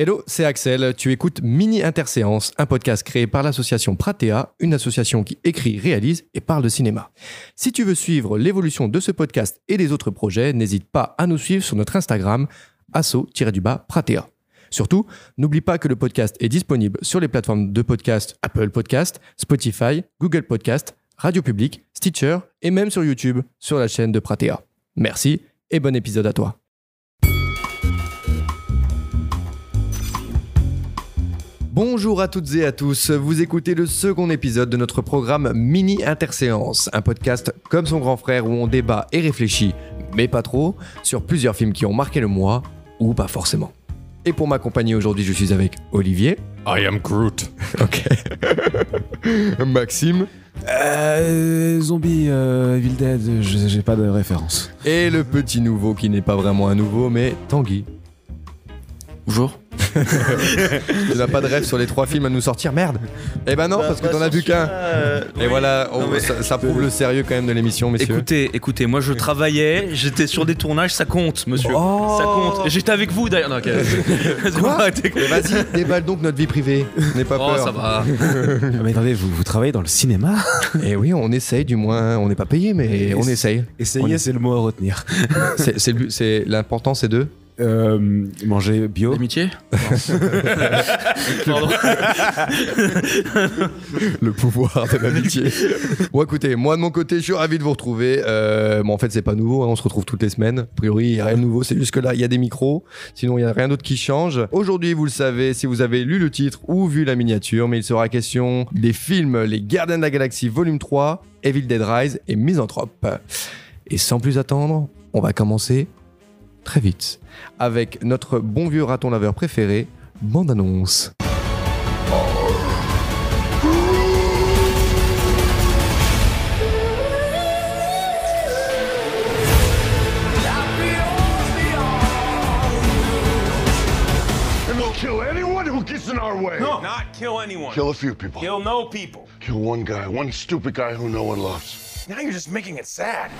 Hello, c'est Axel. Tu écoutes Mini Interséance, un podcast créé par l'association Pratea, une association qui écrit, réalise et parle de cinéma. Si tu veux suivre l'évolution de ce podcast et des autres projets, n'hésite pas à nous suivre sur notre Instagram, asso-du-bas Pratea. Surtout, n'oublie pas que le podcast est disponible sur les plateformes de podcast Apple Podcast, Spotify, Google Podcast, Radio Public, Stitcher et même sur YouTube sur la chaîne de Pratea. Merci et bon épisode à toi. Bonjour à toutes et à tous, vous écoutez le second épisode de notre programme Mini Interséance, un podcast comme son grand frère où on débat et réfléchit, mais pas trop, sur plusieurs films qui ont marqué le mois, ou pas forcément. Et pour m'accompagner aujourd'hui, je suis avec Olivier. I am Groot. Ok. Maxime. Euh, zombie, euh, Evil Dead, je- j'ai pas de référence. Et le petit nouveau qui n'est pas vraiment un nouveau, mais Tanguy. Bonjour. Tu n'as pas de rêve sur les trois films à nous sortir Merde Eh ben non, parce que t'en as vu qu'un. Et voilà, on- Non, mais- ça, ça prouve le sérieux quand même de l'émission, messieurs. Écoutez, écoutez, moi je travaillais, j'étais sur des tournages, ça compte, monsieur. Oh. Ça compte. Et J'étais avec vous d'ailleurs. Non, ok. C'est Quoi bon, arrêtez. Mais vas-y, déballe donc notre vie privée. N'aie pas Oh, peur. ça va. Mais attendez, vous, vous travaillez dans le cinéma? Et oui, on essaye du moins. On n'est pas payé, mais Et on essaye. Essayez, On- c'est le mot à retenir. C'est l'important, c'est de. Euh, manger bio. L'amitié Pardon. Le pouvoir de l'amitié. bon, écoutez, moi de mon côté, je suis ravi de vous retrouver. Euh, bon, en fait, c'est pas nouveau, hein, on se retrouve toutes les semaines. A priori, il n'y a rien de nouveau, c'est juste que là, il y a des micros. Sinon, il n'y a rien d'autre qui change. Aujourd'hui, vous le savez, si vous avez lu le titre ou vu la miniature, mais il sera question des films Les Gardiens de la Galaxie Volume 3, Evil Dead Rise et Misanthrope. Et sans plus attendre, on va commencer très vite avec notre bon vieux raton laveur préféré, bande annonce. And we'll kill anyone who gets in our way. No, not kill anyone. Kill a few people. Kill no people. Kill one guy, one stupid guy who no one loves. Now you're just making it sad.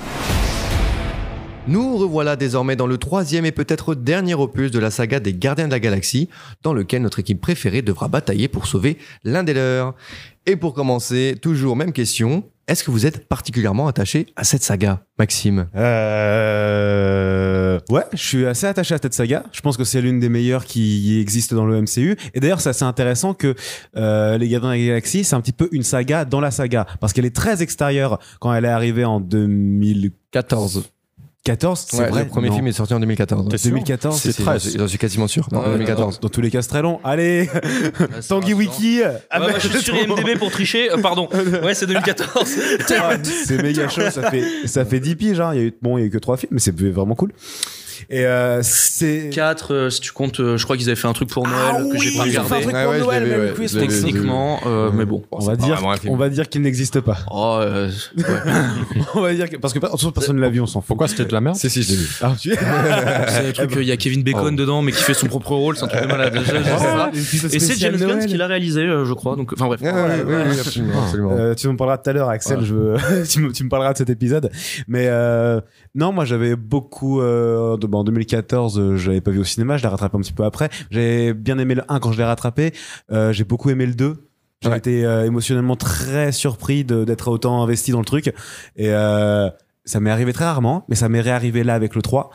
Nous revoilà désormais dans le troisième et peut-être dernier opus de la saga des Gardiens de la Galaxie, dans lequel notre équipe préférée devra batailler pour sauver l'un des leurs. Et pour commencer, toujours même question, est-ce que vous êtes particulièrement attaché à cette saga, Maxime? Euh... Ouais, je suis assez attaché à cette saga. Je pense que c'est l'une des meilleures qui existe dans le MCU. Et d'ailleurs, c'est assez intéressant que euh, Les Gardiens de la Galaxie, c'est un petit peu une saga dans la saga. Parce qu'elle est très extérieure quand elle est arrivée en 2014. 14 c'est vrai Le premier Non. film est sorti en 2014. T'es sûr 2014, C'est très, j'en suis quasiment sûr. Non, Ouais, 2014. Dans tous les cas, c'est très long. Allez, Tanguy Wiki. Ah, bah, je suis sur IMDB pour tricher. Euh, pardon. Ouais, c'est 2014. Ah, c'est méga chaud, ça fait, ça fait 10 piges, hein. Il y a eu, bon, il y a eu que 3 films, mais c'est vraiment cool. Et euh, c'est. 4, si tu comptes, euh, je crois qu'ils avaient fait un truc pour Noël que j'ai pas ils ont fait un regardé. truc pour ouais, Noël, l'ai vu. Techniquement, euh, mais bon. On va dire, on va dire qu'il n'existe pas. Oh, euh, ouais. on va dire que, parce que personne personne ne l'a vu, on s'en fout. Pourquoi c'était de la merde Si, si, je l'ai vu. Ah, tu... C'est un truc, il y a Kevin Bacon dedans, mais qui fait son propre rôle, c'est un truc de malade. Je- je sais pas. Et c'est James Gunn qui l'a réalisé, euh, je crois. Donc, enfin bref. Ah, absolument. Euh, tu me parleras tout à l'heure, Axel. Je veux... tu, me, tu me parleras de cet épisode. Mais euh, non, moi j'avais beaucoup. Euh, de, bon, en 2014, euh, je l'avais pas vu au cinéma. Je l'ai rattrapé un petit peu après. J'ai bien aimé le 1 quand je l'ai rattrapé. Euh, j'ai beaucoup aimé le 2. J'ai Ouais. été euh, émotionnellement très surpris d'être autant investi dans le truc. Et euh, ça m'est arrivé très rarement, mais ça m'est réarrivé là avec le 3.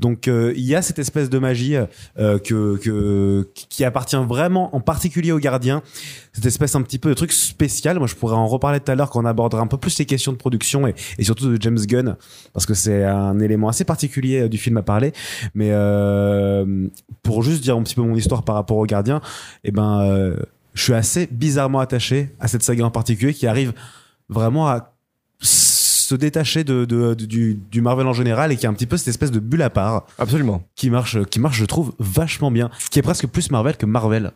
Donc euh, il y a cette espèce de magie euh, que, que qui appartient vraiment en particulier aux gardiens. Cette espèce un petit peu de truc spécial. Moi, je pourrais en reparler tout à l'heure quand on abordera un peu plus les questions de production et, surtout de James Gunn, parce que c'est un élément assez particulier euh, du film à parler. Mais euh, pour juste dire un petit peu mon histoire par rapport aux gardiens, eh ben, euh, je suis assez bizarrement attaché à cette saga en particulier qui arrive vraiment à se détacher de, de- de- du, du Marvel en général et qui a un petit peu cette espèce de bulle à part Absolument. qui marche, qui marche, je trouve, vachement bien, qui est presque plus Marvel que Marvel.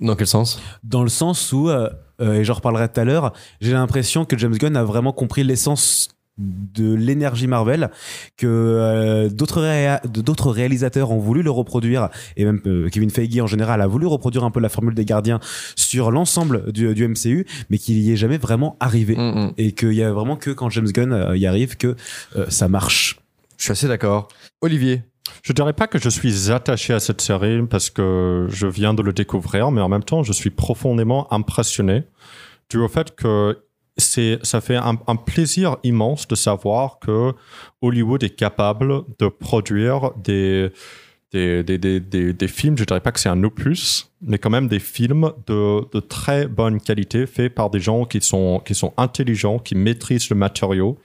Dans quel sens? Dans le sens où, euh, euh, et j'en reparlerai tout à l'heure, j'ai l'impression que James Gunn a vraiment compris l'essence de l'énergie Marvel que euh, d'autres réa- de- d'autres réalisateurs ont voulu le reproduire et même euh, Kevin Feige en général a voulu reproduire un peu la formule des gardiens sur l'ensemble du, du MCU mais qu'il y est jamais vraiment arrivé Mm, mm. et qu'il y a vraiment que quand James Gunn euh, y arrive que euh, ça marche Je suis assez d'accord. Olivier Je dirais pas que je suis attaché à cette série parce que je viens de le découvrir, mais en même temps, je suis profondément impressionné dû au fait que ça fait un, plaisir immense de savoir que Hollywood est capable de produire des, films, je dirais pas que c'est un opus, mais quand même des films de, très bonne qualité faits par des gens qui sont intelligents, qui maîtrisent le matériau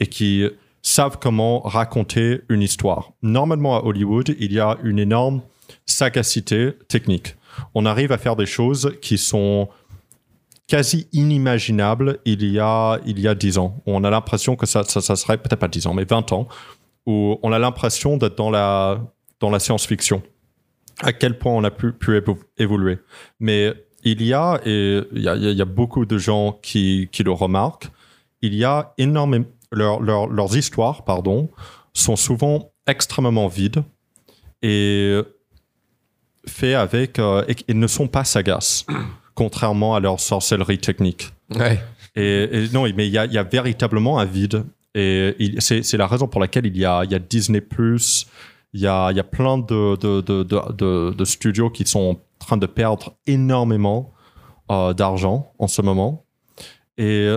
et qui savent comment raconter une histoire. Normalement, à Hollywood, il y a une énorme sagacité technique. On arrive à faire des choses qui sont quasi inimaginables il y a, il y a 10 ans. On a l'impression que ça, ça, serait peut-être pas 10 ans, mais 20 ans, où on a l'impression d'être dans la, dans la science-fiction. À quel point on a pu, pu évo- évoluer. Mais il y a, et il y a, beaucoup de gens qui, qui le remarquent, il y a énormément, leur- leur- leurs histoires, pardon, sont souvent extrêmement vides et faits avec, euh, et, et ne sont pas sagaces, contrairement à leur sorcellerie technique. Ouais. Et, et non, mais il y a, il y a véritablement un vide. Et c'est la raison pour laquelle il y a, il y a Disney+, il y a, il y a plein de, de, de, de, de- de studios qui sont en train de perdre énormément euh, d'argent en ce moment. Et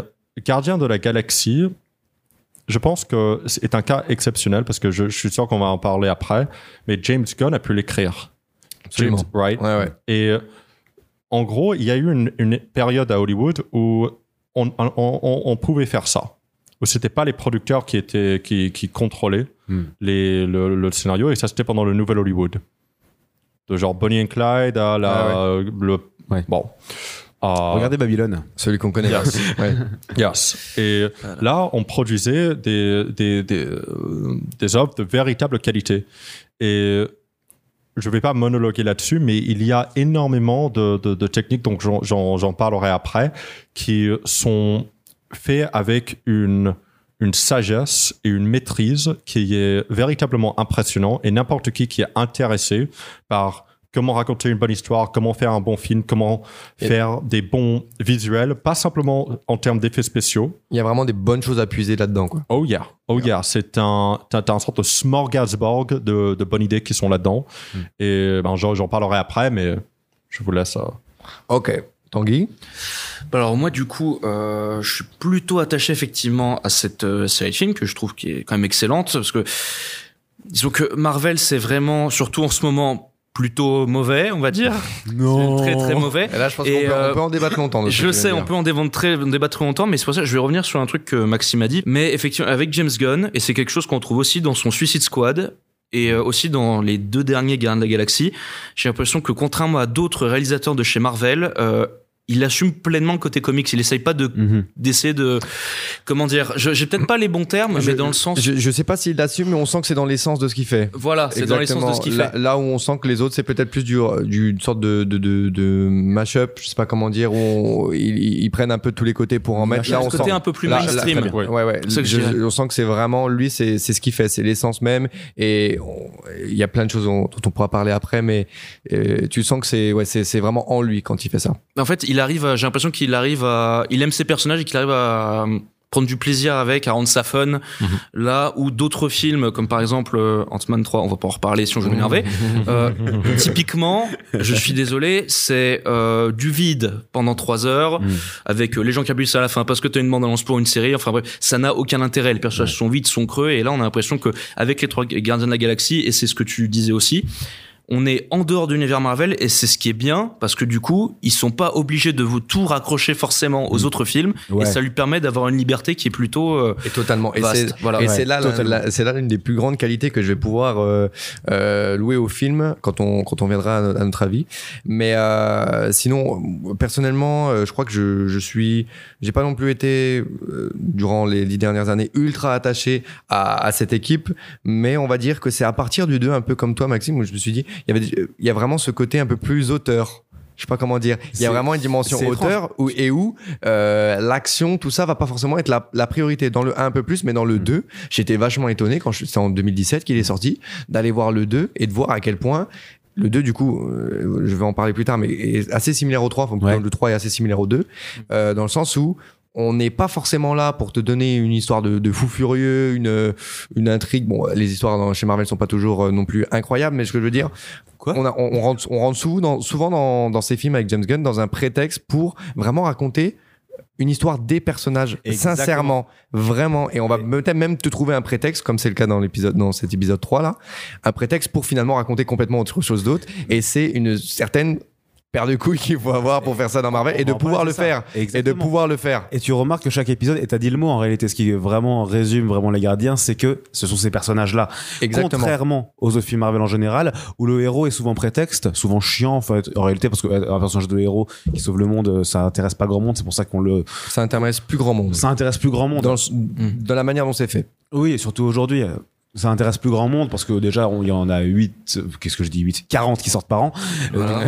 Gardien de la Galaxie, je pense que c'est un cas exceptionnel parce que je, je suis sûr qu'on va en parler après, mais James Gunn a pu l'écrire. Absolument. James- right? Ouais, ouais. Et euh, en gros, il y a eu une, une période à Hollywood où on, on- on- on pouvait faire ça. Où c'était pas les producteurs qui étaient qui, qui contrôlaient Hmm. les, le, le scénario et ça c'était pendant le nouvel Hollywood. De genre Bonnie and Clyde à la le Ouais. bon. Regardez Babylone. Celui qu'on connaît. Yes. Ouais. Yes. Et là, on produisait des, des, des, euh, des œuvres de véritable qualité. Et je ne vais pas monologuer là-dessus, mais il y a énormément de, techniques, donc j'en- parlerai après, qui sont faits avec une, une sagesse et une maîtrise qui est véritablement impressionnant. Et n'importe qui qui est intéressé par comment raconter une bonne histoire, comment faire un bon film, comment Et- faire des bons visuels, pas simplement en termes d'effets spéciaux. Il y a vraiment des bonnes choses à puiser là-dedans, quoi. Oh yeah, oh yeah, c'est un, t'as, t'as un sorte de smorgasbord de, de bonnes idées qui sont là-dedans. Et ben, j'en, j'en parlerai après, mais je vous laisse. euh, Ok. Tanguy? Bah Alors moi du coup, euh, je suis plutôt attaché effectivement à cette euh, série de films que je trouve qui est quand même excellente parce que disons que Marvel c'est vraiment surtout en ce moment plutôt mauvais, on va dire, Non. très très mauvais. Et là, je pense qu'on peut, euh, on peut en débattre longtemps. Je sais, on peut en débattre très, en débattre longtemps, mais c'est pour ça que je vais revenir sur un truc que Maxime a dit. Mais effectivement, avec James Gunn, et c'est quelque chose qu'on trouve aussi dans son Suicide Squad, et euh, aussi dans les deux derniers Gardiens de la Galaxie, j'ai l'impression que contrairement à d'autres réalisateurs de chez Marvel, euh, il assume pleinement le côté comics. Il essaye pas de Mhm. d'essayer de comment dire. J'ai peut-être pas les bons termes, Je- mais dans le sens. Je, je sais pas s'il l'assume, mais on sent que c'est dans l'essence de ce qu'il fait. Voilà, c'est dans l'essence de ce qu'il là, fait. là où on sent que les autres, c'est peut-être plus du, du une sorte de, de, de, de mash-up, je sais pas comment dire, où on- ils, ils prennent un peu de tous les côtés pour en mettre. Là, on côté sent, un peu plus là- là- mainstream. Ouais. Ouais, que on sent que c'est vraiment lui, c'est c'est ce qu'il fait, c'est l'essence même. Et il y a plein de choses dont, dont on pourra parler après, mais euh, tu sens que c'est ouais, c'est c'est vraiment en lui quand il fait ça. En fait, il arrive, à- j'ai l'impression qu'il arrive à, il aime ses personnages et qu'il arrive à euh, prendre du plaisir avec, à rendre ça fun. Mhm. Là où d'autres films, comme par exemple euh, Ant-Man 3, on va pas en reparler si on veut m'énerver. euh, typiquement, je suis désolé, c'est euh, du vide pendant trois heures Mhm. avec les gens qui abusent à la fin parce que t'as une bande-annonce pour une série. Enfin bref, ça n'a aucun intérêt. Les personnages sont vides, sont creux et là on a l'impression que avec les trois Gardiens de la Galaxie et c'est ce que tu disais aussi on est en dehors de l'univers Marvel et c'est ce qui est bien parce que du coup ils sont pas obligés de vous tout raccrocher forcément aux autres films Ouais. et ça lui permet d'avoir une liberté qui est plutôt euh, Et totalement. Et c'est voilà. et Ouais, c'est là, c'est là l'une des plus grandes qualités que je vais pouvoir euh, euh, louer au film quand on quand on viendra à, no- à notre avis. Mais euh, sinon, personnellement, euh, je crois que je, je suis, j'ai pas non plus été euh, durant les dix dernières années ultra attaché à, à cette équipe, mais on va dire que c'est à partir du 2, un peu comme toi, Maxime, où je me suis dit, il y avait, il y a vraiment ce côté un peu plus auteur. Je sais pas comment dire. Il y a C'est- vraiment une dimension c'est auteur où, et où euh, l'action, tout ça va pas forcément être la, la priorité. Dans le 1 un peu plus, mais dans le 2, j'étais vachement étonné quand c'était en 2017 qu'il est sorti, d'aller voir le 2 et de voir à quel point le 2, du coup, euh, je vais en parler plus tard, mais est assez similaire au 3, enfin, Ouais. le 3 est assez similaire au 2, euh, dans le sens où on n'est pas forcément là pour te donner une histoire de, de fou furieux, une, une intrigue. Bon, les histoires dans- chez Marvel sont pas toujours euh, non plus incroyables, mais ce que je veux dire, Quoi on, a- on, on rentre, on rentre souvent, dans, souvent dans, dans ces films avec James Gunn dans un prétexte pour vraiment raconter une histoire des personnages, Exactement. sincèrement, vraiment. Et on va peut-être même te trouver un prétexte, comme c'est le cas dans l'épisode, dans cet épisode 3 là, un prétexte pour finalement raconter complètement autre chose d'autre. Et c'est une certaine paire de couilles qu'il faut avoir pour faire ça dans Marvel et de pouvoir le ça. faire. Et de pouvoir le faire. Et tu remarques que chaque épisode, et t'as dit le mot en réalité, ce qui vraiment résume vraiment les gardiens, c'est que ce sont ces personnages-là. Exactement. Contrairement aux autres films Marvel en général, où le héros est souvent prétexte, souvent chiant en fait, en réalité, parce qu'un personnage de héros qui sauve le monde, euh, ça intéresse pas grand monde, c'est pour ça qu'on le. Ça intéresse plus grand monde. Ça intéresse plus grand monde. Dans, le- dans la manière dont c'est fait. Oui, et surtout aujourd'hui. Euh, Ça intéresse plus grand monde parce que déjà, il y en a 8, qu'est-ce que je dis 8 40 qui sortent par an. Voilà.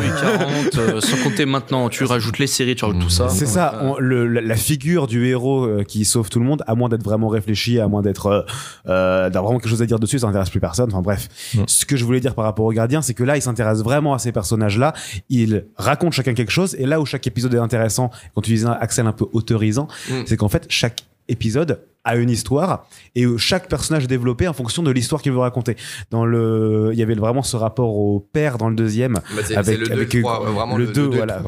Oui, 40, euh, sans compter maintenant, tu rajoutes les séries, tu rajoutes tout ça. C'est ça, Euh, on- le- la, la figure du héros euh, qui sauve tout le monde, à moins d'être vraiment réfléchi, à moins d'être euh, euh, d'avoir vraiment quelque chose à dire dessus, ça n'intéresse plus personne. Enfin bref, ce que je voulais dire par rapport aux gardiens, c'est que là, il s'intéresse vraiment à ces personnages-là. Il raconte chacun quelque chose, et là où chaque épisode est intéressant, quand tu disais Axel un peu autorisant, Mm. c'est qu'en fait chaque épisode a une histoire et chaque personnage est développé en fonction de l'histoire qu'il veut raconter. Dans le, il y avait vraiment ce rapport au père dans le deuxième. c'est Avec- le 2 avec- et 3, vraiment le le, deux, 2 voilà.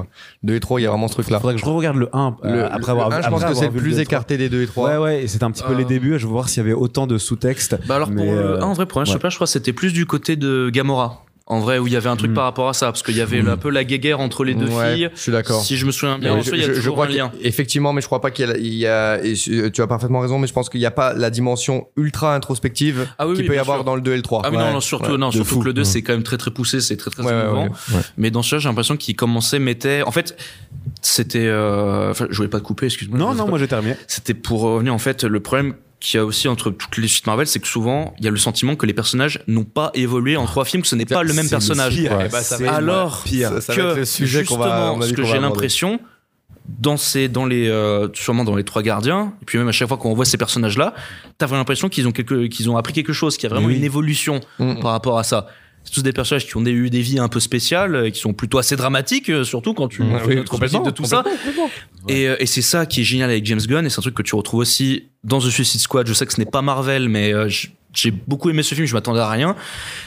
2 et 3, il y a vraiment ce truc-là. Faudrait que je regarde le 1 Le, après avoir, le un, je pense que c'est plus écarté des 2 et 3. Ouais, ouais, et c'était un petit peu Euh, les débuts. Je veux voir s'il y avait autant de sous-textes. Bah alors pour Mais, le euh, 1, en vrai, pour un, je sais ouais. pas, je crois que c'était plus du côté de Gamora. En vrai, où il y avait un truc Mm. par rapport à ça, parce qu'il y avait Mm. un peu la guéguerre entre les deux Ouais, filles. Je suis d'accord. Si je me souviens bien, en soi, il y a toujours un qu'il- lien. Effectivement, mais je crois pas qu'il y a, il y a- et je- tu as parfaitement raison, mais je pense qu'il n'y a pas la dimension ultra introspective Ah oui, qu'il oui, peut y avoir sûr. dans le 2 et le 3. Ah oui, Ouais. non, non, surtout, Ouais. non, surtout fou. que le 2, Mm. c'est quand même très très poussé, c'est très très Ouais, ouais, émouvant. ouais. Ouais. Mais dans celui-là, j'ai l'impression qu'il commençait, mettait. En fait, c'était. euh, Enfin, je voulais pas te couper, excuse-moi. Non, non, moi j'ai terminé. C'était pour revenir, en fait, le problème qu'il y a aussi entre toutes les suites Marvel, c'est que souvent, il y a le sentiment que les personnages n'ont pas évolué en trois films, que ce n'est pas le même personnage. pire. Ouais, bah, ça C'est va être- Alors pire. Ça- ça va que être le sujet qu'on va- justement, avis, ce que va j'ai l'impression dans ces dans les euh, sûrement dans les trois gardiens et puis même à chaque fois qu'on voit ces personnages là t'as vraiment l'impression qu'ils ont quelque qu'ils ont appris quelque chose qu'il y a vraiment Oui. une évolution Mm. par rapport à ça c'est tous des personnages qui ont des- eu des vies un peu spéciales qui sont plutôt assez dramatiques euh, surtout quand tu fais Oui, notre de tout ça et, euh, et c'est ça qui est génial avec James Gunn et c'est un truc que tu retrouves aussi dans The Suicide Squad je sais que ce n'est pas Marvel mais euh, j'ai beaucoup aimé ce film je m'attendais à rien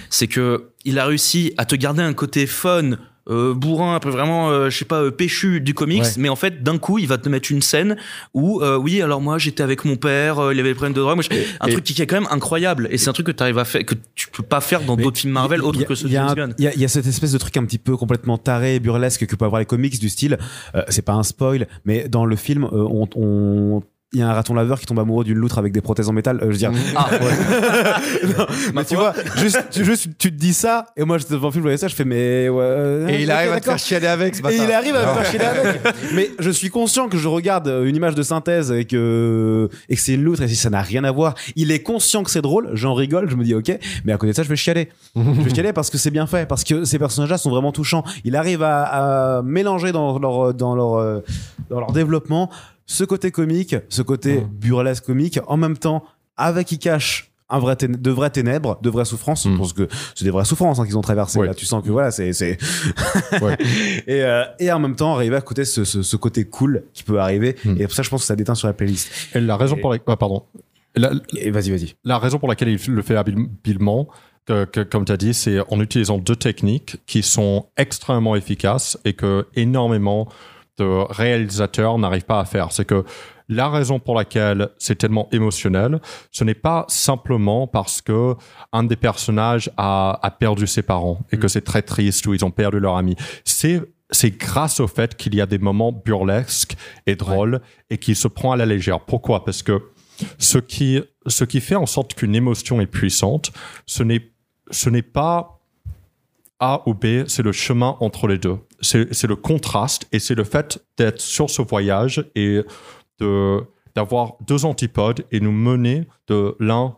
c'est que il a réussi à te garder un côté fun euh, bourrin, un peu vraiment, euh, je sais pas, euh, péchu du comics, Ouais. mais en fait, d'un coup, il va te mettre une scène où, oui, alors moi, j'étais avec mon père, il avait des problèmes de drogue, un et- truc qui est quand même incroyable, et c'est un truc que tu arrives à faire, que tu peux pas faire dans d'autres films Marvel autres que ceux de il y y, y a cette espèce de truc un petit peu complètement taré burlesque que peuvent avoir les comics du style. c'est pas un spoil, mais dans le film, on. on- il y a un raton laveur qui tombe amoureux d'une loutre avec des prothèses en métal. euh, je veux dire, Ah, Non, mais tu vois, juste, tu- juste, tu te dis ça, et moi, j'étais devant le film, je voyais ça, je fais, mais ouais. Et il arrive à te faire chialer avec, ce Et il arrive à me Non. faire chier avec. Mais je suis conscient que je regarde euh, une image de synthèse et que, et que c'est une loutre et si ça n'a rien à voir. Il est conscient que c'est drôle, j'en rigole, je me dis ok, mais à côté de ça, je vais chialer. je vais chialer parce que c'est bien fait, parce que ces personnages-là sont vraiment touchants. Il arrive à, à mélanger dans leur, dans leur, euh, dans leur développement ce côté comique, ce côté burlesque comique, en même temps, avec cache un vrai de vraies ténèbres, de vraies souffrances, Mm. parce que c'est des vraies souffrances hein, qu'ils ont traversées. Ouais. Là, tu sens que voilà, c'est, c'est, Ouais. et, euh, et en même temps arriver à côté ce, ce, ce côté cool qui peut arriver. Mm. Et pour ça, je pense que ça déteint sur la playlist. Et la raison pour laquelle, ah, pardon. La, Et vas-y, vas-y. la raison pour laquelle il le fait habilement, que, que- comme tu as dit, c'est en utilisant deux techniques qui sont extrêmement efficaces et que énormément de réalisateurs n'arrivent pas à faire. C'est que la raison pour laquelle c'est tellement émotionnel, ce n'est pas simplement parce que un des personnages a, a perdu ses parents et que c'est très triste ou ils ont perdu leur ami. C'est c'est grâce au fait qu'il y a des moments burlesques et drôles et qu'il se prend à la légère. Pourquoi? Parce que ce qui, ce qui fait en sorte qu'une émotion est puissante, ce n'est, ce n'est pas A ou B, c'est le chemin entre les deux. C'est, c'est le contraste et c'est le fait d'être sur ce voyage et de, d'avoir deux antipodes et nous mener de l'un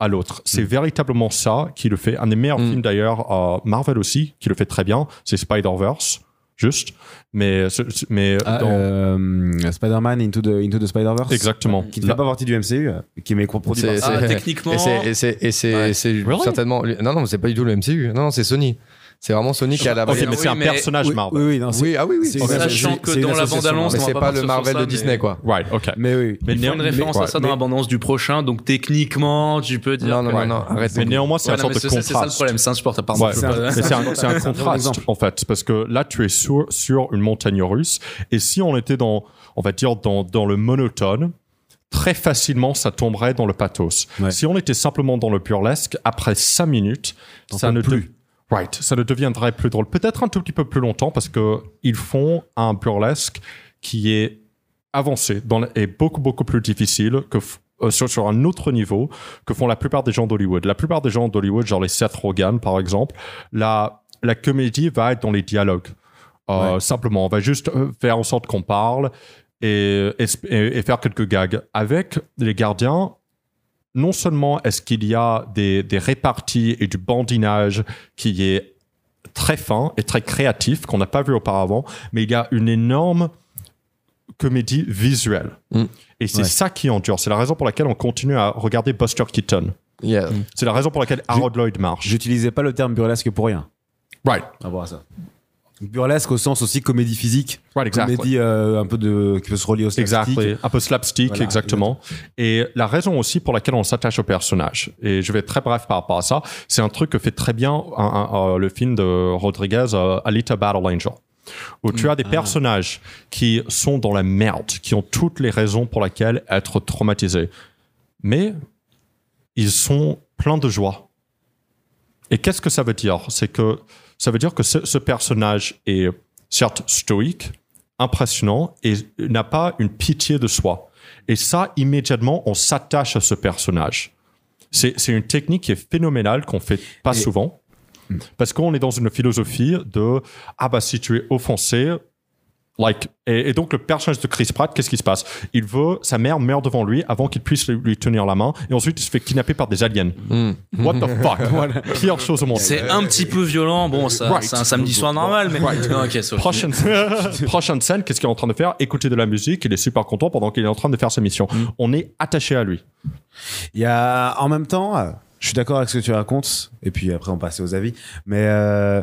à l'autre. C'est véritablement ça qui le fait. Un des meilleurs Mm. films d'ailleurs, euh, Marvel aussi, qui le fait très bien, c'est Spider-Verse, juste. Mais, mais Ah, dans- euh, Spider-Man Into the, Into the Spider-Verse. exactement. Qui ne fait pas partie du MCU, qui est produit par Ah, techniquement. Et c'est, Ouais. certainement. Non, non, c'est pas du tout le MCU. Non, non, c'est Sony. C'est vraiment Sonic à la Ok, base. mais c'est un Oui, mais- personnage Oui, Marvel. oui, oui, non, Oui, ah oui, oui. c'est- Sachant que dans la bande-annonce, Mais c'est pas le Marvel ça, de mais- Disney, quoi. Right, ok. Mais oui. Mais, Ils font une mais- référence à ça dans la bande-annonce du prochain, donc techniquement, tu peux dire. Non, non, que- non, non, arrête. mais néanmoins, c'est Ouais, un non, sorte mais de c'est ça, c'est ça le contraste. problème, c'est insupportable. Pardon. Ouais, mais c'est un, c'est un c'est un contraste en fait, parce que là tu es sur, sur une montagne russe, et si on était dans, on va dire dans, dans le monotone, très facilement ça tomberait dans le pathos. Ouais. Si on était simplement dans le burlesque, après 5 minutes, ça ne plus. Right, ça ne deviendrait plus drôle. Peut-être un tout petit peu plus longtemps parce que ils font un burlesque qui est avancé dans et beaucoup beaucoup plus difficile que euh, sur, sur un autre niveau que font la plupart des gens d'Hollywood. La plupart des gens d'Hollywood, genre les Seth Rogen par exemple, la la comédie va être dans les dialogues. Euh, Simplement, on va juste euh, faire en sorte qu'on parle et, et, et- et faire quelques gags. Avec les gardiens, non seulement est-ce qu'il y a des, des réparties et du bandinage qui est très fin et très créatif qu'on n'a pas vu auparavant, mais il y a une énorme comédie visuelle. Mm. Et c'est Ouais. ça qui endure. C'est la raison pour laquelle on continue à regarder Buster Keaton. Yeah. C'est la raison pour laquelle Harold Lloyd marche. J'utilisais pas le terme burlesque pour rien. Right, À voir ça. Burlesque au sens aussi comédie physique, right, exactly. comédie euh, un peu de qui peut se relier au slapstick. Exactly. Un peu slapstick, Voilà, exactement. Et la raison aussi pour laquelle on s'attache au personnage, et je vais être très bref par rapport à ça, c'est un truc que fait très bien un- un- euh, le film de Rodriguez, euh, Alita Battle Angel. Où tu as des personnages qui sont dans la merde, qui ont toutes les raisons pour lesquelles être traumatisés. Mais ils sont pleins de joie. Et qu'est-ce que ça veut dire? C'est que ça veut dire que ce, ce personnage est certes stoïque, impressionnant et n'a pas une pitié de soi. Et ça, immédiatement, on s'attache à ce personnage. C'est une technique qui est phénoménale qu'on fait pas Et- souvent. Parce qu'on est dans une philosophie de ah bah si tu es offensé, like et, et donc le personnage de Chris Pratt, qu'est-ce qui se passe? Il veut sa mère meurt devant lui avant qu'il puisse lui, lui tenir la main et ensuite il se fait kidnapper par des aliens. Mm. What the fuck? Pire chose au monde. C'est un petit peu violent. Bon, ça, Right. c'est un samedi soir normal, mais. Non, ok, c'est ok. Prochaine, prochaine scène, qu'est-ce qu'il est en train de faire? Écouter de la musique, il est super content pendant qu'il est en train de faire sa mission. On est attaché à lui. Il y a en même temps, euh, je suis d'accord avec ce que tu racontes, et puis après on passe aux avis. Mais euh,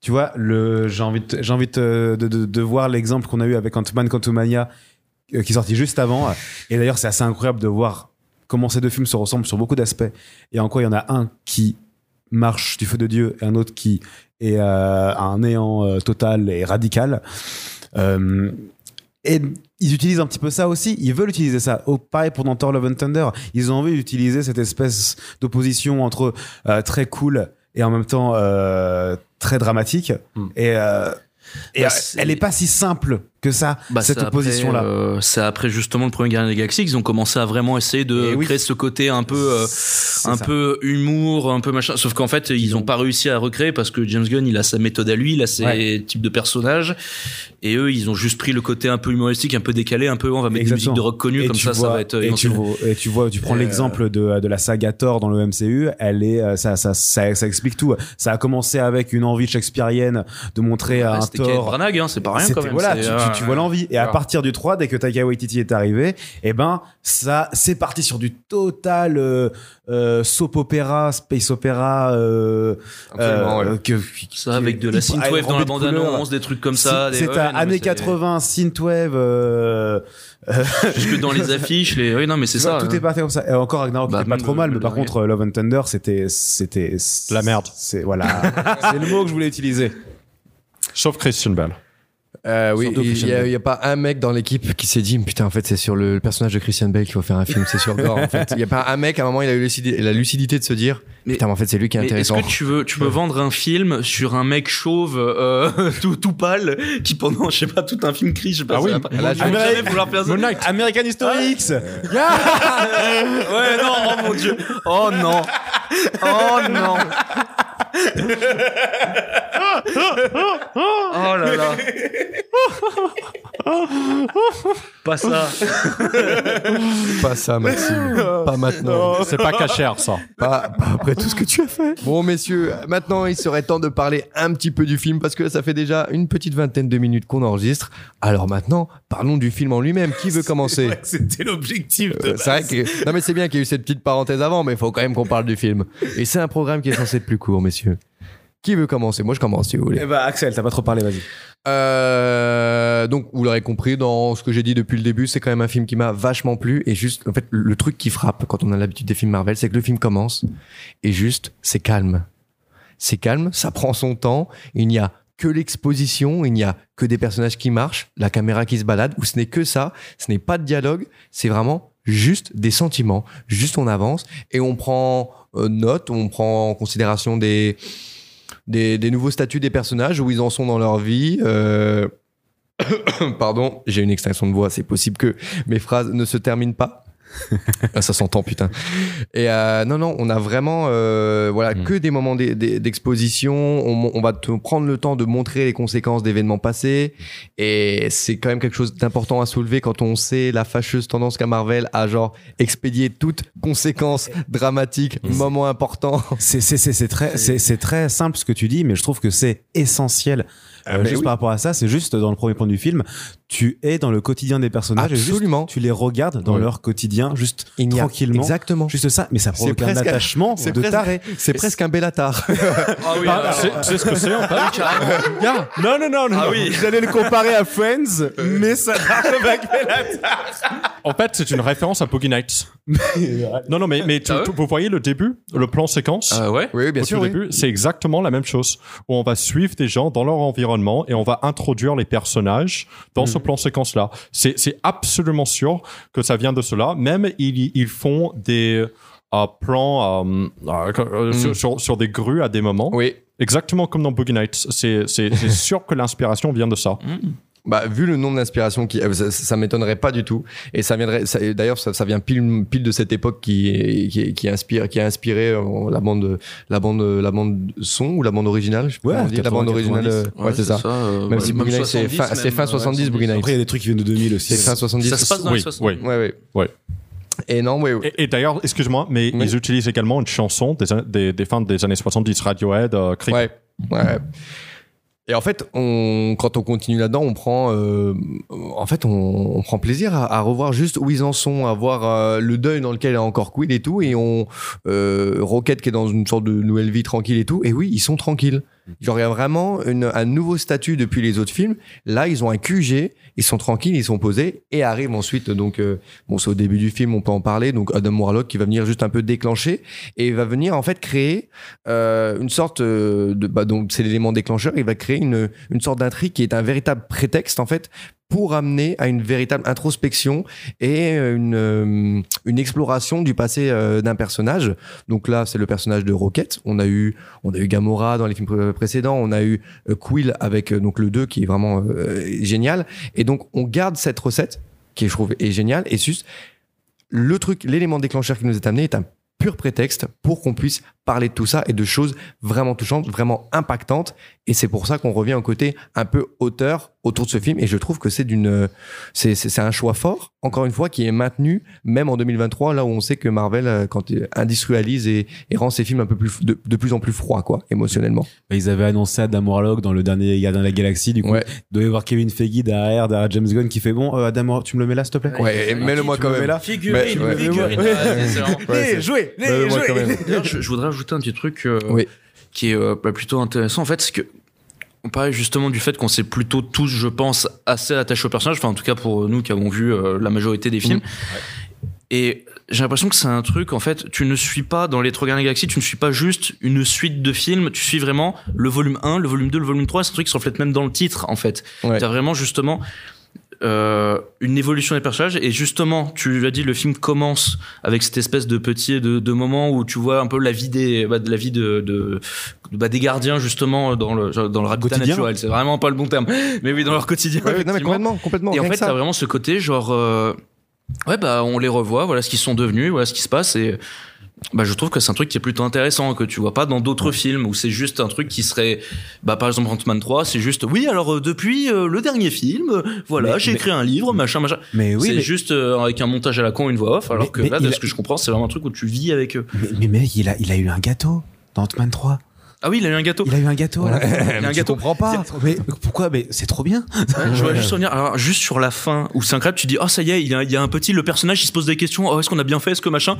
tu vois, j'ai envie, de, voir l'exemple qu'on a eu avec Ant-Man Quantumania, euh, qui est sorti juste avant. Et d'ailleurs, c'est assez incroyable de voir comment ces deux films se ressemblent sur beaucoup d'aspects, et en quoi il y en a un qui marche du feu de Dieu et un autre qui est euh, un néant euh, total et radical. Euh, et ils utilisent un petit peu ça aussi. Ils veulent utiliser ça. Au pareil pour dans Thor Love and Thunder, ils ont envie d'utiliser cette espèce d'opposition entre euh, très cool et en même temps euh, très dramatique. Mm. Et, euh, Bah, elle est pas si simple que ça Bah, cette opposition-là. euh, c'est après justement le premier Gardien des Galaxies qu'ils ont commencé à vraiment essayer de Eh oui. créer ce côté un peu, euh, un ça. peu humour, un peu machin. Sauf qu'en fait, ils ont pas réussi à recréer parce que James Gunn, il a sa méthode à lui, il a ses Ouais. types de personnages. Et eux, ils ont juste pris le côté un peu humoristique, un peu décalé, un peu, on va mettre des Exactement. musiques de rock connues, comme ça, ça vois- va être euh, et tu, vois, et tu vois, tu prends l'exemple de, de la saga Thor dans le MCU, elle est, ça, ça, ça, ça explique tout. Ça a commencé avec une envie shakespearienne de montrer à Ouais, un C'était Thor. Branagh, hein, c'est pas rien C'était- quand même. Voilà, tu, euh, vois l'envie. Et à partir du 3, dès que Taika Waititi est arrivé, eh ben, ça, c'est parti sur du total euh, euh, soap opéra, space opéra. Euh, euh, ouais. que, Ça, avec de la synthwave dans la rempli de couleurs. bande-annonce, des trucs comme ça. des- C'est ouais, années c'est- 80, synthwave. Euh, Jusque dans les affiches, les. Oui, non, mais c'est ça. Tout hein. est parti comme ça. Et encore Ragnarok, Bah, c'était pas trop mal, mais par contre, Love and Thunder, c'était, c'était La merde. C'est voilà, c'est le mot que je voulais utiliser. Sauf Christian Bell. Euh, oui, il Christian y, a- a pas un mec dans l'équipe qui s'est dit putain en fait c'est sur le, le personnage de Christian Bale qu'il faut faire un film, c'est sur Gore en fait. Il y a pas un mec à un moment il a eu lucidi- la lucidité de se dire Mais- putain mais en fait c'est lui qui est Mais est-ce intéressant. que tu veux, tu peux vendre un film sur un mec chauve, euh, tout, tout pâle, qui pendant, je sais pas, tout un film crie, je sais pas. Ah oui, pas- là, je jamais vouloir faire ça. American History X. Ouais, non, oh mon dieu. Oh non. Oh non. Oh là là. Pas ça. Pas ça Maxime, pas maintenant. C'est pas cachère, ça. Pas, pas après tout ce que tu as fait. Bon messieurs, maintenant il serait temps de parler un petit peu du film parce que ça fait déjà une petite vingtaine de minutes qu'on enregistre. Alors maintenant, parlons du film en lui-même. Qui veut commencer C'était l'objectif. Euh, C'est vrai que non mais c'est bien qu'il y ait eu cette petite parenthèse avant, mais il faut quand même qu'on parle du film. Et c'est un programme qui est censé être plus court, messieurs. Qui veut commencer? Moi, je commence si vous voulez. Eh bah, Axel, t'as pas trop parlé, vas-y. Euh, donc, vous l'aurez compris dans ce que j'ai dit depuis le début, c'est quand même un film qui m'a vachement plu. Et juste, en fait, le truc qui frappe quand on a l'habitude des films Marvel, c'est que le film commence et juste, c'est calme. C'est calme, ça prend son temps. Il n'y a que l'exposition, il n'y a que des personnages qui marchent, la caméra qui se balade, ou ce n'est que ça. Ce n'est pas de dialogue, c'est vraiment juste des sentiments. Juste on avance et on prend euh, note, on prend en considération des, des, nouveaux statuts des personnages, où ils en sont dans leur vie. euh, Pardon, j'ai une extinction de voix, c'est possible que mes phrases ne se terminent pas. Ah, ça s'entend, putain. Et euh, non, non, on a vraiment euh, voilà Mm. que des moments d'e- d'e- d'exposition. On, on va te prendre le temps de montrer les conséquences d'événements passés. Et c'est quand même quelque chose d'important à soulever quand on sait la fâcheuse tendance qu'a Marvel à genre expédier toute conséquence dramatique, moment important. C'est, c'est, c'est, c'est très, c'est, c'est très simple ce que tu dis, mais je trouve que c'est essentiel. Euh, mais juste oui. par rapport à ça, c'est juste dans le premier point du film, tu es dans le quotidien des personnages. et juste, Absolument. tu les regardes dans Ouais. leur quotidien, juste Il n'y a- tranquillement. Exactement. Juste ça, mais ça C'est provoque un attachement c'est de presque- taré. C'est presque un Bellatar. Ah oui, Ah, c'est- tu sais ce que c'est en fait Non, non, non, non. Ah oui. J'allais le comparer à Friends, mais ça avec En fait, c'est une référence à Boogie Nights. non, non, mais, mais tu- Ah tu- vous voyez le début, le plan séquence Ah ouais oui, bien au sûr. oui. c'est exactement la même chose. Où on va suivre des gens dans leur environnement et on va introduire les personnages dans ce plan séquence-là. C'est, c'est absolument sûr que ça vient de cela. Même ils, ils font des euh, plans euh, euh, euh, sur, sur, des grues à des moments. Oui. Exactement comme dans Boogie Nights. C'est, c'est, c'est sûr que l'inspiration vient de ça. Bah, vu le nombre d'inspirations qui, euh, ça, ça m'étonnerait pas du tout. Et ça viendrait, d'ailleurs, ça, ça vient pile, pile de cette époque qui, qui, qui inspire, qui a inspiré euh, la bande, la bande, la bande son ou la bande originale. Je Ouais, comment on dit, la bande 80, originale. euh, 90. Ouais, c'est ça. euh, Même ouais, si Boogie c'est 70, fin, c'est même, fin ouais, 70, Boogie Nights. Après, il y a des trucs qui viennent de 2000 aussi. C'est fin 70. Ça se passe dans les Oui, 60. oui. Ouais, ouais. Ouais. Et non, ouais. Et, et d'ailleurs, excuse-moi, mais Oui. ils utilisent également une chanson des, des, des fins des années 70, Radiohead, euh, Creep. Ouais, ouais. Et en fait, on, quand on continue là-dedans, on prend, euh, en fait, on, prend plaisir à, revoir juste où ils en sont, à voir euh, le deuil dans lequel est encore Quill et tout, et on, euh, Rocket qui est dans une sorte de nouvelle vie tranquille et tout, et oui, ils sont tranquilles. Genre, il y a vraiment un nouveau statut depuis les autres films. Là, ils ont un QG, ils sont tranquilles, ils sont posés, et arrive ensuite, donc, euh, c'est au début du film, on peut en parler, donc Adam Warlock qui va venir juste un peu déclencher, et va venir en fait créer euh, une sorte euh, de bah donc c'est l'élément déclencheur il va créer une sorte d'intrigue qui est un véritable prétexte en fait pour amener à une véritable introspection et euh, une, euh, une exploration du passé euh, d'un personnage. Donc là, c'est le personnage de Rocket. On a eu, on a eu Gamora dans les films pré- précédents. On a eu Quill avec donc le 2 qui est vraiment génial. Et donc, on garde cette recette qui, je trouve, est géniale. Et juste, le truc, l'élément déclencheur qui nous est amené est un pur prétexte pour qu'on puisse parler de tout ça et de choses vraiment touchantes, vraiment impactantes. Et c'est pour ça qu'on revient au côté un peu auteur autour de ce film. Et je trouve que c'est d'une, c'est, c'est, c'est un choix fort, encore une fois, qui est maintenu même en 2023, là où on sait que Marvel, euh, quand il industrialise et, et rend ses films un peu plus, de, de plus en plus froids, quoi, émotionnellement. Bah, Ils avaient annoncé Adam Warlock dans le dernier Gardien de la Galaxie. Du coup, Ouais. il doit y avoir Kevin Feige derrière, derrière James Gunn qui fait bon, euh, Adam Warlock, tu me le mets là, s'il te plaît? Ouais, et mets-le-moi tu quand même. mets là? Figurine, Mais- figurine. Ouais. Ouais, Les je voudrais ajouter un petit truc euh, Oui. qui est euh, bah, plutôt intéressant. En fait, c'est que on parlait justement du fait qu'on s'est plutôt tous, je pense, assez attachés au personnage. Enfin, en tout cas pour nous qui avons vu euh, la majorité des films. Et j'ai l'impression que c'est un truc, en fait, tu ne suis pas dans les de la Galaxie, tu ne suis pas juste une suite de films, tu suis vraiment le volume 1, le volume 2, le volume 3, c'est un truc qui se reflète même dans le titre, en fait. Ouais. T'as vraiment justement euh, une évolution des personnages. Et justement tu l'as dit le film commence avec cette espèce de petit de, de moment où tu vois un peu la vie des bah, de la vie de, de, de- bah, des gardiens justement dans le dans le habitat naturel. C'est vraiment pas le bon terme. Mais oui dans leur quotidien Ouais, non, mais complètement, complètement. et en fait t'as vraiment ce côté genre euh, ouais bah on les revoit voilà ce qu'ils sont devenus voilà ce qui se passe. Et bah je trouve que c'est un truc qui est plutôt intéressant que tu vois pas dans d'autres films où c'est juste un truc qui serait bah par exemple Ant-Man 3 c'est juste oui alors euh, depuis euh, le dernier film euh, voilà j'ai écrit un livre machin machin Mais oui, c'est juste avec un montage à la con une voix off alors Mais- que mais là de a- ce que je comprends c'est vraiment un truc où tu vis avec eux mais, mais mec, il a, il a eu un gâteau dans Ant-Man 3. ah oui il a eu un gâteau Il a eu un gâteau. à la fin. il a un gâteau comprends pas. Mais pourquoi? Mais c'est trop bien. Je voudrais juste revenir alors juste sur la fin où c'est incroyable tu dis oh ça y est il y a, il y a un petit le personnage il se pose des questions oh est-ce qu'on a bien fait? Est-ce que machin?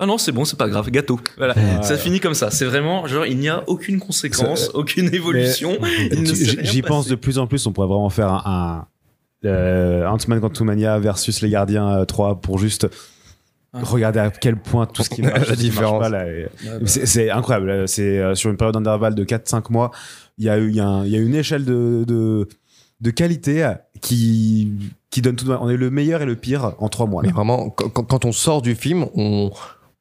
Ah non, c'est bon, c'est pas grave, gâteau. Voilà, ça finit comme ça. C'est vraiment, genre, il n'y a aucune conséquence, aucune évolution. J'y pense de plus en plus. On pourrait vraiment faire un, un euh, Ant-Man Quantumania versus les Gardiens euh, 3 pour juste Ah. regarder à quel point tout ce qui marche, La différence. là, et- C'est c'est incroyable. C'est euh, sur une période d'intervalle de 4-5 mois, il y a eu il y a un- il y a une échelle de, de, de qualité euh, qui, qui donne tout. On est le meilleur et le pire en 3 mois. Mais vraiment, quand, quand- quand on sort du film, on,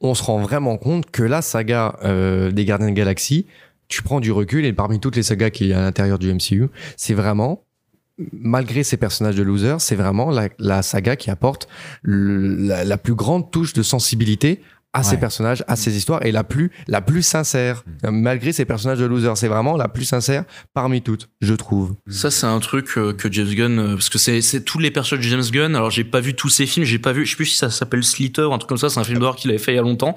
on se rend vraiment compte que la saga euh, des Gardiens de la Galaxie, tu prends du recul et parmi toutes les sagas qu'il y a à l'intérieur du MCU, c'est vraiment, malgré ces personnages de losers, c'est vraiment la, saga qui apporte la plus grande touche de sensibilité à ces Ouais. personnages, à ces histoires et la plus la plus sincère malgré ces personnages de losers c'est vraiment la plus sincère parmi toutes je trouve Ça, c'est un truc euh, que James Gunn, euh, parce que c'est c'est tous les personnages de James Gunn. Alors, j'ai pas vu tous ses films, j'ai pas vu, je sais plus si ça s'appelle Slither ou un truc comme ça. C'est un film d'horreur qu'il avait fait il y a longtemps.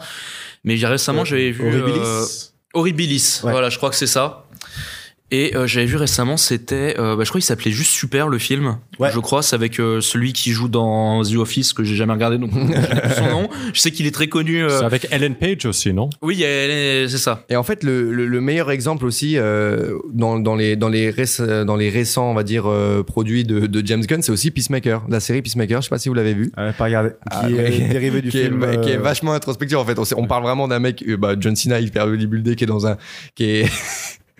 Mais récemment, j'avais vu Horribilis. euh, Horribilis. Ouais. Voilà, je crois que c'est ça. Et euh, j'avais vu récemment, c'était, euh, bah, je crois qu'il s'appelait juste Super le film. Ouais. Je crois, c'est avec euh, celui qui joue dans The Office que j'ai jamais regardé, donc je n'ai plus son nom. Je sais qu'il est très connu. euh, C'est avec Ellen Page aussi, non? Oui, c'est ça. Et en fait, le, le, le meilleur exemple aussi euh, dans, dans, les, dans, les réc- dans les récents, on va dire, euh, produits de, de James Gunn, c'est aussi Peacemaker, la série Peacemaker. Je sais pas si vous l'avez vu. Pas regarder. Qui Ah, est mais- dérivé du qui, film. est, qui est vachement introspectif en fait. On, sait- on parle vraiment d'un mec, euh, bah, John Cena hyper bodybuildé, qui est dans un, qui est,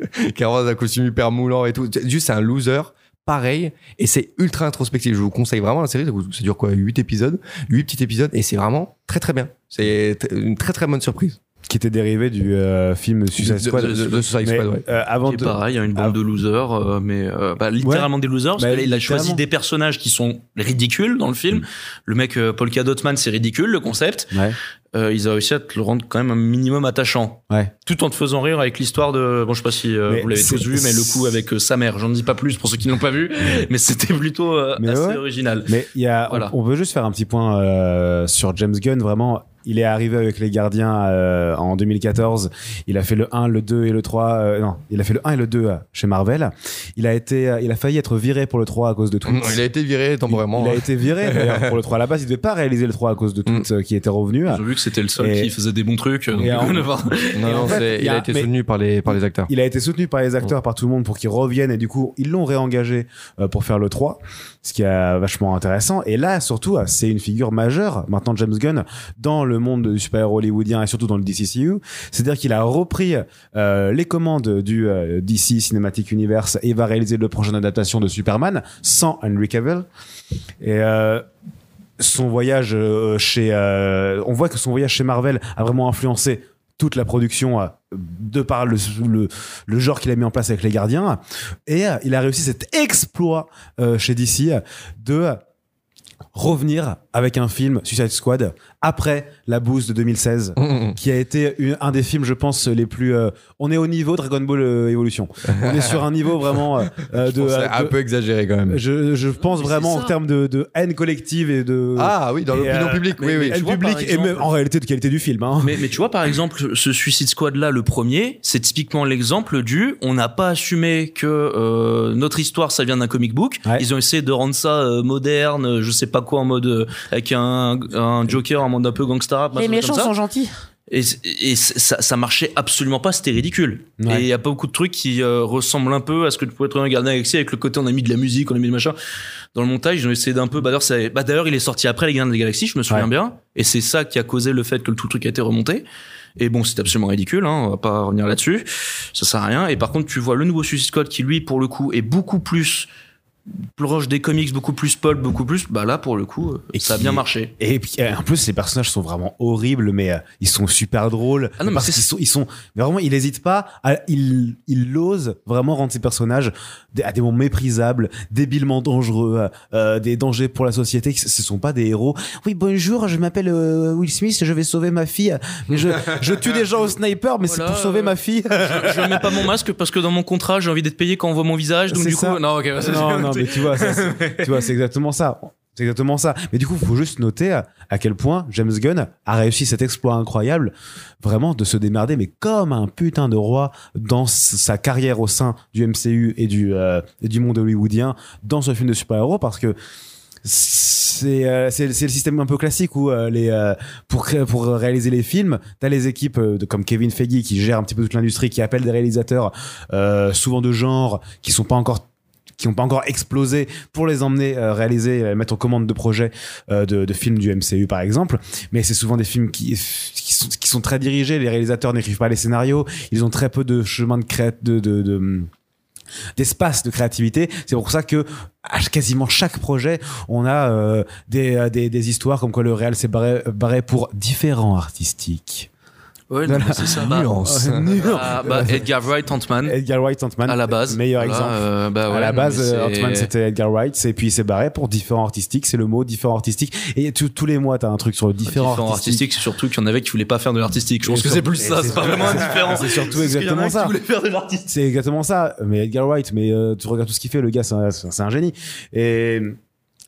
qui a un costume hyper moulant et tout. Juste c'est un loser. Pareil, et c'est ultra introspectif. Je vous conseille vraiment la série. Ça, dure quoi 8 épisodes? 8 petits épisodes, et c'est vraiment très très bien. C'est une très très bonne surprise. Qui était dérivé du euh, film Suicide De- Squad. de- de- de Suicide Mais, Squad, ouais. euh, avant de, pareil, il y a une bande Ah. de losers, euh, mais euh, bah, littéralement des losers, parce Bah, qu'il a choisi des personnages qui sont ridicules dans le film. Mm. Le mec euh, Polka Dotman, c'est ridicule le concept. Ouais. Euh, ils ont réussi à te le rendre quand même un minimum attachant, Ouais. tout en te faisant rire avec l'histoire de. Bon, je sais pas si euh, vous l'avez tous vu, mais le coup avec euh, sa mère. J'en dis pas plus pour ceux qui l'ont pas vu, mais c'était plutôt euh, Mais assez ouais. original. Mais il y a, Voilà. on, on veut juste faire un petit point euh, sur James Gunn. Vraiment, il est arrivé avec les Gardiens euh, en 2014. Il a fait le 1, le 2 et le 3. euh, non, il a fait le 1 et le 2 euh, chez Marvel. Il a été, euh, il a failli être viré pour le 3 à cause de tout. Il a été viré temporairement. Il a été viré d'ailleurs pour le 3 à la base. Il devait pas réaliser le 3 à cause de tout Mm. euh, qui était revenu. Ont vu que c'était le seul Et- qui faisait des bons trucs. donc, en- du coup, enfin, Non, non, en fait, c'est- il il a- a été soutenu par les, par les acteurs. Il a été soutenu par les acteurs, par tout le monde pour qu'ils reviennent et du coup ils l'ont réengagé euh, pour faire le 3, ce qui est vachement intéressant. Et là surtout c'est une figure majeure maintenant James Gunn dans le monde du super-héros hollywoodien et surtout dans le DCCU. C'est-à-dire qu'il a repris euh, les commandes du euh, DC Cinematic Universe et va réaliser le prochaine adaptation de Superman sans Henry Cavill. Et euh, son voyage chez, on voit que son voyage chez Marvel a vraiment influencé toute la production de par le, le, le genre qu'il a mis en place avec les gardiens. Et euh, il a réussi cet exploit euh, chez DC de revenir avec un film Suicide Squad après la bouse de 2016 Mmh, qui a été une- un des films je pense les plus euh, on est au niveau Dragon Ball euh, Evolution on est sur un niveau vraiment euh, euh, de, C'est euh, un de- peu exagéré quand même. je, je pense Mais vraiment en termes de, de haine collective et de Ah oui, dans l'opinion euh, publique, oui, mais- oui. haine publique et même en réalité de qualité du film hein. Mais, mais tu vois, par exemple, ce Suicide Squad là, le premier, c'est typiquement l'exemple du on n'a pas assumé que euh, notre histoire ça vient d'un comic book. Ouais. Ils ont essayé de rendre ça euh, moderne, je sais pas quoi, en mode euh, avec un, un Joker en mode un peu gangsta Les méchants comme ça. sont gentils. Et, et ça, ça marchait absolument pas, c'était ridicule. Ouais. Et il y a pas beaucoup de trucs qui euh, ressemblent un peu à ce que tu pourrais trouver dans Gardien Galaxy avec le côté on a mis de la musique, on a mis de machin. Dans le montage, ils ont essayé d'un peu. Bah d'ailleurs, bah, d'ailleurs, il est sorti après les Gardiens de la Galaxie, je me souviens Ouais. bien. Et c'est ça qui a causé le fait que tout le truc a été remonté. Et bon, c'est absolument ridicule, hein, on va pas revenir là-dessus. Ça sert à rien. Et par contre, tu vois le nouveau Suicide Squad qui, lui, pour le coup, est beaucoup plus proche des comics, beaucoup plus pulp, beaucoup plus. Bah là, pour le coup, euh, Et ça a bien marché. Et puis euh, en plus les personnages sont vraiment horribles mais euh, ils sont super drôles Ah non, mais parce qu'ils sont ils sont mais vraiment il hésite pas à, il il ose vraiment rendre ses personnages à des moments méprisables, débilement dangereux, euh, des dangers pour la société ce sont pas des héros. Oui, bonjour, je m'appelle euh, Will Smith, je vais sauver ma fille mais je je tue des gens au sniper mais c'est pour sauver ma fille. je, je mets pas mon masque parce que dans mon contrat, j'ai envie d'être payé quand on voit mon visage. Donc du ça. coup, non, non, non, mais tu vois, c'est- tu vois, c'est exactement ça. C'est exactement ça. Mais du coup, il faut juste noter à, à quel point James Gunn a réussi cet exploit incroyable, vraiment de se démerder, mais comme un putain de roi dans sa carrière au sein du MCU et du, euh, et du monde hollywoodien dans ce film de super-héros, parce que c'est euh, c'est le système un peu classique où euh, les euh, pour créer, pour réaliser les films t'as les équipes de, comme Kevin Feige qui gère un petit peu toute l'industrie qui appelle des réalisateurs souvent de genre qui sont pas encore qui n'ont pas encore explosé pour les emmener euh, réaliser mettre en commande de projets euh, de, films du MCU par exemple mais c'est souvent des films qui qui sont, très dirigés les réalisateurs n'écrivent pas les scénarios ils ont très peu de chemin de crête de, de, de d'espace de créativité. C'est pour ça que à quasiment chaque projet, on a euh, des, des, histoires comme quoi le réel s'est barré pour différents artistiques. Ouais, non, mais c'est ça. Bah, Nuance. bah, bah, Edgar Wright, Ant-Man, Edgar Wright, Ant-Man, à la base. meilleur Voilà, exemple. euh, bah à ouais, la non, base, euh, Ant-Man, c'était Edgar Wright, et puis il s'est barré pour différents artistiques. C'est le mot différents artistiques. Et tous tous les mois, t'as un truc sur le différent, différent artistique. artistique, c'est surtout qu'il y en avait qui voulaient pas faire de l'artistique. Je pense que c'est plus ça, c'est pas vraiment indifférent. c'est surtout exactement ça. C'est exactement ça. Mais Edgar Wright, mais euh, tu regardes tout ce qu'il fait, le gars, c'est un génie. Et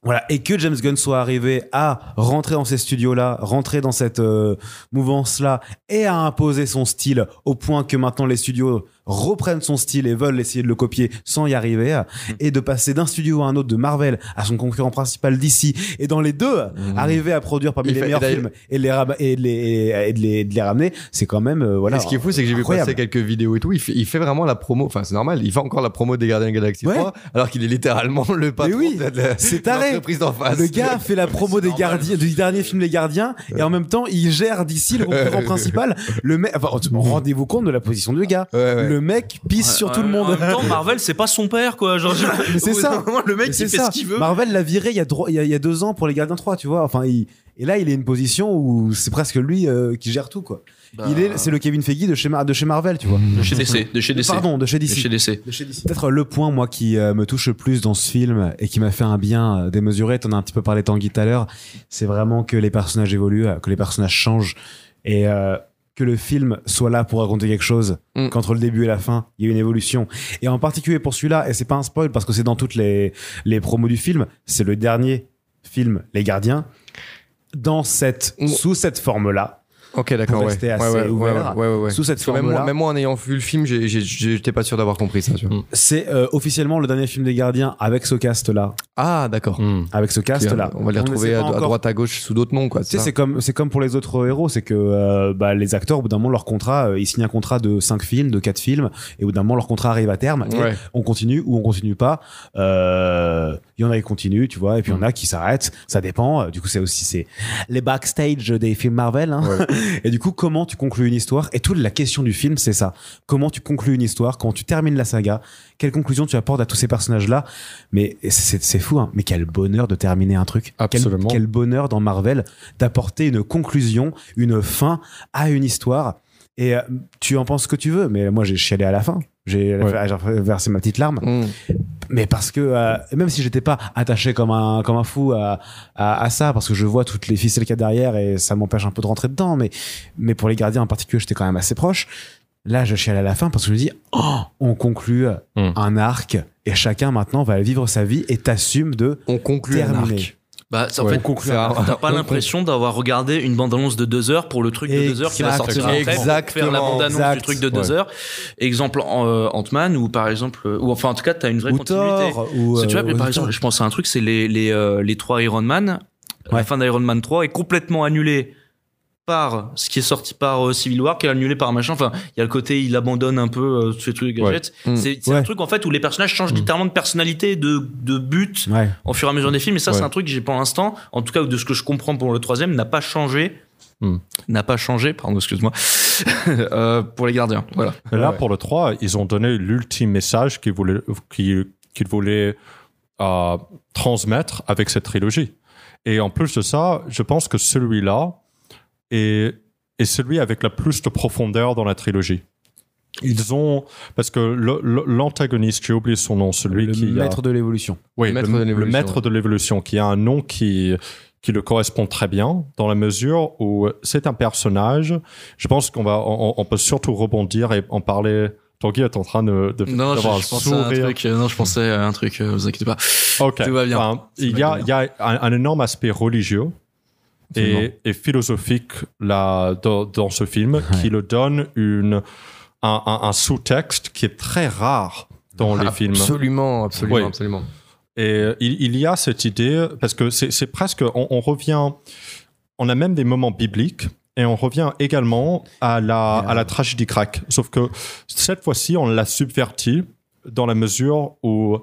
voilà. Et que James Gunn soit arrivé à rentrer dans ces studios-là, rentrer dans cette euh, mouvance-là, et à imposer son style au point que maintenant les studios reprennent son style et veulent essayer de le copier sans y arriver, et de passer d'un studio à un autre, de Marvel à son concurrent principal d'ici, et dans les deux, arriver à produire parmi Il les fait- meilleurs films et de les, raba- et de les, et de les, de les ramener, c'est quand même euh, voilà. Et ce qui est fou, c'est que j'ai vu passer quelques vidéos et tout. Il fait, il fait vraiment la promo. Enfin, c'est normal. Il fait encore la promo des Gardiens de la Galaxie Ouais. 3, alors qu'il est littéralement le patron oui, de la- c'est taré. l'entreprise d'en face. Le gars fait la promo des normal. gardiens, du dernier film Les Gardiens, et en même temps, il gère d'ici le concurrent principal. Le mec, enfin, rendez-vous compte de la position du gars. Ouais, ouais. Le mec pisse sur tout le En monde. même temps, Marvel, c'est pas son père, quoi. Genre, je- Mais c'est ça. Le mec, il c'est fait ça. ce qu'il veut. Marvel l'a viré il y, a dro- il, y a, il y a deux ans pour les Gardiens 3, tu vois. Enfin, il- et là, il est une position où c'est presque lui euh, qui gère tout, quoi. Bah, Il est, c'est le Kevin Feige de chez, Mar- de chez Marvel, tu vois. de chez DC, de chez DC. Pardon, de chez de DC. chez DC. Peut-être le point, moi, qui euh, me touche le plus dans ce film et qui m'a fait un bien euh, démesuré, t'en as un petit peu parlé Tanguy tout à l'heure, c'est vraiment que les personnages évoluent, euh, que les personnages changent et euh, que le film soit là pour raconter quelque chose, Mm. qu'entre le début et la fin, il y a une évolution. Et en particulier pour celui-là, et c'est pas un spoil parce que c'est dans toutes les, les promos du film, c'est le dernier film, Les Gardiens, dans cette, Mm. sous cette forme-là, Ok, d'accord. Ouais. Ouais, assez ouais, ouais, ouvert. ouais, ouais, ouais. sous cette que même, même moi, en ayant vu le film, j'ai- j'ai- j'étais pas sûr d'avoir compris ça. Tu vois. C'est euh, officiellement le dernier film des Gardiens avec ce cast-là. Ah, d'accord. Hmm. Avec ce cast-là. On va les retrouver à, droite, à gauche, sous d'autres noms, quoi. Tu sais, c'est comme c'est comme pour les autres héros, c'est que euh, bah, les acteurs, au bout d'un moment, leur contrat, euh, ils signent un contrat de 5 films, de 4 films, et au bout d'un moment, leur contrat arrive à terme. et Ouais. on continue ou on continue pas. Euh, Il y en a qui continuent, tu vois, et puis il y en Mm. a qui s'arrêtent. Ça dépend. Du coup, c'est aussi c'est les backstage des films Marvel. Hein. et du coup, comment tu conclus une histoire? Et toute la question du film, c'est ça. Comment tu conclus une histoire? Comment tu termines la saga? Quelle conclusion tu apportes à tous ces personnages-là? Mais c'est fou, hein. Mais quel bonheur de terminer un truc. Quel- Absolument. quel bonheur dans Marvel d'apporter une conclusion, une fin à une histoire. Et euh, tu en penses ce que tu veux, mais moi j'ai chialé à la fin. J'ai Ouais. versé ma petite larme. Mm. Mais parce que euh, même si j'étais pas attaché comme un comme un fou à, à, à ça, parce que je vois toutes les ficelles qu'il y a derrière et ça m'empêche un peu de rentrer dedans. Mais mais pour les gardiens en particulier, j'étais quand même assez proche. Là, je chiale à la fin parce que je me dis, oh, on conclut Mm. un arc et chacun maintenant va vivre sa vie et t'assumes de On conclut un terminer. arc. Bah, ça, en Ouais. fait, t'as pas On- l'impression d'avoir regardé une bande-annonce de deux heures pour le truc de deux heures qui va sortir après. pour Exactement. Faire la bande-annonce Exact. du truc de deux Ouais. heures. Exemple, euh, Ant-Man, ou par exemple, euh, ou enfin, en tout cas, t'as une vraie ou continuité. Thor ou C'est- tu vois, euh, mais par ou exemple, Thor. je pense à un truc, c'est les, les, euh, les trois Iron Man. La fin d'Iron Man 3 est complètement annulée par ce qui est sorti par euh, Civil War, qui est annulé par machin. Enfin, il y a le côté, il abandonne un peu euh, ces trucs gadgets. Ouais. Mm. C'est Ouais. un truc, en fait, où les personnages changent littéralement de personnalité, de, de but ouais. au fur et à mesure des films. Et ça, Ouais. c'est un truc que j'ai pour l'instant, en tout cas, de ce que je comprends pour le troisième, n'a pas changé. Hmm. N'a pas changé, pardon, excuse-moi, euh, pour les gardiens. Voilà. Mais là, Ouais. pour le 3, ils ont donné l'ultime message qu'ils voulaient, qu'ils, qu'ils voulaient euh, transmettre avec cette trilogie. Et en plus de ça, je pense que celui-là est, est celui avec la plus de profondeur dans la trilogie. Ils ont parce que le- le- l'antagoniste, j'ai oublié son nom, celui le qui a- maître de l'évolution. oui, Le le, maître de le l'évolution, maître de l'évolution, qui a un nom qui, qui le correspond très bien, dans la mesure où c'est un personnage. Je pense qu'on va, on, on peut surtout rebondir et en parler. Tanguy est en train de, de Non, je, pensais à un truc. Non, je pensais à un truc. vous inquiétez pas. Ok. Tout va bien. Enfin, il y a, il y a un, un énorme aspect religieux. Et, et philosophique là, dans, dans ce film qui le donne une, un, un- un sous-texte qui est très rare dans les films. Absolument, absolument, Oui. absolument. Et il, il y a cette idée, parce que c'est presque, on, on revient, on a même des moments bibliques, et on revient également à la, à la tragédie grecque. Sauf que cette fois-ci, on l'a subverti dans la mesure où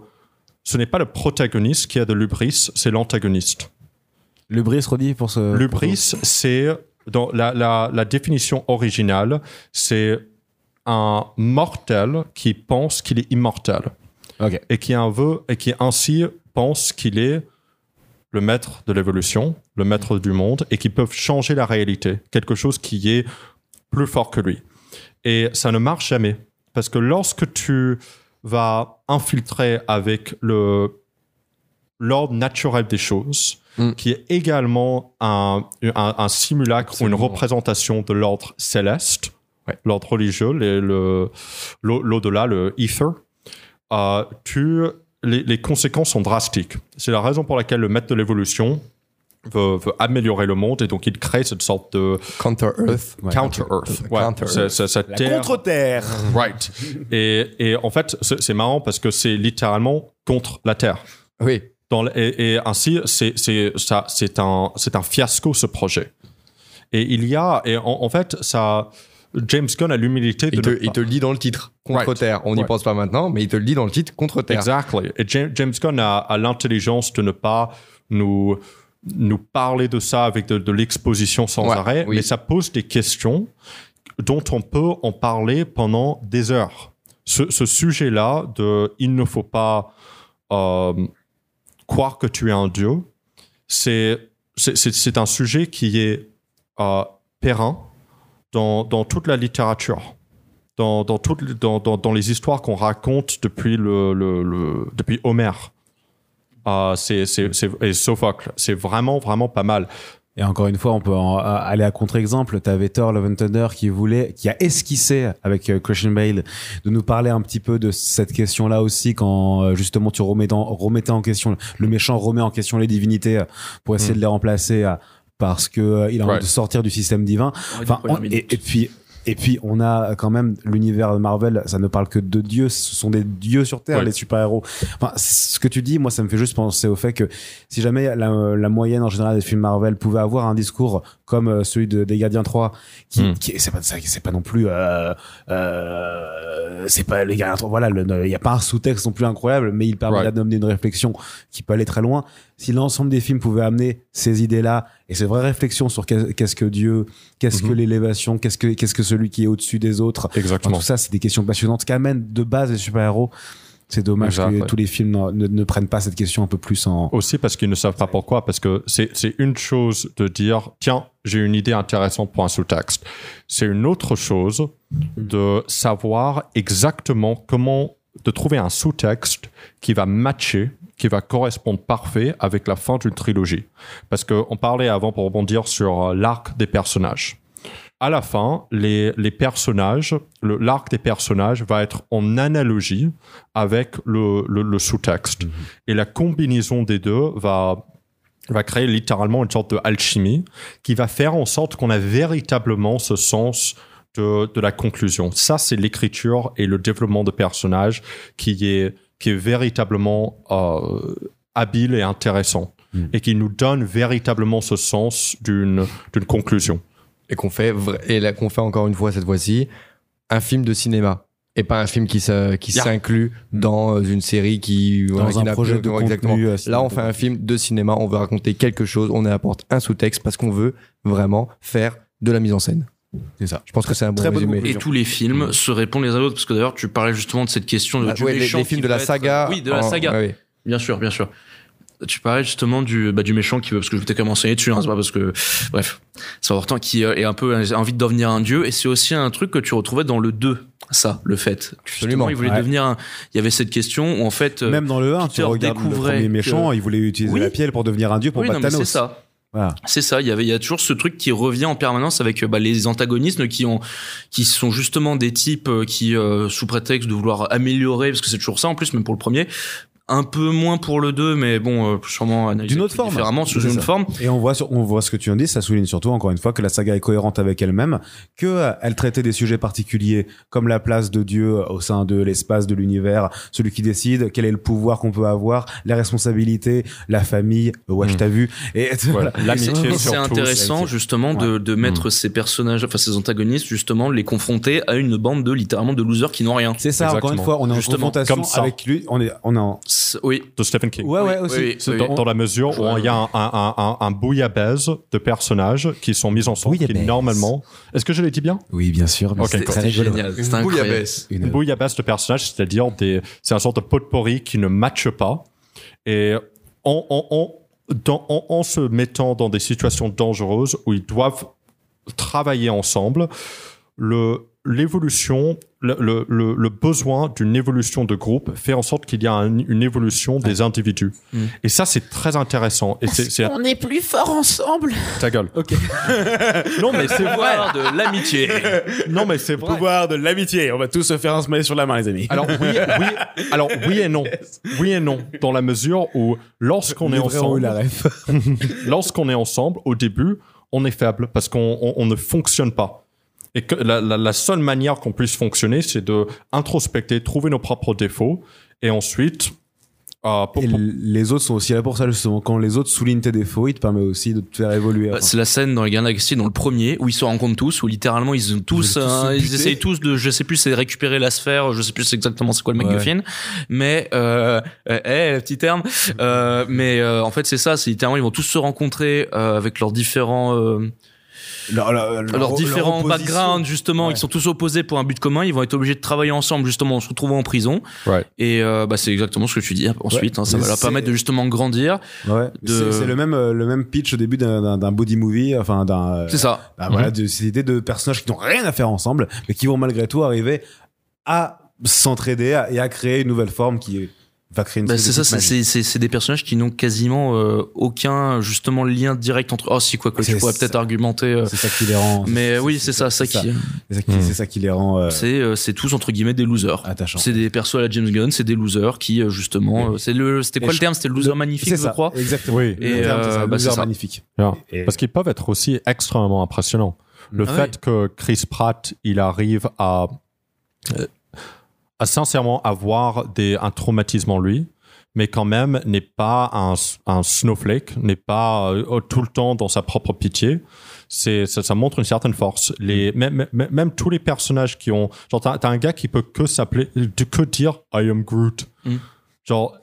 ce n'est pas le protagoniste qui a de l'ubris, c'est l'antagoniste. Lubris redit pour ce. L'ubris, c'est dans la, la, la définition originale, c'est un mortel qui pense qu'il est immortel et qui en veut et qui ainsi pense qu'il est le maître de l'évolution, le maître du monde et qui peuvent changer la réalité, quelque chose qui est plus fort que lui. Et ça ne marche jamais parce que lorsque tu vas infiltrer avec le l'ordre naturel des choses, Mm. qui est également un, un, un simulacre ou une représentation de l'ordre céleste, Ouais. l'ordre religieux, le- l'au-delà, le ether, euh, tu, les, les conséquences sont drastiques. C'est la raison pour laquelle le maître de l'évolution veut, veut améliorer le monde et donc il crée cette sorte de Counter Earth. Ouais. counter-earth. Ouais, Counter-Earth. cette La terre- contre-terre. Right. Et, et en fait, c'est marrant parce que c'est littéralement contre la Terre. Oui. Dans le- et, et ainsi, c'est c'est ça, c'est un c'est un fiasco ce projet. Et il y a et en, en fait, ça, James Gunn a l'humilité de Il te, il te le dit dans le titre. Contre Right. terre. On n'y pense pas maintenant, mais il te le dit dans le titre. Contre terre. Exactly. Et James, James Gunn a, a l'intelligence de ne pas nous nous parler de ça avec de, de l'exposition sans Ouais, arrêt, oui. mais ça pose des questions dont on peut en parler pendant des heures. Ce, ce sujet-là de il ne faut pas euh, croire que tu es un dieu, c'est c'est- un sujet qui est euh, dans, dans toute la littérature dans, dans, dans, les histoires qu'on raconte depuis, le, le, depuis Homère. Euh, c'est, et Sophocle. C'est vraiment, vraiment pas mal. Et encore une fois, on peut en- a- aller à contre-exemple. T'avais Thor Love and Thunder qui voulait, qui a esquissé avec euh, Christian Bale de nous parler un petit peu de cette question-là aussi quand euh, justement tu remettais en, remettais en question le méchant remet en question les divinités euh, pour essayer Mm. de les remplacer euh, parce que euh, il a envie Right. de sortir du système divin. Enfin, on- et puis et puis on a quand même l'univers de Marvel, ça ne parle que de dieux, ce sont des dieux sur terre Ouais. les super-héros. Enfin, ce que tu dis, moi ça me fait juste penser au fait que si jamais la, la moyenne en général des films Marvel pouvait avoir un discours comme euh, celui de, des Gardiens 3 qui, Mm. qui c'est pas c'est pas non plus euh, euh, c'est pas les Gardiens 3 voilà il y a pas un sous-texte non plus incroyable mais il permet Right. d'amener une réflexion qui peut aller très loin si l'ensemble des films pouvaient amener ces idées-là et ces vraies réflexions sur qu'est- qu'est-ce que Dieu, qu'est-ce que Mhm. l'élévation, qu'est-ce que qu'est-ce que celui qui est au-dessus des autres. Enfin, Exactement. tout ça, c'est des questions passionnantes qu'amènent de base les super-héros. C'est dommage Exact, que ouais. tous les films ne, ne prennent pas cette question un peu plus en. Aussi parce qu'ils ne savent pas pourquoi. Parce que c'est, c'est une chose de dire, tiens, j'ai une idée intéressante pour un sous-texte. C'est une autre chose de savoir exactement comment, de trouver un sous-texte qui va matcher, qui va correspondre parfait avec la fin d'une trilogie. Parce qu'on parlait avant pour rebondir sur euh, l'arc des personnages. À la fin, les, les personnages, l'arc des personnages va être en analogie avec le, le, le sous-texte. Et la combinaison des deux va, va créer littéralement une sorte de alchimie qui va faire en sorte qu'on a véritablement ce sens de, de la conclusion. Ça, c'est l'écriture et le développement de personnages qui est, qui est véritablement euh, habile et intéressant. Mm. Et qui nous donne véritablement ce sens d'une conclusion. Et qu'on fait, et là, qu'on fait encore une fois cette fois-ci, un film de cinéma. Et pas un film qui se- qui Yeah. s'inclut dans euh, une série qui. voilà, Dans qui un n'a projet plus- de exactement. contenu, euh, Là, on fait un film de cinéma, on veut raconter quelque chose, on apporte un sous-texte parce qu'on veut vraiment faire de la mise en scène. C'est ça. Je pense que c'est un bon Très résumé. Et tous les films se répondent les uns aux autres parce que d'ailleurs tu parlais justement de cette question de, Ah, du ouais, les, méchant les films qui de la veut être- saga. Oui, de la en- saga. ouais, ouais. Bien sûr, bien sûr. Tu parlais justement du, bah, du méchant qui veut, parce que je t'ai commencé dessus, hein, c'est pas parce que, bref, c'est important, qui euh, est un peu a envie de devenir un dieu, et c'est aussi un truc que tu retrouvais dans le 2, ça, le fait. Justement, Absolument. il voulait Ouais. devenir un, il y avait cette question où en fait, euh, Même dans le 1, tu Peter regardes le premier que- méchant, il voulait utiliser Oui. la pielle pour devenir un dieu pour oui, non, battre mais Thanos. c'est ça. Voilà. C'est ça, il y avait, il y a toujours ce truc qui revient en permanence avec euh, bah, les antagonistes qui ont, qui sont justement des types euh, qui, euh, sous prétexte de vouloir améliorer, parce que c'est toujours ça en plus, même pour le premier, un peu moins pour le 2, mais bon, euh, sûrement D'une autre forme. différemment, sous une ça. autre forme. Et on voit, sur, on voit ce que tu en dis, ça souligne surtout encore une fois que la saga est cohérente avec elle-même, que euh, elle traitait des sujets particuliers comme la place de Dieu au sein de l'espace, de l'univers, celui qui décide, quel est le pouvoir qu'on peut avoir, les responsabilités, la famille, euh, ouais, je t'as vu, et voilà. L'amitié c'est intéressant justement de, de mettre Mm. ces personnages, enfin ces antagonistes, justement, les confronter à une bande de littéralement de losers qui n'ont rien. C'est ça, encore une Exactement. fois, on est en Justement, confrontation comme ça. avec lui, on est, on est en, Oui. de Stephen King. ouais, ouais, Oui, aussi. oui, C'est oui. dans, dans la mesure où il y a un, un, un, un, un bouillabaisse de personnages qui sont mis ensemble, qui normalement. Est-ce que je l'ai dit bien? Oui, bien sûr, c'est très génial. Une C'était incroyable. bouillabaisse. Une- Une bouillabaisse de personnages, c'est-à-dire des, c'est un sorte de potpourri qui ne matche pas. Et en, en, en, dans- en, en se mettant dans des situations dangereuses où ils doivent travailler ensemble, le, l'évolution, le, le, le, le besoin d'une évolution de groupe fait en sorte qu'il y a un- une évolution des individus. Mm. Et ça, c'est très intéressant. Et c'est On est plus fort ensemble. ta gueule. non, mais c'est vrai. Pouvoir de l'amitié. Non, mais c'est vrai. pouvoir de l'amitié. On va tous se faire un smiley sur la main, les amis. Alors oui, oui, alors oui et non, oui et non, dans la mesure où lorsqu'on est ensemble, lorsqu'on est ensemble, au début, on est faible parce qu'on on, on ne fonctionne pas. Et que la, la, la seule manière qu'on puisse fonctionner, c'est de introspecter, trouver nos propres défauts, et ensuite, euh, pour- Et pour- les autres sont aussi là pour ça, justement. Quand les autres soulignent tes défauts, ils te permettent aussi de te faire évoluer. Bah, c'est la scène dans les Gardiens de la Galaxie, dans le premier, où ils se rencontrent tous, où littéralement ils ont tous, Ils euh, ils essayent tous de, je sais plus, c'est récupérer la sphère, je sais plus exactement c'est quoi le Ouais. MacGuffin, mais euh, le petit terme, euh, mais euh, en fait c'est ça, c'est littéralement ils vont tous se rencontrer euh, avec leurs différents, euh, leur, leur- leur- leurs différents backgrounds justement, Ouais. ils sont tous opposés pour un but commun, ils vont être obligés de travailler ensemble justement en se retrouvant en prison, Ouais. et euh, bah c'est exactement ce que tu dis ensuite, hein, ça va leur c'est- permettre de justement grandir, Ouais. de- C'est c'est le même, euh, le même pitch au début d'un- body movie, enfin d'un. euh, c'est ça. bah, voilà, de cette idée de personnages qui n'ont rien à faire ensemble, mais qui vont malgré tout arriver à s'entraider et à créer une nouvelle forme qui va créer une. Bah, c'est ça, c'est- des personnages qui n'ont quasiment euh, aucun justement lien direct entre. Oh si quoi que tu pourrais peut-être argumenter. euh, C'est ça qui les rend. mais oui, c'est ça, qui. C'est ça qui, c'est ça qui les rend euh, C'est euh, c'est tous entre guillemets des losers. C'est des persos à la James Gunn, c'est des losers qui euh, justement. euh, c'est le, c'était quoi Et le terme? C'était le loser Le- magnifique, je ça, crois. Exactement. Oui. Le Et, euh, ça, bah, loser magnifique. Yeah. Et- Parce qu'ils peuvent être aussi extrêmement impressionnants. Le Ah fait que Chris Pratt, il arrive euh, à sincèrement avoir des, un traumatisme en lui, mais quand même n'est pas un, un snowflake, n'est pas euh, tout le temps dans sa propre pitié. C'est, ça, ça montre une certaine force. Les, même, même, même tous les personnages qui ont, genre, t'as, un gars qui peut que s'appeler, que dire I am Groot. Mm. Genre,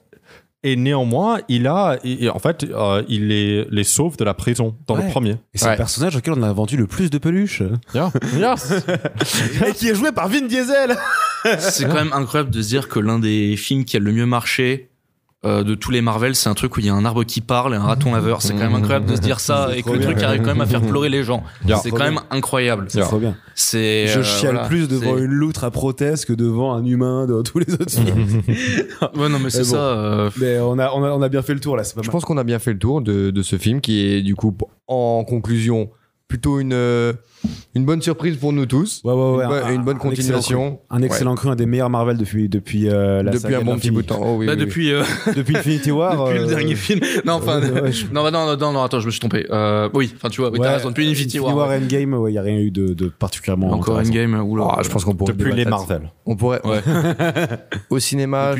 et néanmoins, il a, en fait, euh, il les, les sauve de la prison dans Ouais. le premier. Et c'est Ouais. le personnage auquel on a vendu le plus de peluches. Et qui est joué par Vin Diesel. C'est quand même incroyable de se dire que l'un des films qui a le mieux marché. Euh, de tous les Marvel, c'est un truc où il y a un arbre qui parle et un raton laveur. C'est quand même incroyable de se dire ça C'est et que le truc bien. arrive quand même à faire pleurer les gens. Yeah. C'est quand bien. même incroyable. C'est trop bien. C'est. Je euh, chiale voilà. plus devant une loutre à prothèse que devant un humain dans tous les autres films. Ouais, non, mais c'est bon. ça. euh, Mais on a, on, a, on a bien fait le tour là, c'est pas Je pense qu'on a bien fait le tour de, de ce film qui est du coup en conclusion plutôt une, euh, une bonne surprise pour nous tous. Ouais, ouais, ouais, une, bonne- un- une bonne un excellent continuation. cru. Un excellent cru, un des meilleurs Marvel depuis, depuis euh, la Depuis saga un bon petit bout de temps. Oh, oui, bah, oui, depuis. euh, Depuis Infinity War. depuis le euh, dernier film. Non, enfin. ouais, ouais, je- Non, bah, non, non, non, attends, je me suis trompé. Euh, oui, enfin, tu vois, oui, Ouais, t'as raison. Depuis Infinity War. ouais. Endgame, il n'y a rien eu de, de particulièrement. Encore. Endgame, oula. Ah, je pense qu'on pourrait Depuis les Marvel. On pourrait. Au cinéma,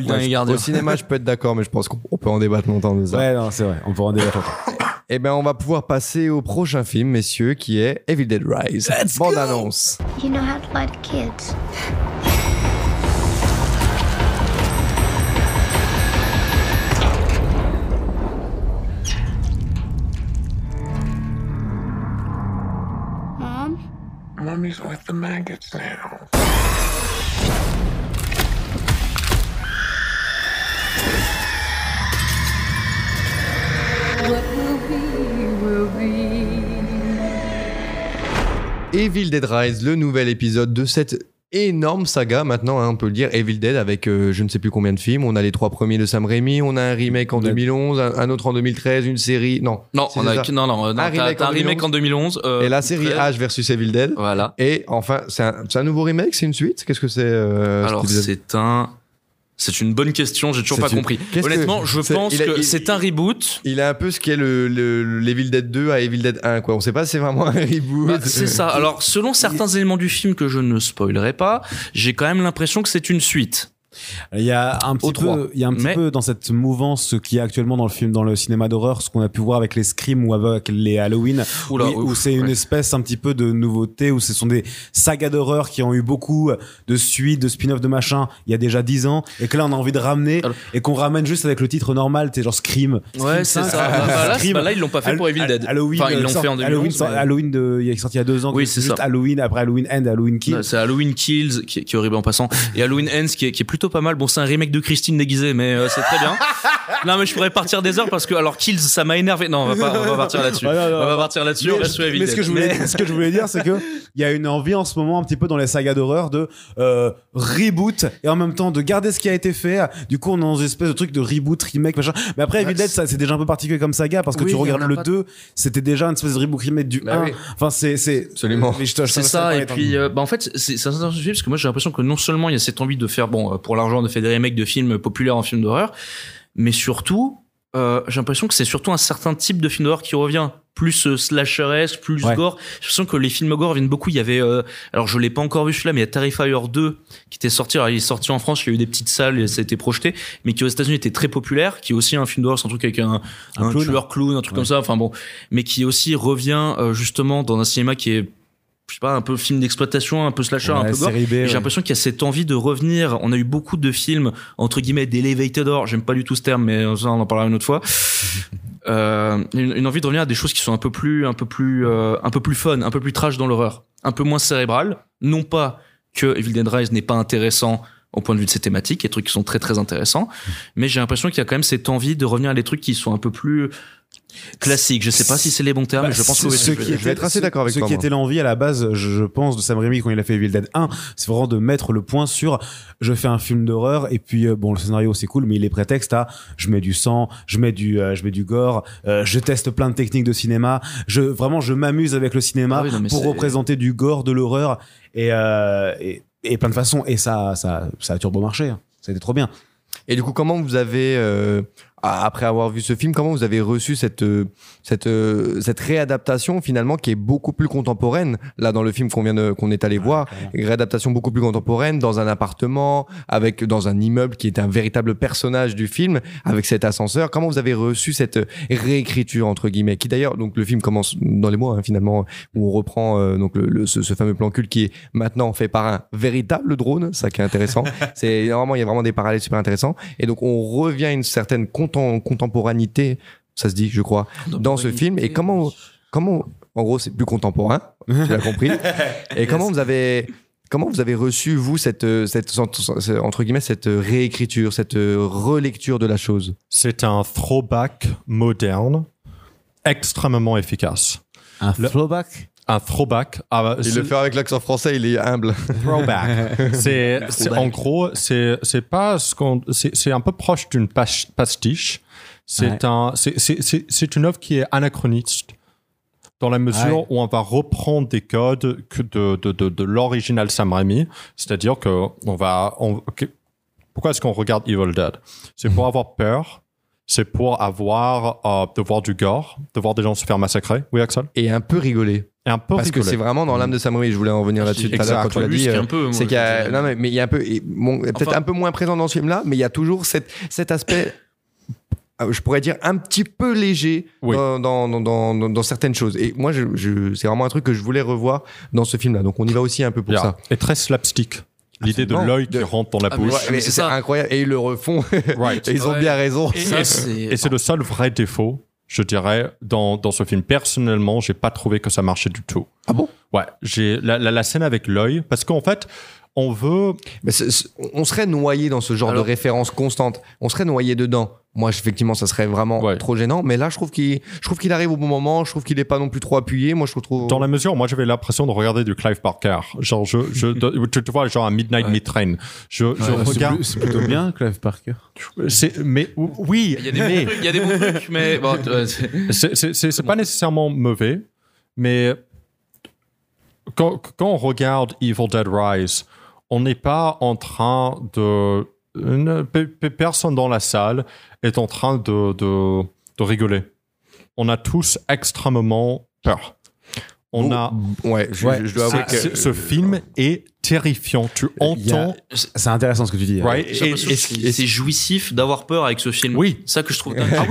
au cinéma, je peux être d'accord, mais je pense qu'on on peut en débattre longtemps de ça. Ouais, non, c'est vrai, on peut en débattre longtemps. Eh ben, on va pouvoir passer au prochain film, messieurs, qui est Evil Dead Rise. Bande annonce. You know how to lie to kids. Mom? Mummy's with the maggots now. Evil Dead Rise, le nouvel épisode de cette énorme saga maintenant, hein, on peut le dire, Evil Dead avec euh, je ne sais plus combien de films. On a les trois premiers de Sam Raimi, on a un remake en On a- 2011, un, un autre en 2013, une série. Non, Non, on a, ça. non, non, euh, non, Un remake en un remake en 2011. euh, Et la série H versus Evil Dead. Voilà. Et enfin, c'est un, un nouveau remake, c'est une suite? Qu'est-ce que c'est euh, Alors, c'est un. C'est une bonne question, j'ai toujours pas une- compris. Que- Honnêtement, je pense a- que c'est un reboot. Il a un peu ce qu'est le, le, le Evil Dead 2 à Evil Dead 1, quoi. On sait pas si c'est vraiment un reboot. Bah, c'est ça. Alors, selon certains éléments du film que je ne spoilerai pas, j'ai quand même l'impression que c'est une suite. Il y a un petit peu, il y a un petit Mais- peu dans cette mouvance qui est actuellement dans le film, dans le cinéma d'horreur, ce qu'on a pu voir avec les Scream ou avec les Halloween, Oula, où, où c'est une ouais. espèce un petit peu de nouveauté, où ce sont des sagas d'horreur qui ont eu beaucoup de suites, de spin-off, de machin, il y a déjà 10 ans, et que là on a envie de ramener, Alors- et qu'on ramène juste avec le titre normal, sais, genre Scream. Ouais, c'est 5, ça. Bah, bah, là, Scream. bah, là, ils l'ont pas fait pour Evil Dead. Halloween, Enfin, ils euh, l'ont sort- fait en 2011. Halloween, sort- mais- Halloween de, il est sorti il y a deux ans. Oui, c'est ça. Halloween, après Halloween End, Halloween Kill. Ouais, C'est Halloween Kills qui est, qui est horrible en passant et Halloween Ends qui est, qui est plutôt pas mal. Bon, c'est un remake de Christine déguisée, mais euh, c'est très bien. non, mais je pourrais partir des heures parce que alors Kills, ça m'a énervé. Non, on va pas, on va partir là-dessus. On va non. partir là-dessus. On Mais, ce que je voulais, Mais- ce que je voulais dire, c'est que il y a une envie en ce moment un petit peu dans les sagas d'horreur de euh, reboot et en même temps de garder ce qui a été fait. Du coup, on est dans une espèce de truc de reboot, remake, machin. Mais après, Evil Dead, ça, c'est déjà un peu particulier comme saga parce que Oui, tu regardes le pas- 2, c'était déjà une espèce de reboot remake du Bah 1. oui. Enfin, c'est, c'est, Absolument. C'est ça, et puis euh, bah en fait c'est c'est intéressant parce que moi j'ai l'impression que non seulement il y a cette envie de faire bon euh, pour l'argent de faire des remakes de films populaires en films d'horreur, mais surtout euh, j'ai l'impression que c'est surtout un certain type de film d'horreur qui revient plus euh, slasheresque, plus Ouais. gore. J'ai l'impression que les films gore viennent beaucoup. Il y avait, euh, alors je l'ai pas encore vu celui-là, mais il y a Terrifier 2 qui était sorti. Alors il est sorti en France, il y a eu des petites salles, et ça a été projeté, mais qui aux États-Unis était très populaire, qui est aussi un film d'horreur, c'est un truc avec un, Un un, clown. tueur clown, un truc comme ça. Enfin bon, mais qui aussi revient euh, justement dans un cinéma qui est je sais pas, un peu film d'exploitation, un peu slasher, un peu gore. série B, Et ouais. J'ai l'impression qu'il y a cette envie de revenir. On a eu beaucoup de films, entre guillemets, d'elevated horror. J'aime pas du tout ce terme, mais ça, on en parlera une autre fois. Euh, une, une envie de revenir à des choses qui sont un peu plus, un peu plus, euh, un peu plus fun, un peu plus trash dans l'horreur. Un peu moins cérébral. Non pas que Evil Dead Rise n'est pas intéressant au point de vue de ses thématiques, des trucs qui sont très très intéressants, mais j'ai l'impression qu'il y a quand même cette envie de revenir à des trucs qui sont un peu plus classiques. Je sais pas si c'est les bons termes, Bah, mais je pense ce- que ce oui, qui je vais être assez ce- d'accord avec ce toi, qui moi. était l'envie à la base, je, je pense, de Sam Raimi quand il a fait Evil Dead 1, c'est vraiment de mettre le point sur je fais un film d'horreur et puis euh, bon le scénario c'est cool, mais il est prétexte à je mets du sang, je mets du euh, je mets du gore, euh, je teste plein de techniques de cinéma, je vraiment je m'amuse avec le cinéma Ah oui, non, mais pour représenter du gore, de l'horreur et, euh, et et plein de façons et ça ça ça a turbo marché, hein. ça a été trop bien. Et du coup, comment vous avez, euh, après avoir vu ce film, comment vous avez reçu cette, euh, cette, euh, cette réadaptation finalement qui est beaucoup plus contemporaine là dans le film qu'on vient de, qu'on est allé voir, une réadaptation beaucoup plus contemporaine dans un appartement avec dans un immeuble qui est un véritable personnage du film avec cet ascenseur. Comment vous avez reçu cette réécriture entre guillemets qui d'ailleurs donc le film commence dans les mois hein, finalement où on reprend euh, donc le, le- ce, ce fameux plan cul qui est maintenant fait par un véritable drone, ça qui est intéressant. C'est normalement il y a vraiment des parallèles super intéressants et donc on revient à une certaine contem- contemporanité, ça se dit je crois, dans ce film. Et comment comment en gros c'est plus contemporain, tu l'as compris. Et comment vous avez Comment vous avez reçu, vous, cette, euh, cette, entre guillemets, cette réécriture, cette euh, relecture de la chose? C'est un throwback moderne, extrêmement efficace. Un Le- throwback? Un throwback. ah, Il le fait avec l'accent français, il est humble. throwback. c'est, c'est- en gros, c'est, c'est pas ce qu'on, c'est, c'est un peu proche d'une pas- pastiche. C'est Ouais. un, c'est, c'est, c'est, c'est une œuvre qui est anachroniste dans la mesure Ouais. où on va reprendre des codes que de, de, de, de l'original Sam Raimi. C'est-à-dire que on va, on, ok, pourquoi est-ce qu'on regarde Evil Dead? C'est pour avoir peur. C'est pour avoir, euh, de voir du gore, de voir des gens se faire massacrer. Oui, Axel? Et un peu rigoler. Et un peu Parce que c'est vraiment dans l'âme de Sam Raimi. Je voulais en revenir là-dessus tout à l'heure quand tu l'as dit. euh, c'est qu'il y a, non, mais mais il y a un peu, bon, peut-être Enfin- un peu moins présent dans ce film-là, mais il y a toujours cette, cet aspect, euh, je pourrais dire un petit peu léger Oui. dans, dans, dans, dans, dans certaines choses. Et moi, je, je, c'est vraiment un truc que je voulais revoir dans ce film-là. Donc on y va aussi un peu pour Yeah. ça. Et très slapstick. L'idée de l'œil qui rentre dans la Ah, bouche. Ouais, c'est incroyable. Et ils le refont. Right. Et ils ont Ouais. bien raison. Et c'est le seul vrai défaut, je dirais, dans, dans ce film. Personnellement, j'ai pas trouvé que ça marchait du tout. Ah bon? Ouais, j'ai la, la, la scène avec l'œil, parce qu'en fait, on veut. Mais on serait noyé dans ce genre Alors- de références constantes. On serait noyé dedans. Moi, effectivement, ça serait vraiment Ouais. trop gênant. Mais là, je trouve qu'il, je trouve qu'il arrive au bon moment. Je trouve qu'il est pas non plus trop appuyé. Moi, je trouve. Dans la mesure, moi, j'avais l'impression de regarder du Clive Barker. Genre, je, je, tu te vois, genre un Midnight Ouais. Mid-Train. Je, regarde. c'est plutôt bien, Clive Parker. C'est, mais oui, Il y a des mais bons trucs, il y a des bons trucs, mais bon, c'est pas nécessairement mauvais, mais quand, quand on regarde Evil Dead Rise, on n'est pas en train de une- personne dans la salle est en train de, de, de rigoler. On a tous extrêmement peur. On a. Ouais, je, Ouais, je dois avouer que ce film est terrifiant. Tu Il y a- entends. C'est intéressant ce que tu dis. Right? L'impression que Et- c'est et- c'est jouissif d'avoir peur avec ce film. Oui. Ça que je trouve dingue. Ah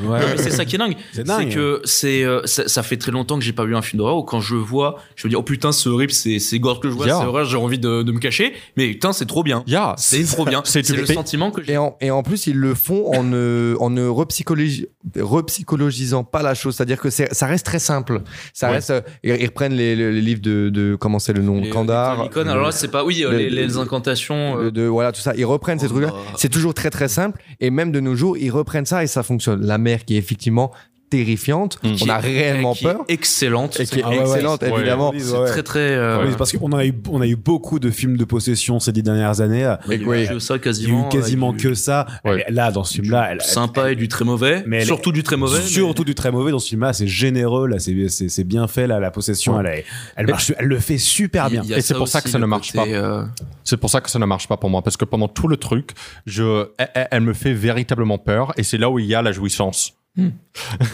oui. Ouais. C'est ça qui est dingue. C'est dingue. C'est que c'est euh, ça, ça fait très longtemps que j'ai pas vu un film d'horreur où quand je vois, je me dis oh putain c'est horrible, c'est c'est gore que je vois, Yeah. c'est horreur, j'ai envie de, de me cacher. Mais putain c'est trop bien. Yeah, C'est trop bien. c'est le sentiment que j'ai. Et en, et en plus, ils le font en ne, en ne repsychologi- repsychologisant pas la chose. C'est-à-dire que c'est- ça reste très simple. Ça Ouais. reste, euh, ils, ils reprennent les, les- les livres de, de comment c'est le nom, Les- Kandar. Alors là c'est pas oui euh, le- les, les le- incantations. de, euh, de- voilà tout ça. Ils reprennent ces Oh trucs là là. c'est toujours très très simple. Et même de nos jours ils reprennent ça et ça fonctionne. La mère qui est effectivement terrifiante Mm. on a réellement qui est peur excellente. et qui est Ah ouais, ouais, excellente c'est- évidemment ouais. C'est très très. euh, Oui, parce qu'on a eu, on a eu beaucoup de films de possession ces dix dernières années. il y a eu ça Il y a quasiment. eu quasiment que ça. Là, dans ce film-là, elle, sympa et du très mauvais. Mais est- surtout du très mauvais. mais- surtout du très mauvais dans ce film-là, c'est généreux, là, c'est, bien fait, là, la possession, elle, est- elle, marche, elle le fait super bien. Et c'est pour ça que ça ne marche pas. euh, C'est pour ça que ça ne marche pas pour moi, parce que pendant tout le truc, je, elle me fait véritablement peur, et c'est là où il y a la jouissance.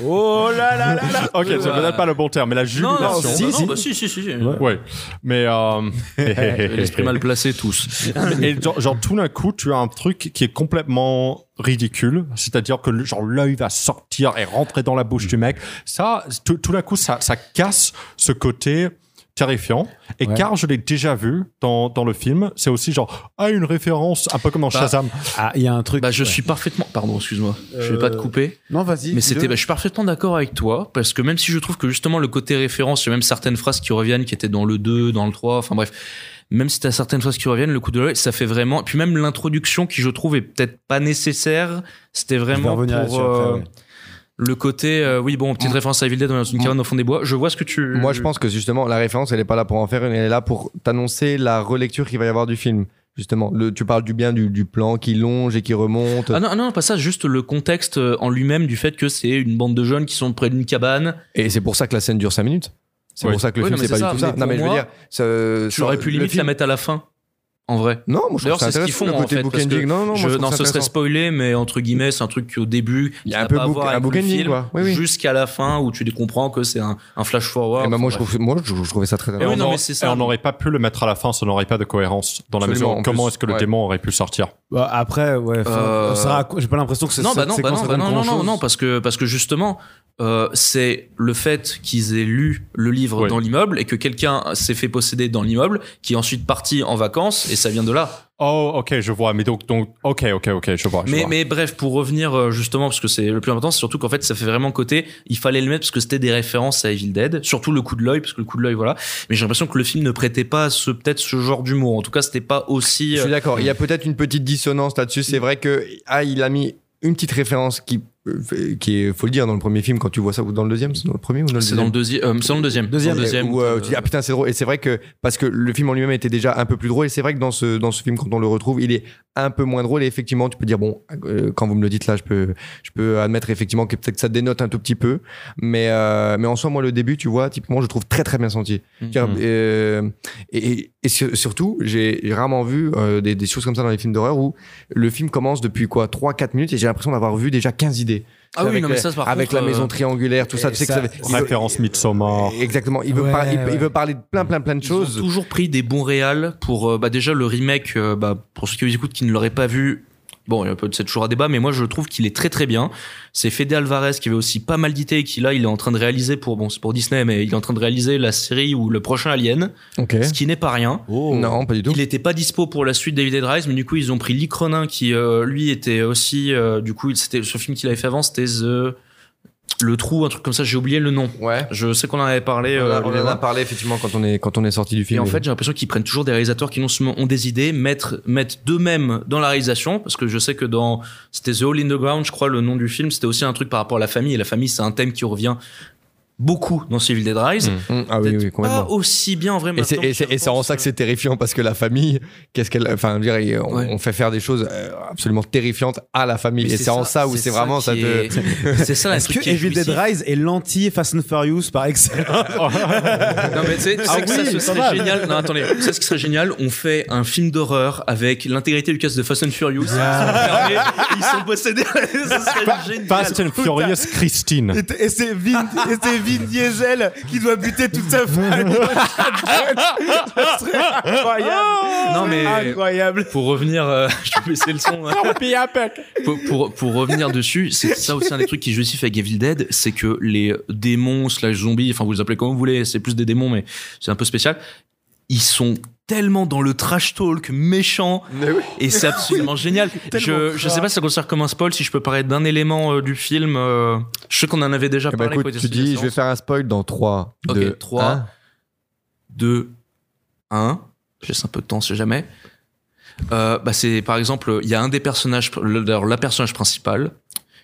Oh là là là là Ok, c'est peut-être pas le bon terme, mais la Non, jubilation. non, Si, bah si. non, bah si, si, si. Ouais, mais euh... L'esprit mal placé tous. et genre, genre, tout d'un coup, tu as un truc qui est complètement ridicule, c'est-à-dire que genre l'œil va sortir et rentrer dans la bouche du mec. Ça, tout, tout d'un coup, ça, ça casse ce côté terrifiant. Et Ouais. car je l'ai déjà vu dans, dans le film, c'est aussi genre ah une référence un peu comme dans Bah, Shazam. Ah, il y a un truc. Bah, je ouais. suis parfaitement. Pardon, excuse-moi. Je vais pas te Euh, couper. Non, vas-y. Mais c'était, bah, je suis parfaitement d'accord avec toi, parce que même si je trouve que justement le côté référence, il y a même certaines phrases qui reviennent, qui étaient dans le 2, dans le 3, enfin bref, même si t'as certaines phrases qui reviennent, le coup de l'œil, ça fait vraiment, puis même l'introduction qui je trouve est peut-être pas nécessaire, c'était vraiment pour le côté, euh, oui bon, petite référence à Evil Dead dans une cabane au fond des bois, je vois ce que tu... moi je pense que justement la référence elle est pas là pour en faire une elle est là pour t'annoncer la relecture qu'il va y avoir du film. Justement le, tu parles du bien du, du plan qui longe et qui remonte. Ah non, non, pas ça, juste le contexte euh, en lui-même du fait que c'est une bande de jeunes qui sont près d'une cabane. et c'est pour ça que la scène dure 5 minutes. C'est Oui. pour ça que le Oui, film c'est pas du tout ça. non mais je veux dire ça- Tu aurais ça- pu limite film- la mettre à la fin. En vrai. non moi je D'ailleurs, trouve c'est ce qu'ils font le en côté fait. parce que non non moi, je- non, ça ce serait spoilé, mais entre guillemets, c'est un truc au début Il y qui a un peu book- un bookending, film, quoi. Oui, oui. jusqu'à la fin où tu les comprends que c'est un, un flash forward. Eh ben, moi, je trouve, moi je, je trouvais ça très Eh oui, intéressant. non, on mais aurait- c'est ça. et on n'aurait pas pu le mettre à la fin, ça n'aurait pas de cohérence dans la Absolument, en Comment est-ce que le ouais. démon aurait pu sortir Bah, après, ouais, Euh, J'ai pas l'impression que c'est non, bah non, bah non, bah non, non, non, non, parce que parce que justement, euh, c'est le fait qu'ils aient lu le livre Oui. dans l'immeuble et que quelqu'un s'est fait posséder dans l'immeuble, qui est ensuite parti en vacances et ça vient de là. Oh, ok, je vois. Mais donc, donc, ok, ok, ok, je vois. je Mais, vois. mais bref, pour revenir euh, justement, parce que c'est le plus important, c'est surtout qu'en fait, ça fait vraiment côté, il fallait le mettre parce que c'était des références à Evil Dead, surtout le coup de l'œil, parce que le coup de l'œil, voilà. Mais j'ai l'impression que le film ne prêtait pas ce, peut-être ce genre d'humour. En tout cas, c'était pas aussi. Je euh, suis d'accord. Il y a peut-être une petite dissonance là-dessus. C'est vrai que ah, il a mis une petite référence qui, euh, qui est, faut le dire, dans le premier film quand tu vois ça ou dans le deuxième, c'est dans le premier ou dans le C'est dans le deuxième. deuxième. Euh, c'est dans le deuxième. Deuxième, Dans le deuxième. Où, euh, euh, tu dis, ah putain c'est drôle et c'est vrai que parce que le film en lui-même était déjà un peu plus drôle et c'est vrai que dans ce dans ce film quand on le retrouve il est un peu moins drôle et effectivement tu peux dire bon euh, quand vous me le dites là je peux je peux admettre effectivement que peut-être que ça dénote un tout petit peu mais euh, mais en soi moi le début tu vois typiquement je trouve très très bien senti Mhm. Tiens, euh, et, et- et sur- surtout, j'ai rarement vu des, des choses comme ça dans les films d'horreur où le film commence depuis quoi 3-4 minutes et j'ai l'impression d'avoir vu déjà 15 idées. Ah oui, avec non, mais la, ça, par avec contre, la maison euh, triangulaire, tout ça. Tu sais que ça- ça, il veut- Référence Midsommar. Exactement. Il veut, Ouais, par- il, ouais. il veut parler de plein, plein, plein de Ils ont choses. toujours pris des bons réals pour euh, bah déjà le remake euh, bah, pour ceux qui nous écoutent qui ne l'auraient pas vu bon il y a peut-être toujours à débat mais moi je trouve qu'il est très très bien c'est Fede Alvarez qui avait aussi pas mal d'idées et qui là il est en train de réaliser pour bon c'est pour Disney mais il est en train de réaliser la série ou le prochain Alien Ok. ce qui n'est pas rien Non, pas du tout. il était pas dispo pour la suite David Rise mais du coup ils ont pris Lee Cronin qui euh, lui était aussi euh, du coup il- c'était ce film qu'il avait fait avant c'était The- le trou un truc comme ça j'ai oublié le nom Ouais. je sais qu'on en avait parlé On, euh, on et en a parlé effectivement quand on est, quand on est sorti du Et film. en fait, j'ai l'impression qu'ils prennent toujours des réalisateurs qui non seulement ont des idées, mettent, mettent d'eux-mêmes dans la réalisation, parce que je sais que dans, c'était The Hole in the Ground, je crois, le nom du film, c'était aussi un truc par rapport à la famille, et la famille, c'est un thème qui revient beaucoup dans Civil Dead Rise. Hum, Ah oui, Peut-être oui, complètement. Pas aussi bien en vrai. Et et et repense, ça que c'est terrifiant parce que la famille, qu'est-ce qu'elle, enfin, Ouais. on fait faire des choses euh, absolument terrifiantes à la famille. Mais et c'est, en ça où c'est, vraiment ça te. est- C'est ça, la Est-ce que Evil Dead. Rise est l'anti Fast and Furious par excellence Non mais tu sais, tu sais Ah que oui, ça ce serait mal. génial. Non attendez, tu sais ce qui serait génial? On fait un film d'horreur avec l'intégrité du cast de Fast and Furious. Ils sont fermés, ils sont possédés. ça serait génial. Fast and Furious Christine. Et Et c'est Vin, Diesel qui doit buter toute sa famille. Ça serait incroyable. Non mais Incroyable. pour revenir, euh, je vais baisser le son. hein. pour, pour, pour revenir dessus, c'est ça aussi un des trucs qui justifie avec Evil Dead, c'est que les démons slash zombies, enfin vous les appelez comme vous voulez, c'est plus des démons, mais c'est un peu spécial. Ils sont tellement dans le trash talk méchant et c'est absolument génial. Je, je sais pas si ça considère comme un spoil, si je peux parler d'un élément euh, du film. euh, je sais qu'on en avait déjà Eh ben, parlé. écoute, quand il tu dis, je vais faire un spoil dans 3, Ok, 2, trois. 1. 2, 1. Je laisse un peu de temps, on sait jamais. Euh, bah c'est par exemple, il y a un des personnages, la personnage principale,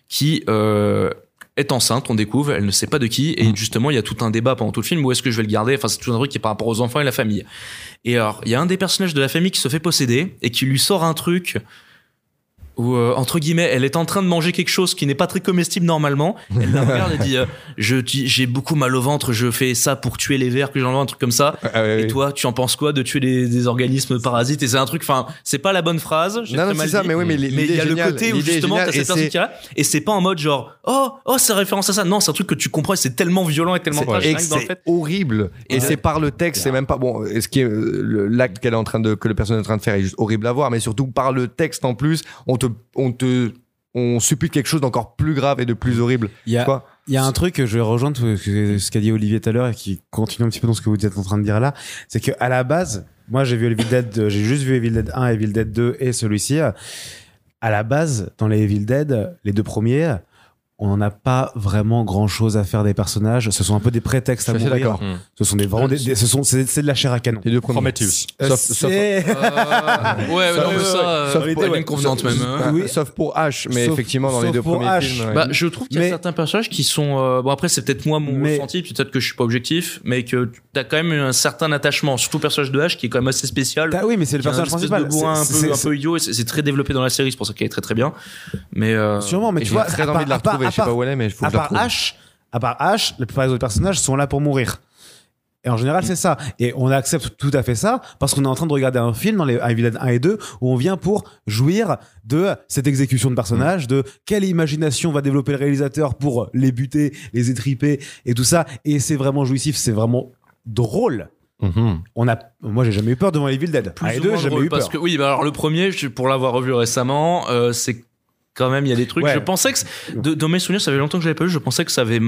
qui euh, est enceinte, on découvre, elle ne sait pas de qui, et justement, il y a tout un débat pendant tout le film, où est-ce que je vais le garder, enfin, c'est tout un truc qui est par rapport aux enfants et la famille. Et alors, il y a un des personnages de la famille qui se fait posséder, et qui lui sort un truc où, euh, entre guillemets, elle est en train de manger quelque chose qui n'est pas très comestible normalement. Elle la regarde et dit, euh, je, j'ai beaucoup mal au ventre, je fais ça pour tuer les vers que j'en un truc comme ça. Ah, Et toi, tu en penses quoi de tuer des, des organismes parasites? Et c'est un truc, enfin, c'est pas la bonne phrase. Non, non, c'est ça, dit. mais oui, mais il y a le côté où justement t'as cette et personne qui là, et c'est pas en mode genre, oh, oh, c'est référence à ça. Non, c'est un truc que tu comprends c'est tellement violent et tellement trash et c'est horrible et c'est par le texte c'est même pas bon ce qui est euh, l'acte qu'elle est en train de que le personnage est en train de faire est juste horrible à voir mais surtout par le texte en plus on te on te on suppute quelque chose d'encore plus grave et de plus horrible Il y a, Quoi il y a un truc je vais rejoindre ce qu'a dit Olivier tout à l'heure et qui continue un petit peu dans ce que vous êtes en train de dire là. C'est que à la base, moi j'ai vu Evil Dead, j'ai juste vu Evil Dead 1, Evil Dead 2 et celui-ci. À la base, dans les Evil Dead, les deux premiers, on n'en a pas vraiment grand chose à faire des personnages. Ce sont un peu des prétextes à mourir. d'accord. Ce sont des vraiment des, des- ce sont c'est c'est de la chair à canon. les deux premiers Prometheus. sauf, sauf- C'est- Euh, ouais, Sauf- non, mais ça, euh, sauf pour- ouais, convenante même. hein. Oui. sauf pour H mais Sauf- effectivement dans les deux premiers H. films ouais. Bah, je trouve qu'il y a Mais- certains personnages qui sont. euh, bon, après, c'est peut-être moi mon Mais- ressenti, peut-être que je suis pas objectif, mais que t'as quand même un certain attachement, surtout le personnage de H qui est quand même assez spécial. Ah oui, mais c'est le personnage principal. de bourrin un C'est- peu, c'est- un c'est- peu idiot, et c'est c'est très développé dans la série, c'est pour ça qu'elle est très très bien. Mais. euh, Sûrement, mais tu vois, très envie de la retrouver à je sais pas part- où elle est mais il faut que à je la part H, à part H, la plupart des autres personnages sont là pour mourir. Et en général, c'est ça. Et on accepte tout à fait ça parce qu'on est en train de regarder un film dans les Evil Dead 1 et 2 où on vient pour jouir de cette exécution de personnages, de quelle imagination va développer le réalisateur pour les buter, les étriper et tout ça. Et c'est vraiment jouissif, c'est vraiment drôle. Mhm. On a, moi, j'ai jamais eu peur devant Evil Dead. plus 1 et ou 2, moins j'ai jamais eu peur. parce que oui bah alors le premier pour l'avoir revu récemment euh, c'est quand même il y a des trucs Ouais. je pensais que de- dans mes souvenirs ça fait longtemps que je l'avais pas vu je pensais que ça avait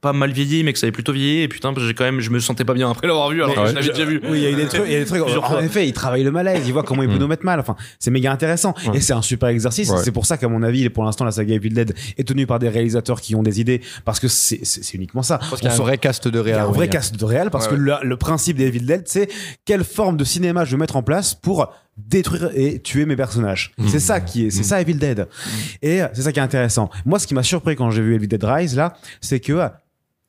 pas mal vieilli mais que ça avait plutôt vieilli et putain j'ai quand même je me sentais pas bien après l'avoir vu alors que je l'avais déjà vu Oui, il y a des trucs, il y a des trucs. En effet, il travaille le malaise, il voit comment il peut Mm. nous mettre mal. Enfin, c'est méga intéressant. Ouais. Et c'est un super exercice. Ouais. C'est pour ça qu'à mon avis, pour l'instant, la saga Evil Dead est tenue par des réalisateurs qui ont des idées, parce que c'est c'est- c'est uniquement ça. parce qu'il y a un vrai cast de il y réel a un vrai cast de réel parce Ouais, que le, le principe des Evil Dead, c'est quelle forme de cinéma je vais mettre en place pour détruire et tuer mes personnages. Mmh. C'est ça qui est, c'est ça Evil Dead. Et c'est ça qui est intéressant. Moi, ce qui m'a surpris quand j'ai vu Evil Dead Rise là, c'est que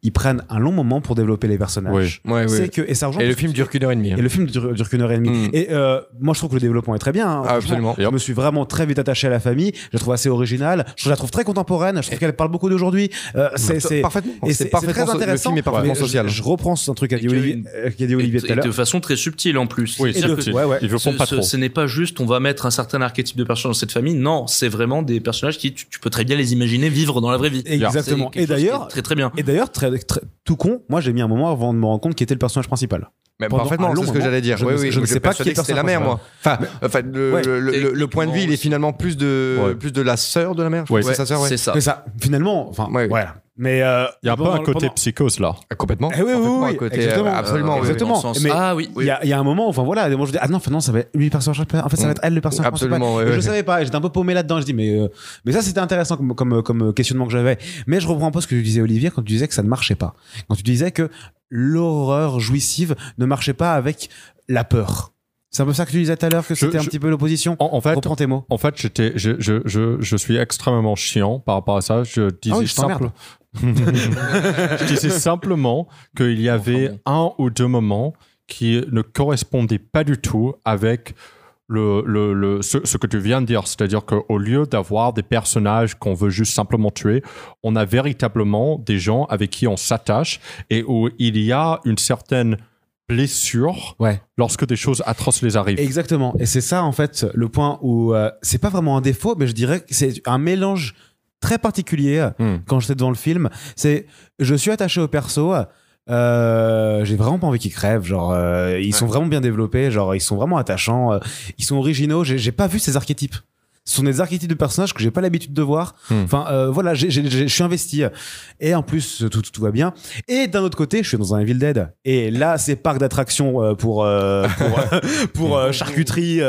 ils prennent un long moment pour développer les personnages. Ouais, ouais. C'est que et ça rejoint et le film dure qu'une heure et demie hein. et le film dure, dure qu'une heure et demie. Mm. Et euh, moi, je trouve que le développement est très bien. hein. Ah, absolument. Je me suis vraiment très vite attaché à la famille. Je la trouve assez originale. Je la trouve très contemporaine. Je trouve qu'elle parle beaucoup d'aujourd'hui. Euh, c'est, c'est, parfaitement et c'est c'est, parfaitement c'est très so- le intéressant. film est parfaitement Mais je- social Je, reprends un truc qu'a dit Olivier, euh, qu'a dit Olivier et, tout à et de l'heure. façon très subtile en plus Oui, font ce, pas trop. ce n'est pas juste on va mettre un certain archétype de personnage dans cette famille non c'est vraiment des personnages qui tu, peux très bien les imaginer vivre dans la vraie vie Exactement. Et d'ailleurs, très très bien et d'ailleurs, très, très- tout con, moi j'ai mis un moment avant de me rendre compte qui était le personnage principal. Mais Pendant parfaitement, c'est ce que j'allais dire. je oui, ne- oui, je ne j'étais sais pas qui est la le mère, moi. Enfin, enfin le, Ouais. le, le- le point de vue, il est finalement plus de, Ouais. plus de la sœur de la mère. je Ouais. crois, c'est sa sœur, ouais. c'est ça ça. Finalement, enfin, Ouais. voilà. Mais euh, Il y a un peu un côté pendant- psychose là. Ah, Complètement. Eh oui, oui, oui, à côté, exactement. euh, absolument. Euh, oui, oui. exactement. Sens- Mais- ah oui Il y, a, il y a un moment, enfin voilà, moi je dis ah non, finalement ça va être lui le personnage principal. En fait, ça va être elle le personnage Absolument, ouais, Et je ouais. savais pas, j'étais un peu paumé là-dedans. Je dis mais euh, mais ça c'était intéressant comme comme comme questionnement que j'avais. Mais je reprends un peu ce que tu disais Olivier quand tu disais que ça ne marchait pas. Quand tu disais que l'horreur jouissive ne marchait pas avec la peur. C'est un peu ça que tu disais tout à l'heure que c'était un je- petit peu l'opposition? En, en fait, Reprends tes mots. en fait, j'étais, je, je, je, je suis extrêmement chiant par rapport à ça. Je disais Ah oui, je simple. Je disais simplement qu'il y avait un ou deux moments qui ne correspondaient pas du tout avec le, le, le- ce, ce que tu viens de dire. C'est-à-dire qu'au lieu d'avoir des personnages qu'on veut juste simplement tuer, on a véritablement des gens avec qui on s'attache et où il y a une certaine blessure Ouais. lorsque des choses atroces les arrivent. Exactement. Et c'est ça, en fait, le point où euh, c'est pas vraiment un défaut, mais je dirais que c'est un mélange très particulier Hmm. quand j'étais devant le film. C'est, je suis attaché au perso. Euh, j'ai vraiment pas envie qu'ils crèvent. Genre, euh, ils sont vraiment bien développés. Genre, ils sont vraiment attachants. euh, ils sont originaux. J'ai pas vu ces archétypes. Ce sont des archétypes de personnages que j'ai pas l'habitude de voir. Hmm. Enfin, euh, voilà, j'ai- j'ai- j'ai- je suis investi. Et en plus, tout, tout, tout va bien. Et d'un autre côté, je suis dans un Evil Dead. Et là, c'est parc d'attractions euh, pour euh, pour, euh, pour euh, charcuterie.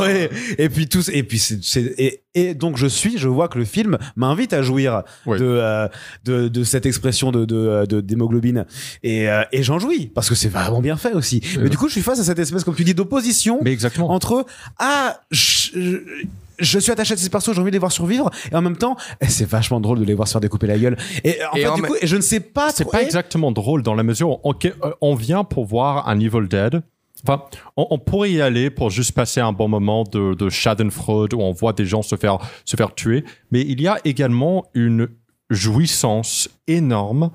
ouais. Et puis tous. Et puis c'est c'est- et, et donc je suis. Je vois que le film m'invite à jouir Oui. de, euh, de de cette expression de de de- d'hémoglobine. Et euh, et j'en jouis parce que c'est vraiment bien fait aussi. Mais du coup, je suis face à cette espèce, comme tu dis, d'opposition Mais exactement. entre ah je, je- je suis attaché à ces persos, j'ai envie de les voir survivre, et en même temps, eh, c'est vachement drôle de les voir se faire découper la gueule. Et en Et fait, en du coup, je ne sais pas. c'est pas exactement drôle dans la mesure où on, euh, on vient pour voir un Evil Dead. Enfin, on, on pourrait y aller pour juste passer un bon moment de, de Schadenfreude où on voit des gens se faire, se faire tuer. Mais il y a également une jouissance énorme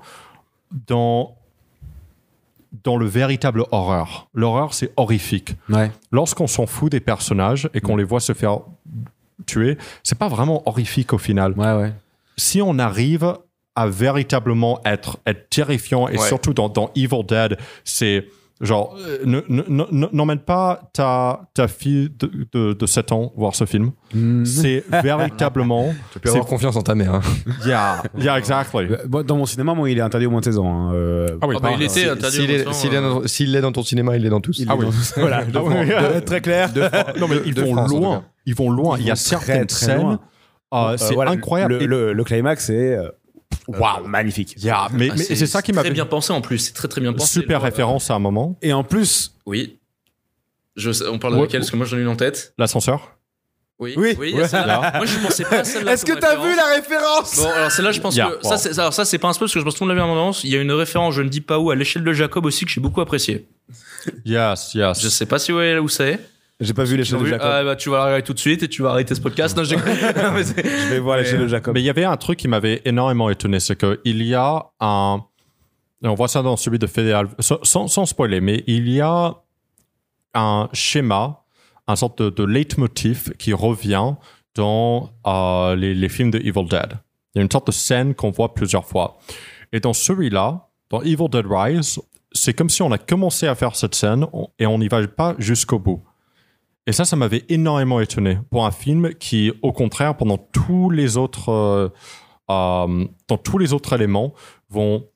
dans, dans le véritable horreur. L'horreur, c'est horrifique. Ouais. Lorsqu'on s'en fout des personnages et qu'on les voit se faire tuer, c'est pas vraiment horrifique au final Ouais, ouais. si on arrive à véritablement être, être terrifiant, et surtout dans, dans Evil Dead, c'est genre, euh, ne- ne- ne- n'emmène pas ta, ta fille de, de, de 7 ans voir ce film. Mm. C'est véritablement. Tu peux avoir c'est- confiance en ta mère. hein. Yeah, yeah, exactly. Euh, Dans mon cinéma, moi, il est interdit au moins de 16 ans. hein, euh, Ah oui, Ah bah, il était Si- interdit S'il au est, est euh, dans- s'il l'est dans ton cinéma, il est dans tous. il Ah est oui. dans- voilà, Ah de- très clair. Non, mais ils de vont France, loin. Ils vont loin. Il y a certaines très, très scènes. euh, Euh, c'est voilà, incroyable. Le, le, le climax, c'est euh, waouh, magnifique. Yeah, mais, ah, mais c'est ça qui m'a très bien pensé en plus. C'est très très bien pensé. super Le- référence à un moment. Et en plus, Oui. Je sais- on parle de Ouais. laquelle Parce que moi j'en ai une en tête. L'ascenseur. Oui. Oui. Ouais. celle-là. Moi je pensais pas à celle-là. est-ce que t'as vu la référence? Bon, alors celle-là, je pense Yeah, que wow. ça, c'est, alors ça, c'est pas un spoil parce que je pense que tout le monde l'a vu à un moment. Il y a une référence, je ne dis pas où, à l'échelle de Jacob aussi que j'ai beaucoup apprécié. Yes, yes. Je sais pas si ouais, où c'est. J'ai pas vu l'échelle de Jacob. Ah, bah, tu vas la regarder tout de suite et tu vas arrêter ce podcast. Non, j'ai- Non, mais c'est- Je vais voir l'échelle de Jacob. Mais il y avait un truc qui m'avait énormément étonné, c'est qu'il y a un... et On voit ça dans celui de Fédéral, sans, sans- spoiler, mais il y a un schéma, un sorte de, de leitmotiv qui revient dans euh, les, les films de Evil Dead. Il y a une sorte de scène qu'on voit plusieurs fois. Et dans celui-là, dans Evil Dead Rise, c'est comme si on a commencé à faire cette scène et on n'y va pas jusqu'au bout. Et ça, ça m'avait énormément étonné pour un film qui, au contraire, pendant tous les autres, euh, euh, dans tous les autres éléments, vont,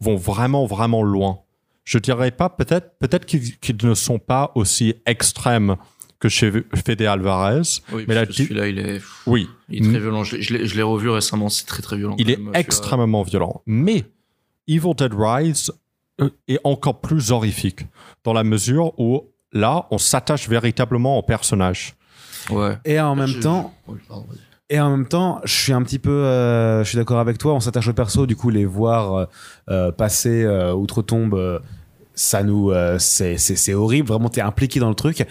vont vraiment, vraiment loin. Je dirais pas, peut-être, peut-être qu'ils ne sont pas aussi extrêmes que chez Fede Alvarez. Oui, Mais celui-là, il est, Oui, il est très violent. Je l'ai- revu récemment, c'est très très violent. il est même, celui-là. extrêmement violent. Mais Evil Dead Rise euh, est encore plus horrifique dans la mesure où là, on s'attache véritablement au personnage. Ouais. Et en même Je- temps, Oui, pardon, vas-y. Et en même temps, je suis un petit peu, euh, je suis d'accord avec toi. On s'attache au perso, du coup, les voir euh, euh, passer euh, outre-tombe, euh, ça nous, euh, c'est, c'est, c'est horrible. Vraiment, t'es impliqué dans le truc.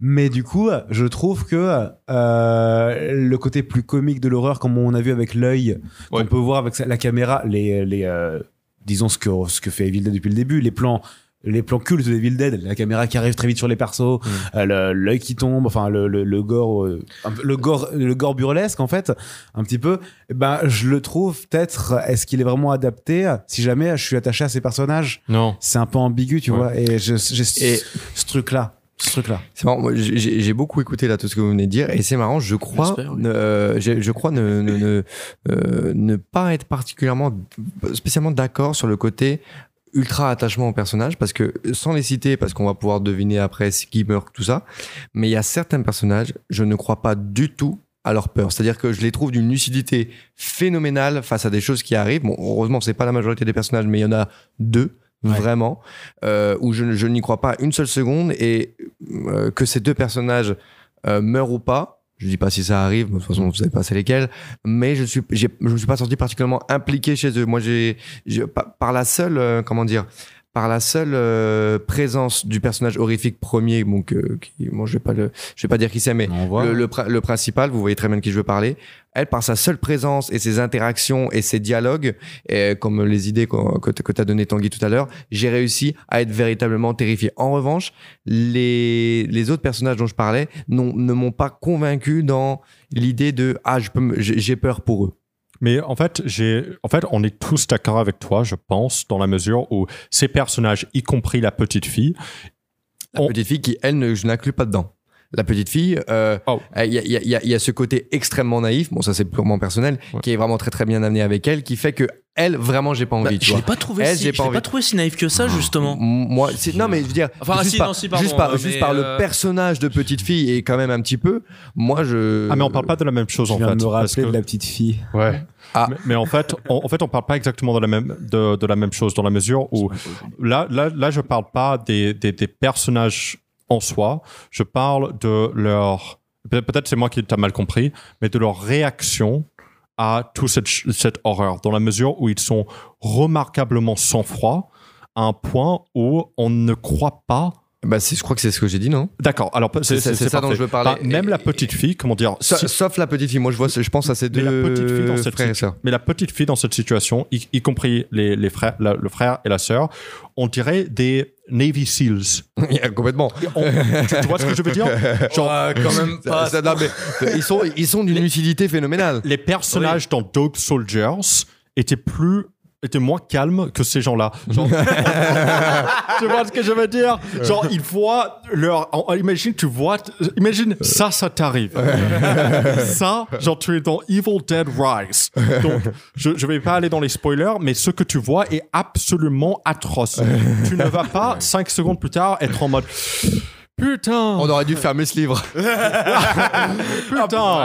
Mais du coup, je trouve que euh, le côté plus comique de l'horreur, comme on a vu avec l'œil, Ouais. qu'on peut voir avec la caméra, les, les, euh, disons ce que ce que fait Evil Dead depuis le début, les plans. Les plans cultes de Evil Dead, la caméra qui arrive très vite sur les persos, euh, le- l'œil qui tombe, enfin le, le, le gore, euh, le gore, le gore burlesque en fait, un petit peu. Eh Ben je le trouve peut-être. Est-ce qu'il est vraiment adapté Si jamais je suis attaché à ces personnages, Non. c'est un peu ambigu, tu Ouais. vois. Et je- j'ai ce, ce truc-là, ce truc-là. C'est marrant, moi, j'ai j'ai beaucoup écouté là tout ce que vous venez de dire et c'est marrant, je crois, oui. euh, je crois ne, ne, ne, euh, ne pas être particulièrement, spécialement d'accord sur le côté ultra attachement au personnage parce que sans les citer parce qu'on va pouvoir deviner après ce qui meurt tout ça mais il y a certains personnages je ne crois pas du tout à leur peur c'est-à-dire que je les trouve d'une lucidité phénoménale face à des choses qui arrivent bon heureusement c'est pas la majorité des personnages mais il y en a deux Ouais. vraiment euh, où je, je n'y crois pas une seule seconde et euh, que ces deux personnages euh, meurent ou pas Je dis pas si ça arrive, de toute façon, vous savez pas c'est lesquels. Mais je suis, je me suis pas senti particulièrement impliqué chez eux. Moi, j'ai, par la seule, euh, comment dire, par la seule euh, présence du personnage horrifique premier, donc, euh, qui, bon, je vais pas le, je vais pas dire qui c'est, mais le, le, le principal, vous voyez très bien de qui je veux parler. Elle, par sa seule présence et ses interactions et ses dialogues, et comme les idées qu'on- que, tu as donné Tanguy tout à l'heure, j'ai réussi à être véritablement terrifié. En revanche, les, les autres personnages dont je parlais ne m'ont pas convaincu dans l'idée de ah je peux j'ai peur pour eux. Mais en fait, j'ai, en fait, on est tous d'accord avec toi, je pense, dans la mesure où ces personnages, y compris la petite fille, La On- petite fille qui elle ne, je n'inclus pas dedans. La petite fille, euh, Oh. il y, a, il y a- il y a- il y a ce côté extrêmement naïf, bon ça c'est purement personnel, Ouais. qui est vraiment très très bien amené avec elle, qui fait que elle vraiment j'ai pas Bah, envie. tu je l'ai vois. pas trouvé Elle, si, pas l'ai envie. pas trouvé si naïf que ça justement. M- Moi, c'est non mais je veux dire, Enfin, juste, si, par, non, si, pardon, juste par, juste mais, par le euh, personnage de petite fille et quand même un petit peu, moi je. ah mais on parle pas de la même chose Je en viens fait. de me parce rappeler que- de la petite fille. Ouais. Ah. Mais, mais en fait, on, en fait, on parle pas exactement de la même de, de la même chose dans la mesure où là, là, là, je parle pas des, des, des personnages en soi. Je parle de leur peut- peut-être c'est moi qui t'ai mal compris, mais de leur réaction à toute cette, cette horreur, dans la mesure où ils sont remarquablement sang-froid à un point où on ne croit pas. Bah je crois que c'est ce que j'ai dit non? D'accord. Alors C'est- c'est ça dont je veux parler. Bah, même la petite fille, comment dire Sa- si- Sauf la petite fille, moi je vois, je pense à ces mais deux la petite fille dans cette frères et sœurs. mais la petite fille dans cette situation, y, y compris les, les frères, la- le frère et la sœur, on dirait des Navy Seals. Complètement. On- tu, tu vois ce que je veux dire? Genre, quand même pas. ils sont, ils sont d'une lucidité phénoménale. les personnages dans Dog Soldiers étaient plus étaient moins calmes que ces gens-là. Genre, tu vois ce que je veux dire? Genre, ils voient leur. Imagine, tu vois. Imagine, ça, ça t'arrive. ça, genre, tu es dans Evil Dead Rise. Donc, je, je vais pas aller dans les spoilers, mais ce que tu vois est absolument atroce. tu ne vas pas, cinq secondes plus tard, être en mode. Putain On aurait dû fermer ce livre. Putain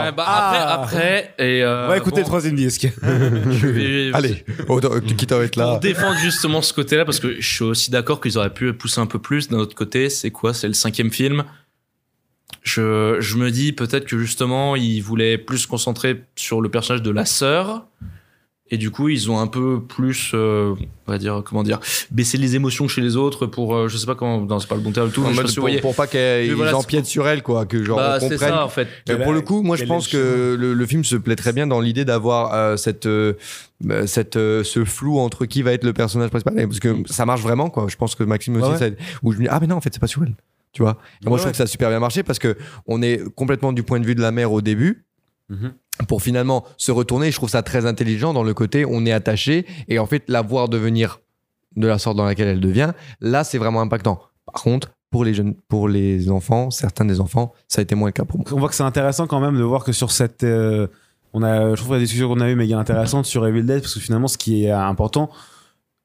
Ouais, bah, après, après, et euh, On va écouter bon, le troisième disque. je vais- Allez, oh, non, quitte à être Pour là. défendre justement ce côté-là, parce que je suis aussi d'accord qu'ils auraient pu pousser un peu plus. D'un autre côté, c'est quoi? C'est le cinquième film. Je, je me dis peut-être que justement, ils voulaient plus se concentrer sur le personnage de la sœur. Et du coup, ils ont un peu plus, euh, on va dire, comment dire, baissé les émotions chez les autres pour, euh, je sais pas comment, non, c'est pas le bon terme du tout, En mais je sais mode pas si pour, pour pas qu'ils voilà, empiètent sur elle, quoi, que genre Bah, on comprenne. ça, en fait. Mais pour le coup, moi, je pense que le, le film se plaît très bien dans l'idée d'avoir euh, cette, euh, euh, cette, euh, ce flou entre qui va être le personnage principal, parce que ça marche vraiment, quoi. Je pense que Maxime aussi, Ouais, ouais. ça aide. où je me dis ah mais non, en fait, c'est pas sur elle, tu vois. Et moi, Ouais, je trouve ouais. que ça a super bien marché parce que on est complètement du point de vue de la mère au début. Mhm. Pour finalement se retourner, je trouve ça très intelligent dans le côté on est attaché et en fait la voir devenir de la sorte dans laquelle elle devient, là c'est vraiment impactant. Par contre, pour les jeunes, pour les enfants, certains des enfants, ça a été moins le cas pour moi. On voit que c'est intéressant quand même de voir que sur cette. euh, on a, je trouve la discussion qu'on a eue méga intéressante sur Evil Dead parce que finalement, ce qui est important,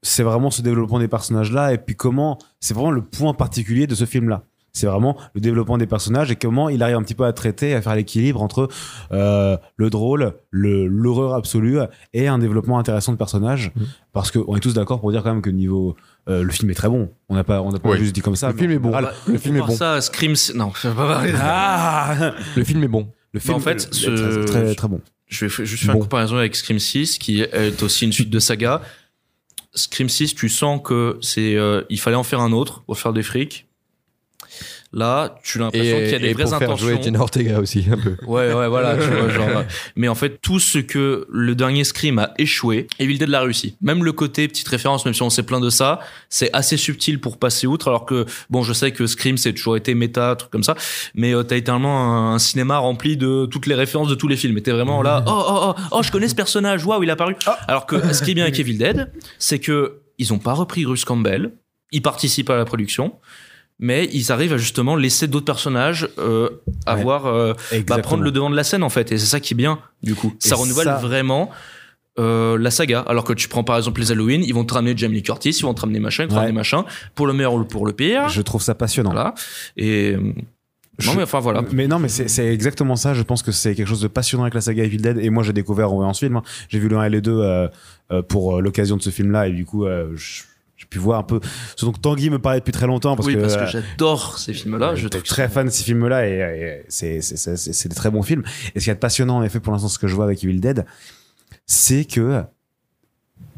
c'est vraiment ce développement des personnages-là et puis comment. C'est vraiment le point particulier de ce film-là. C'est vraiment le développement des personnages et comment il arrive un petit peu à traiter, à faire l'équilibre entre euh, le drôle, le l'horreur absolue et un développement intéressant de personnages. Mhm. Parce qu'on est tous d'accord pour dire quand même que niveau euh, le film est très bon. On n'a pas, on n'a pas Oui. juste dit comme ça. Le film est bon. général- Le film est bon. ça, Scream, c'est- non, je vais pas parler de- Ah Le film est bon. Le film en fait, est ce- très, très, très bon. Je vais juste faire Bon. une comparaison avec Scream 6, qui est aussi une suite de saga. Scream 6, tu sens que c'est, euh, il fallait en faire un autre pour faire des frics. Là, tu as l'impression qu'il y a des et vraies pour faire jouer Jenna Ortega aussi un peu. Ouais, ouais, voilà. tu vois, genre, mais en fait, tout ce que le dernier Scream a échoué, Evil Dead l'a réussi. Même le côté petite référence, même si on sait plein de ça, c'est assez subtil pour passer outre. Alors que, bon, je sais que Scream, c'est toujours été méta, truc comme ça. Mais euh, t'as littéralement un, un cinéma rempli de toutes les références de tous les films. Et t'es vraiment là, oh, oh, oh, oh, je connais ce personnage, waouh, il est apparu. Alors que ce qui est bien avec Evil Dead, c'est que ils ont pas repris Bruce Campbell. Ils participent à la production. Mais ils arrivent à justement laisser d'autres personnages euh, avoir euh, bah, prendre le devant de la scène en fait et c'est ça qui est bien du coup ça renouvelle ça- vraiment euh, la saga alors que tu prends par exemple les Halloween ils vont te ramener Jamie Lee Curtis ils vont te ramener machin ils vont te Ouais. ramener machin pour le meilleur ou pour le pire Je trouve ça passionnant. voilà et Je- non mais enfin voilà Mais non, mais c'est exactement ça. Je pense que c'est quelque chose de passionnant avec la saga Evil Dead. Et moi, j'ai découvert en voyant ce film. hein. J'ai vu le 1 et le 2 euh, euh, pour l'occasion de ce film-là. Et du coup, je- j'ai pu voir un peu ce dont Tanguy me parlait depuis très longtemps parce oui, que, parce que euh, j'adore ces films-là. Je trouve très fan de ces films-là et, et c'est des très bons films. Et ce qui est passionnant en effet pour l'instant ce que je vois avec Evil Dead, c'est que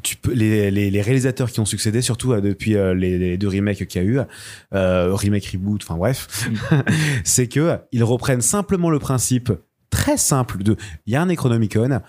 tu peux les, les, les réalisateurs qui ont succédé surtout euh, depuis euh, les, les deux remakes qu'il y a eu euh, remake reboot enfin bref c'est que ils reprennent simplement le principe très simple de il y a un Necronomicon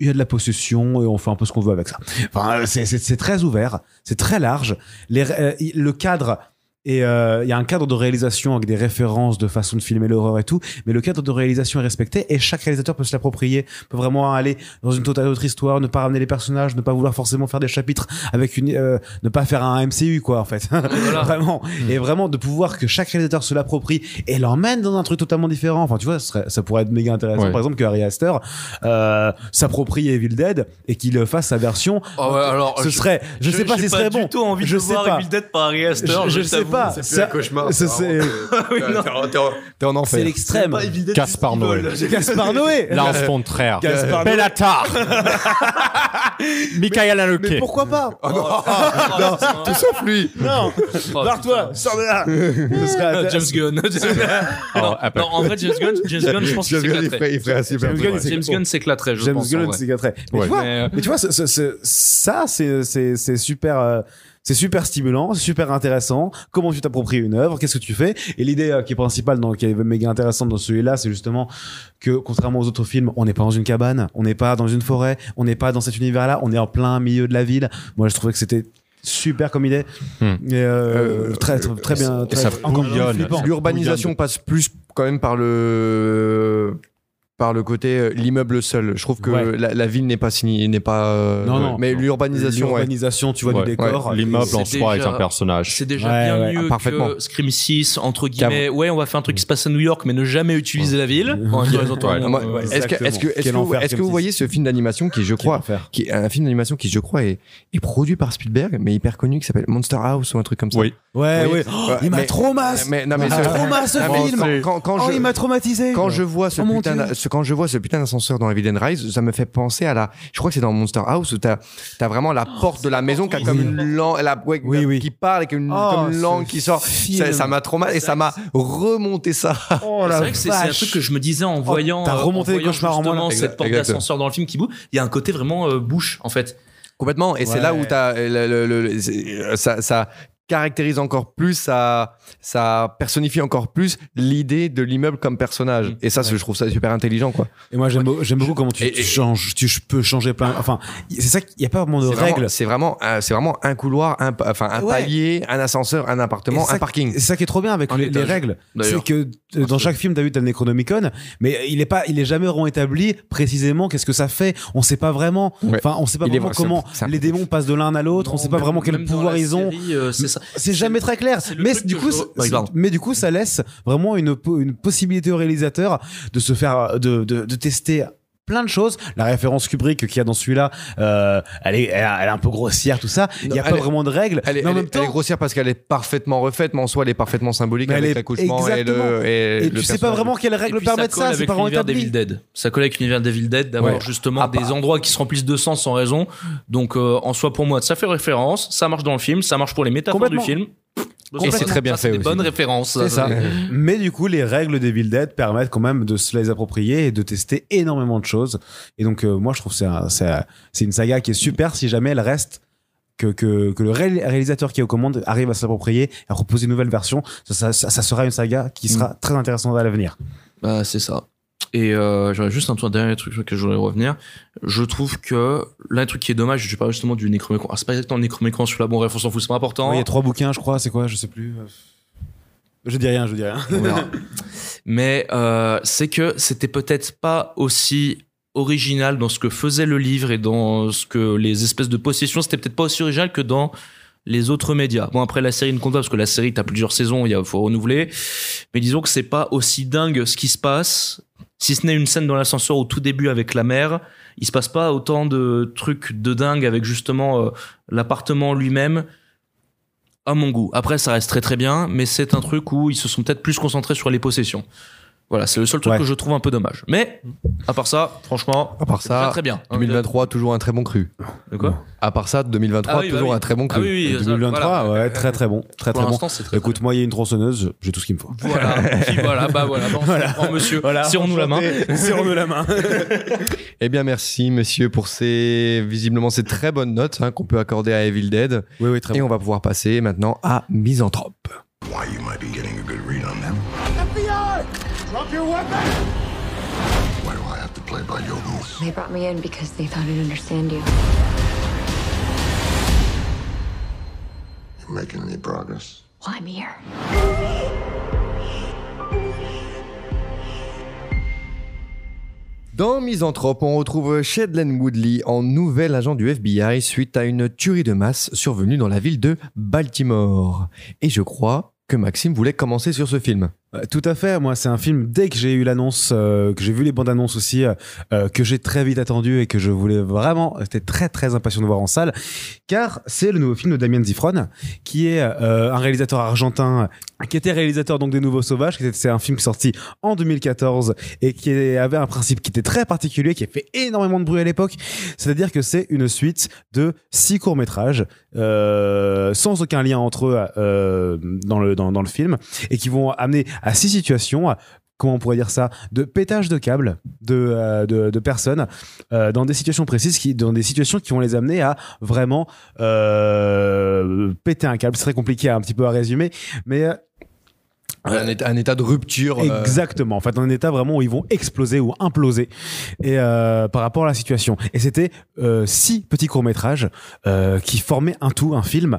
il y a de la possession et on fait un peu ce qu'on veut avec ça. Enfin, c'est- c'est c'est très ouvert, c'est très large. Les, euh, le cadre et euh, il y a un cadre de réalisation avec des références de façon de filmer l'horreur et tout, mais le cadre de réalisation est respecté et chaque réalisateur peut se l'approprier, peut vraiment aller dans une totale autre histoire, ne pas ramener les personnages, ne pas vouloir forcément faire des chapitres avec une, euh, ne pas faire un MCU quoi en fait, Voilà. vraiment et vraiment de pouvoir que chaque réalisateur se l'approprie et l'emmène dans un truc totalement différent. Enfin tu vois, ce serait- ça pourrait être méga intéressant Ouais. par exemple que Harry Astor euh, s'approprie Evil Dead et qu'il fasse sa version. Oh ouais, alors, ce je- serait, je, sais pas j'ai si ce serait du bon. tout envie je de voir pas. Evil Dead par Ari Aster. Je- je sais. Pas. C'est plus un cauchemar. c'est c'est-. T'es en- t'es en- T'es en enfer. C'est l'extrême. Gaspard Noé. Gaspard Noé. Lars von Trier. Gaspard Noé. Bellatar. Michael Mais Haneke. pourquoi pas Oh, non, Tout sauf lui. Non. Oh, Barre-toi, sors de là. Ce serait Euh. James Gunn. non, Apple. non, en vrai, James Gunn, James Gunn, je pense qu'il James Gunn, il s'éclaterait. ferait, il ferait James Gunn, ouais. c'est- James Gunn s'éclaterait, je James pense. en Gunn vrai. s'éclaterait. Mais Ouais. tu vois, Mais, euh, mais tu vois, ce- ce- ce- ça, c'est, c'est, c'est super, euh, c'est super stimulant, c'est super intéressant. Comment tu t'appropries une œuvre, qu'est-ce que tu fais? Et l'idée euh, qui est principale, dans, qui est méga intéressante dans celui-là, c'est justement que contrairement aux autres films, on n'est pas dans une cabane, on n'est pas dans une forêt, on n'est pas dans cet univers-là, on est en plein milieu de la ville. Moi, je trouvais que c'était super comme idée. Hmm. Et, euh, Euh, très, très, très bien. Très, ça. L'urbanisation passe plus quand même par le par le côté euh, l'immeuble seul. Je trouve que Ouais. la, la ville n'est pas signée, n'est pas. euh, Non, non. Mais l'urbanisation, ouais. L'urbanisation, tu vois, Ouais. du décor. Ouais. L'immeuble en soi est un personnage. C'est déjà Ouais, bien ouais, mieux parfaitement. que Scream 6, entre guillemets. Ouais, on va faire un truc qui se passe à New York, mais ne jamais utiliser la ville. Ah. Est-ce que, est-ce que, est-ce que, vous- que voyez ce film d'animation qui, je crois, qui est un film d'animation qui, je crois, est, est produit par Spielberg, mais hyper connu, qui s'appelle Monster House ou un truc comme ça? Oui. Ouais, Oui. ouais. Oh, il m'a traumatisé. Il m'a traumatisé, ce quand- film. Quand, Oh, je, il m'a traumatisé. quand je vois ce Oh, quand je vois ce putain d'ascenseur dans Evil Rise, ça me fait penser à la, je crois que c'est dans Monster House où t'as, t'as vraiment la porte de la maison qui a comme une langue, la, ouais, Oui, oui. qui parle une, Oh, comme une ce langue qui sort. Ça, ça m'a traumatisé et ça m'a remonté ça. Oh C'est vrai que c'est un truc que je me disais en voyant, t'as euh, remonté en les voyant cauchemars en moi, cette porte d'ascenseur dans le film qui bouge. Il y a un côté vraiment euh, bouche en fait. Complètement. Et c'est là où t'as, le, le- le- le- c'est- ça, ça caractérise encore plus, ça, ça personnifie encore plus l'idée de l'immeuble comme personnage. Mm. Et ça, je trouve ça super intelligent, quoi. Et moi, j'aime beau- j'aime beaucoup comment tu, Et- tu et- changes, tu peux changer plein. Enfin, c'est ça, il n'y a pas vraiment de règles. C'est vraiment, un- c'est vraiment un couloir, un, enfin, un Ouais. palier, un ascenseur, un appartement, ça- un parking. C'est ça qui est trop bien avec les, règles. C'est que euh, dans chaque film, t'as vu, t'as le Necronomicon, mais il est pas, il est jamais vraiment établi précisément qu'est-ce que ça fait. On sait pas vraiment. Ouais. Enfin, on sait pas Il vraiment comment les démons passent de l'un à l'autre. On sait pas vraiment quel pouvoir ils ont. C'est jamais très clair. Mais du coup, mais du coup, ça laisse vraiment une possibilité au réalisateur de se faire, de, de, de tester plein de choses. La référence Kubrick qu'il y a dans celui-là, euh, elle, est, elle, elle est un peu grossière, tout ça. Il n'y a pas est- vraiment de règles. Elle est, mais en elle est- même temps, elle est grossière parce qu'elle est parfaitement refaite, mais en soi, elle est parfaitement symbolique Mais elle avec est- l'accouchement et exactement. le. Et, et le tu sais pas vraiment quelles règles ça permettent colle ça. C'est pas vraiment d'Evil Dead. Ça colle avec l'univers d'Evil Dead d'avoir Ouais. justement Ah, des bah. endroits qui se remplissent de sens sans raison. Donc euh, en soi pour moi ça fait référence, ça marche dans le film, ça marche pour les métaphores du film. Et c'est très bien fait des aussi. bonnes références. C'est ça. Mais du coup, les règles d'Evil Dead permettent quand même de se les approprier et de tester énormément de choses. Et donc, euh, moi, je trouve que c'est un- c'est un- c'est une saga qui est super si jamais elle reste. Que, que, que le ré- réalisateur qui est aux commandes arrive à s'approprier et à proposer une nouvelle version, ça, ça, ça- ça sera une saga qui sera très intéressante à l'avenir. Bah, c'est ça. Et euh, j'aurais juste un tout dernier truc sur lequel je voudrais revenir. Je trouve que là, un truc qui est dommage, je parle justement du Necromécon. Ah, c'est pas exactement le Necromécon sur la bon bref, on s'en fout, c'est pas important. Il y a trois bouquins, je crois, c'est quoi Je sais plus. Je dis rien, je dis rien. Mais euh, c'est que c'était peut-être pas aussi original dans ce que faisait le livre et dans ce que les espèces de possessions, c'était peut-être pas aussi original que dans les autres médias. Bon après la série ne compte pas parce que la série t'as plusieurs saisons, il faut renouveler. Mais disons que c'est pas aussi dingue ce qui se passe. Si ce n'est une scène dans l'ascenseur au tout début avec la mère, il se passe pas autant de trucs de dingue avec justement euh, l'appartement lui-même à mon goût. Après, ça reste très très bien, mais c'est un truc où ils se sont peut-être plus concentrés sur les possessions. Voilà, c'est le seul truc Ouais. que je trouve un peu dommage. Mais à part ça, franchement, À part c'est ça, très, très bien. 2023, toujours un très bon cru. De quoi? À part ça, 2023, Ah oui, bah toujours oui. un très bon Ah cru. oui, oui, ça, 2023, voilà. ouais, très très bon, très Pour très bon. l'instant, c'est très, Écoute, moi, il y a une tronçonneuse, j'ai tout ce qu'il me faut. très bien. Voilà, voilà, bah voilà, bah, on monsieur. Serrons-nous la main. Serrons-nous la main. Eh bien, merci, monsieur, pour ces, visiblement, ces très bonnes notes hein, qu'on peut accorder à Evil Dead. Oui, oui, très Et bon. on va pouvoir passer maintenant à Misanthrope. Why you might be getting a good read on them. Drop your weapon! Why do I have to play by your rules? They brought me in because they thought I'd understand you. You making any progress? Well, I'm here. Dans Misanthrope, on retrouve Shedlen Woodley en nouvel agent du FBI suite à une tuerie de masse survenue dans la ville de Baltimore. Et je crois que Maxime voulait commencer sur ce film. Euh, Tout à fait. Moi, c'est un film. Dès que j'ai eu l'annonce, euh, que j'ai vu les bandes annonces aussi, euh, que j'ai très vite attendu et que je voulais vraiment, j'étais très très impatient de voir en salle, car c'est le nouveau film de Damien Zifron, qui est un réalisateur argentin, qui était réalisateur donc des Nouveaux Sauvages. C'est un film sorti en 2014 et qui avait un principe qui était très particulier, qui a fait énormément de bruit à l'époque. C'est-à-dire que c'est une suite de six courts métrages sans aucun lien entre eux dans le dans le film et qui vont amener à six situations comment on pourrait dire ça de pétage de câbles de, euh, de, de personnes euh, dans des situations précises qui dans des situations qui vont les amener à vraiment euh, péter un câble. C'est très compliqué un petit peu à résumer mais Un état, un état de rupture. euh, Exactement. En fait, un état vraiment où ils vont exploser ou imploser et euh, par rapport à la situation. Et c'était euh, six petits courts métrages euh, qui formaient un tout, un film,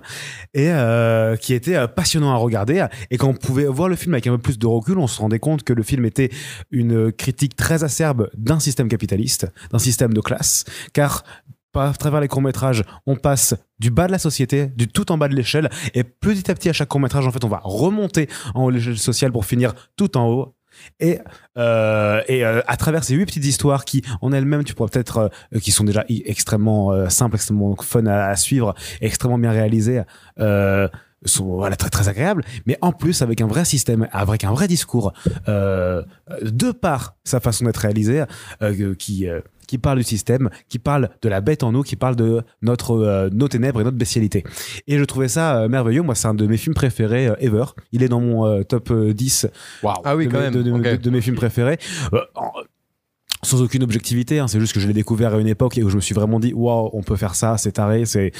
et euh, qui était euh, passionnant à regarder. Et quand on pouvait voir le film avec un peu plus de recul, on se rendait compte que le film était une critique très acerbe d'un système capitaliste, d'un système de classe, car à travers les courts-métrages, on passe du bas de la société, du tout en bas de l'échelle, et petit à petit, à chaque court-métrage, en fait, on va remonter en haut de l'échelle sociale pour finir tout en haut. Et, euh, et euh, à travers ces huit petites histoires qui, en elles-mêmes, tu pourrais peut-être, euh, qui sont déjà extrêmement euh, simples, extrêmement fun à, à suivre, extrêmement bien réalisées, euh, sont voilà, très très agréables, mais en plus avec un vrai système, avec un vrai discours, euh, de par sa façon d'être réalisée, euh, qui euh, qui parle du système, qui parle de la bête en nous, qui parle de notre euh, nos ténèbres et notre bestialité. Et je trouvais ça euh, merveilleux. Moi, c'est un de mes films préférés euh, ever. Il est dans mon top euh, 10 Ah oui, de, quand mes, même. de, mes films préférés. En- sans aucune objectivité, hein, c'est juste que je l'ai découvert à une époque et où je me suis vraiment dit waouh, on peut faire ça, c'est taré, c'est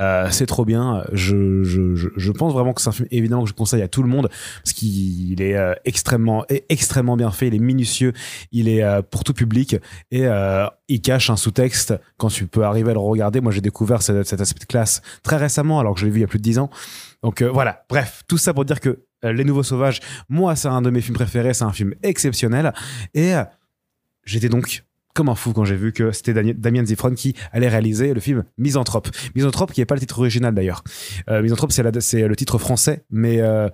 euh, c'est trop bien. Je, je, je, pense vraiment que c'est un film évidemment que je conseille à tout le monde parce qu'il est euh, extrêmement extrêmement bien fait, il est minutieux, il est euh, pour tout public et euh, il cache un sous-texte quand tu peux arriver à le regarder. Moi, j'ai découvert cet, cet aspect de classe très récemment alors que je l'ai vu il y a plus de 10 ans. Donc euh, voilà, bref, tout ça pour dire que euh, Les Nouveaux Sauvages, moi, c'est un de mes films préférés, c'est un film exceptionnel. Et j'étais donc comme un fou quand j'ai vu que c'était Damien Zifron qui allait réaliser le film Misanthrope. Misanthrope qui n'est pas le titre original d'ailleurs. Euh, Misanthrope, c'est la- c'est le titre français, mais euh,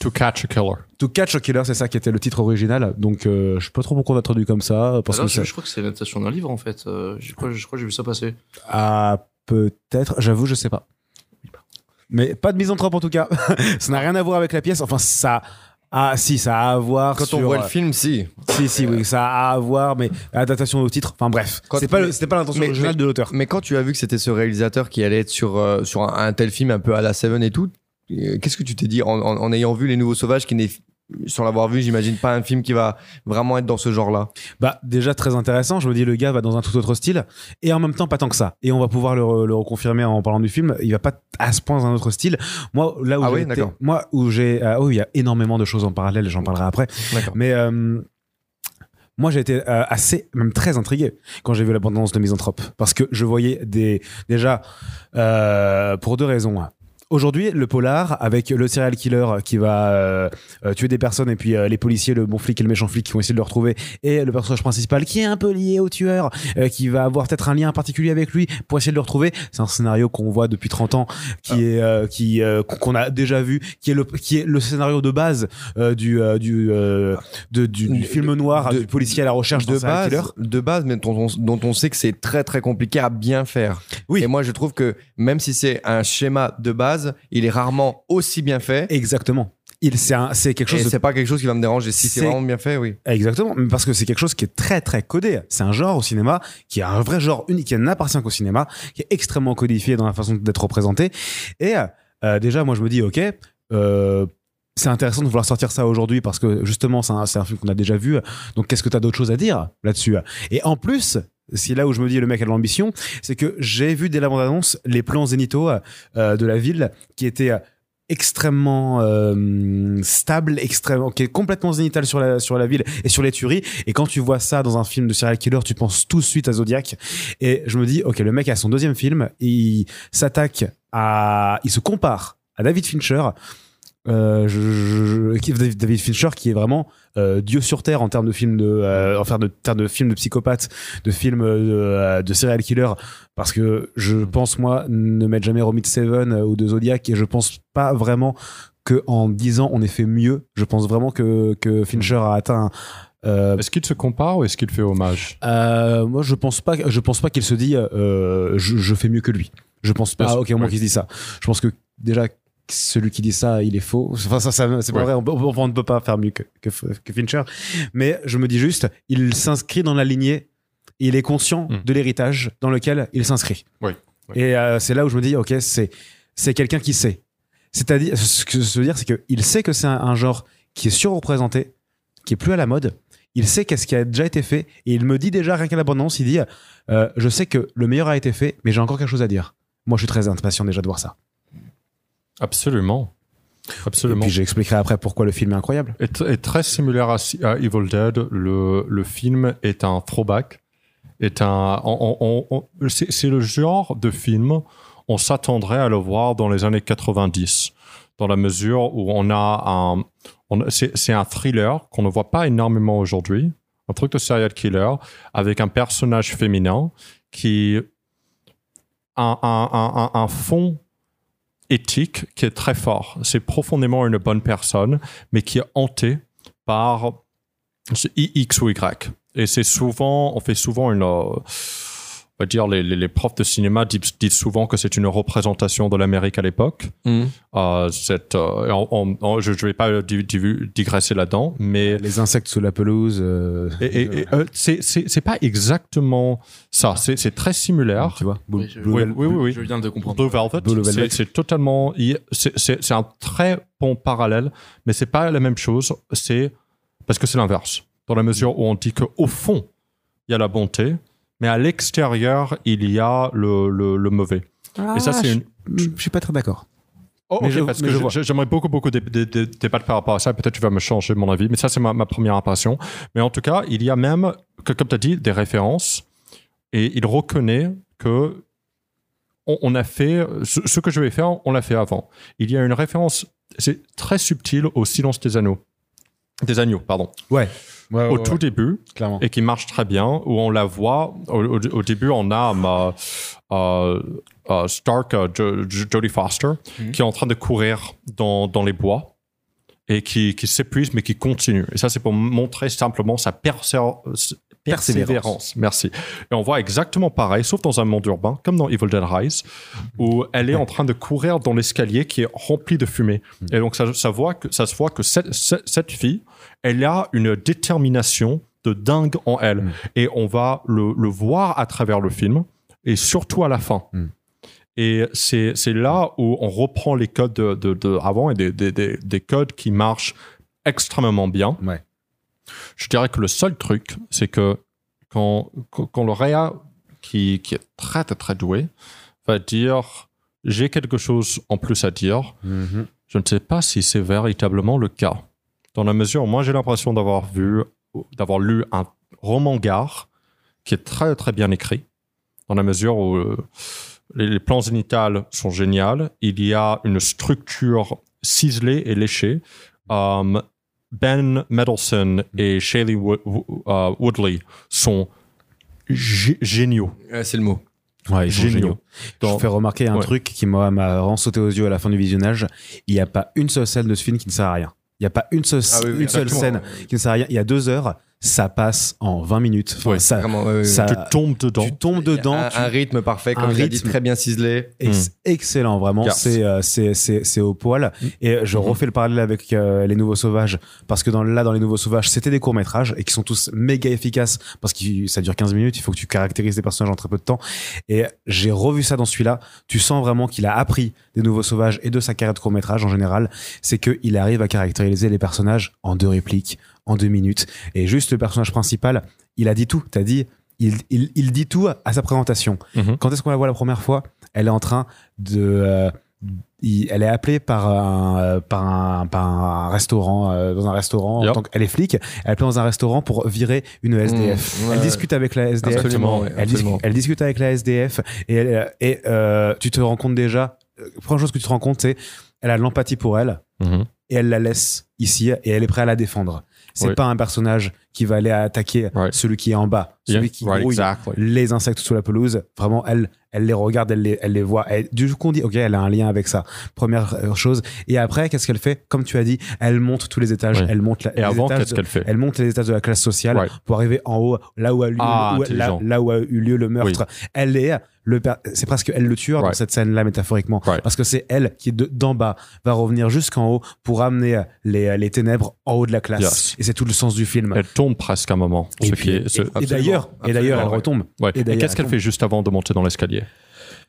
To catch a killer. To Catch a Killer, c'est ça qui était le titre original. Donc euh, je sais pas trop pourquoi on a traduit comme ça. Parce Alors, que je, ça- je crois que c'est l'adaptation d'un livre en fait. Euh, je crois, je crois que j'ai vu ça passer. Ah, peut-être, j'avoue, je sais pas. Mais pas de misanthrope en tout cas. ça n'a rien à voir avec la pièce. Enfin, ça. Ah, si, ça a à voir. Quand on voit le film, si. Si, si, oui, ça a à voir, mais adaptation au titre. Enfin, bref. C'est pas, mais- c'était pas l'intention originale de l'auteur. Mais quand tu as vu que c'était ce réalisateur qui allait être sur, euh, sur un, un tel film un peu à la Seven et tout, euh, qu'est-ce que tu t'es dit en, en- en ayant vu Les Nouveaux Sauvages, qui n'est, sans l'avoir vu, j'imagine pas un film qui va vraiment être dans ce genre-là Bah, déjà très intéressant. Je me dis, le gars va dans un tout autre style. Et en même temps, pas tant que ça. Et on va pouvoir le, re- le reconfirmer en parlant du film. Il va pas à ce point dans un autre style. Moi, là où Ah j'ai oui, moi, où j'ai, ah oui, il y a énormément de choses en parallèle. J'en parlerai après. Mais euh, moi, j'ai été euh, assez, même très intrigué quand j'ai vu l'abondance de Misanthrope. Parce que je voyais des. Déjà, euh, pour deux raisons. Aujourd'hui, le polar, avec le serial killer qui va euh, euh, tuer des personnes et puis euh, les policiers, le bon flic et le méchant flic qui vont essayer de le retrouver, et le personnage principal qui est un peu lié au tueur, euh, qui va avoir peut-être un lien particulier avec lui pour essayer de le retrouver. C'est un scénario qu'on voit depuis 30 ans, qui est euh, qui qu'on a déjà vu, qui est le qui est le scénario de base du du, de- du film noir de- du policier à la recherche de base, killer. de base, mais dont on, dont on sait que c'est très très compliqué à bien faire. Oui. Et moi, je trouve que même si c'est un schéma de base, il est rarement aussi bien fait. Exactement. il c'est un- c'est quelque Et chose de c'est pas quelque chose qui va me déranger. Si c'est C'est- vraiment bien fait, oui. Exactement, parce que c'est quelque chose qui est très très codé. C'est un genre au cinéma qui est un vrai genre unique, qui n'appartient qu'au cinéma, qui est extrêmement codifié dans la façon d'être représenté. Et euh, déjà, moi je me dis, ok, euh, c'est intéressant de vouloir sortir ça aujourd'hui parce que justement, c'est un, c'est un film qu'on a déjà vu. Donc qu'est-ce que tu as d'autre chose à dire là-dessus? Et en plus, c'est là où je me dis le mec a de l'ambition, c'est que j'ai vu dès la bande-annonce les plans zénithaux euh, de la ville qui étaient euh, extrêmement euh, extrêmement, qui est complètement zénital sur la sur la ville et sur les tueries. Et quand tu vois ça dans un film de serial killer, tu penses tout de suite à Zodiac. Et je me dis, ok, le mec a son deuxième film, il s'attaque à, il se compare à David Fincher. Euh, je, je- je- qui- David Fincher qui est vraiment euh, Dieu sur terre en termes de films de euh, de, termes de films de psychopathes de films de, euh, de serial killer parce que je pense moi ne m'être jamais remis de Seven ou de Zodiac et je pense pas vraiment que en 10 ans on ait fait mieux. Je pense vraiment que, que Fincher a atteint euh, Est-ce qu'il se compare ou est-ce qu'il fait hommage? Euh, moi je pense pas je pense pas qu'il se dit euh, je, je fais mieux que lui. Je pense pas sûr, ok au moins qu'il se dit ça. Je pense que déjà celui qui dit ça il est faux. Enfin ça, ça c'est pas Ouais. vrai. On, ne peut pas faire mieux que, que, que Fincher. Mais je me dis juste il s'inscrit dans la lignée. Et il est conscient Mm. de l'héritage dans lequel il s'inscrit. Oui, et euh, c'est là où je me dis ok c'est c'est quelqu'un qui sait. C'est-à-dire ce que je veux dire c'est que il sait que c'est un, un genre qui est surreprésenté qui est plus à la mode. Il sait qu'est-ce qui a déjà été fait. Et il me dit déjà rien qu'à l'abondance il dit euh, je sais que le meilleur a été fait mais j'ai encore quelque chose à dire. Moi je suis très impatient déjà de voir ça Absolument. et Absolument. puis j'expliquerai après pourquoi le film est incroyable est, est très similaire à, à Evil Dead. Le, le film est un throwback. Est un, c'est le genre de film on s'attendrait à le voir dans les années 90, dans la mesure où on a un, c'est c'est un thriller qu'on ne voit pas énormément aujourd'hui, un truc de serial killer avec un personnage féminin qui a un, un- un- un fond éthique qui est très fort. C'est profondément une bonne personne, mais qui est hanté par X ou Y. Et c'est souvent, on fait souvent une, euh, va dire, les, les- les profs de cinéma disent, disent souvent que c'est une représentation de l'Amérique à l'époque. Mhm. Euh, cette, euh, on- on- on- je ne vais pas di- di- digresser là-dedans, mais les insectes sous la pelouse euh, et, et- et, euh, c'est- c'est c'est pas exactement ça. C'est c'est très similaire. tu vois Blue- Oui, je- Blue Oui, oui, oui, oui. Je viens de comprendre. Blue Velvet, Blue Velvet. c'est- c'est totalement, c'est- c'est c'est un très bon parallèle, mais c'est pas la même chose. C'est parce que c'est l'inverse, dans la mesure où on dit que au fond il y a la bonté, mais à l'extérieur il y a le, le, le mauvais. Et ça c'est une. je, je suis pas très d'accord Oh, Mais ok, je- parce mais que j'aimerais beaucoup, beaucoup dé- dé- dé- débattre par rapport à ça. Peut-être tu vas me changer mon avis, mais ça, c'est ma, ma première impression. Mais en tout cas, il y a même, que, comme tu as dit, des références. Et il reconnaît que on, on a fait, ce, ce que je vais faire, on l'a fait avant. Il y a une référence, c'est très subtil au silence des anneaux. Des agneaux, pardon. ouais, ouais, au ouais, tout ouais, début, clairement et qui marche très bien, où on la voit. Au, au- au début, on a euh, euh, euh, Stark, Jo- Jo- Jodie Foster, Mhm. qui est en train de courir dans, dans les bois et qui, qui s'épuise, mais qui continue. Et ça, c'est pour montrer simplement sa persér- Persévérance. persévérance. Merci. Et on voit exactement pareil, sauf dans un monde urbain, comme dans Evil Dead Rise, où elle est en train de courir dans l'escalier qui est rempli de fumée. Et donc, ça, ça, voit que, ça se voit que cette, cette, cette fille, elle a une détermination de dingue en elle. Mm. Et on va le, le voir à travers le film, et surtout à la fin. Mm. Et c'est c'est là où on reprend les codes de, de, de avant et des, des, des, des codes qui marchent extrêmement bien. Ouais. Je dirais que le seul truc, c'est que quand, quand, le Réa, qui, qui est très, très, très doué, va dire j'ai quelque chose en plus à dire, Mhm. je ne sais pas si c'est véritablement le cas. Dans la mesure où moi j'ai l'impression d'avoir vu, d'avoir lu un roman gare qui est très très bien écrit. Dans la mesure où euh, les, les plans zénitales sont géniaux, il y a une structure ciselée et léchée. Um, ben Mendelsohn et Shailene Wo- Wo- euh, Woodley sont gé- géniaux. C'est le mot. Ouais, ils sont Géniaux. géniaux. Je fais remarquer un Ouais. truc qui m'a m'a vraiment sauté aux yeux à la fin du visionnage. Il n'y a pas une seule scène de ce film qui ne sert à rien. Il n'y a pas une seule, Ah oui, oui, une seule exactement. scène qui ne sert à rien. Il y a deux heures. Ça passe en 20 minutes. Enfin, Ouais, ça, Vraiment, ouais, ça- Tu tombes dedans. tu tombes dedans. un, tu- un rythme parfait, comme un dit, rythme. très bien ciselé. Ex- excellent vraiment c'est euh, c'est c'est c'est au poil et je refais le parallèle avec euh, les nouveaux sauvages parce que dans là dans les nouveaux sauvages c'était des courts métrages et qui sont tous méga efficaces parce que ça dure 15 minutes il faut que tu caractérises des personnages en très peu de temps et j'ai revu ça dans celui-là tu sens vraiment qu'il a appris des nouveaux sauvages et de sa carrière de court métrage en général c'est que il arrive à caractériser les personnages en deux répliques en deux minutes et juste le personnage principal il a dit tout t'as dit il, il, il dit tout à sa présentation Mhm. quand est-ce qu'on la voit la première fois? Elle est en train de. euh, il- elle est appelée par un, euh, par un, par un restaurant, euh, dans un restaurant, en Yep. tant qu'elle est flic, elle est appelée dans un restaurant pour virer une SDF. Mmh, ouais. Elle discute avec la SDF. Absolument, elle, absolument. discute, elle discute avec la SDF et, elle- et euh, tu te rends compte déjà, première chose que tu te rends compte, c'est elle a de l'empathie pour elle Mhm. et elle la laisse ici et elle est prête à la défendre. C'est Oui. pas un personnage qui va aller attaquer Right. celui qui est en bas, celui Yeah, qui right, grouille exactly. les insectes sous la pelouse. Vraiment, elle, elle les regarde, elle les, elle les voit. Et du coup, on dit, ok, elle a un lien avec ça. Première euh, chose. Et après, qu'est-ce qu'elle fait? Comme tu as dit, elle monte tous les étages. Oui. Elle monte la, Et les avant, étages qu'est-ce de- qu'elle fait? elle monte les étages de la classe sociale Right. pour arriver en haut, là où a eu lieu, Ah, où- là, intelligent. là où a eu lieu le meurtre. Elle est le c'est presque elle le tueur dans cette scène-là métaphoriquement, Right. parce que c'est elle qui de- d'en bas va revenir jusqu'en haut pour amener les, les ténèbres en haut de la classe. Yes. Et c'est tout le sens du film. Elle tombe presque un moment. Et, d'ailleurs, et d'ailleurs, elle retombe. Ouais. Et Et, qu'est-ce qu'elle elle fait juste avant de monter dans l'escalier?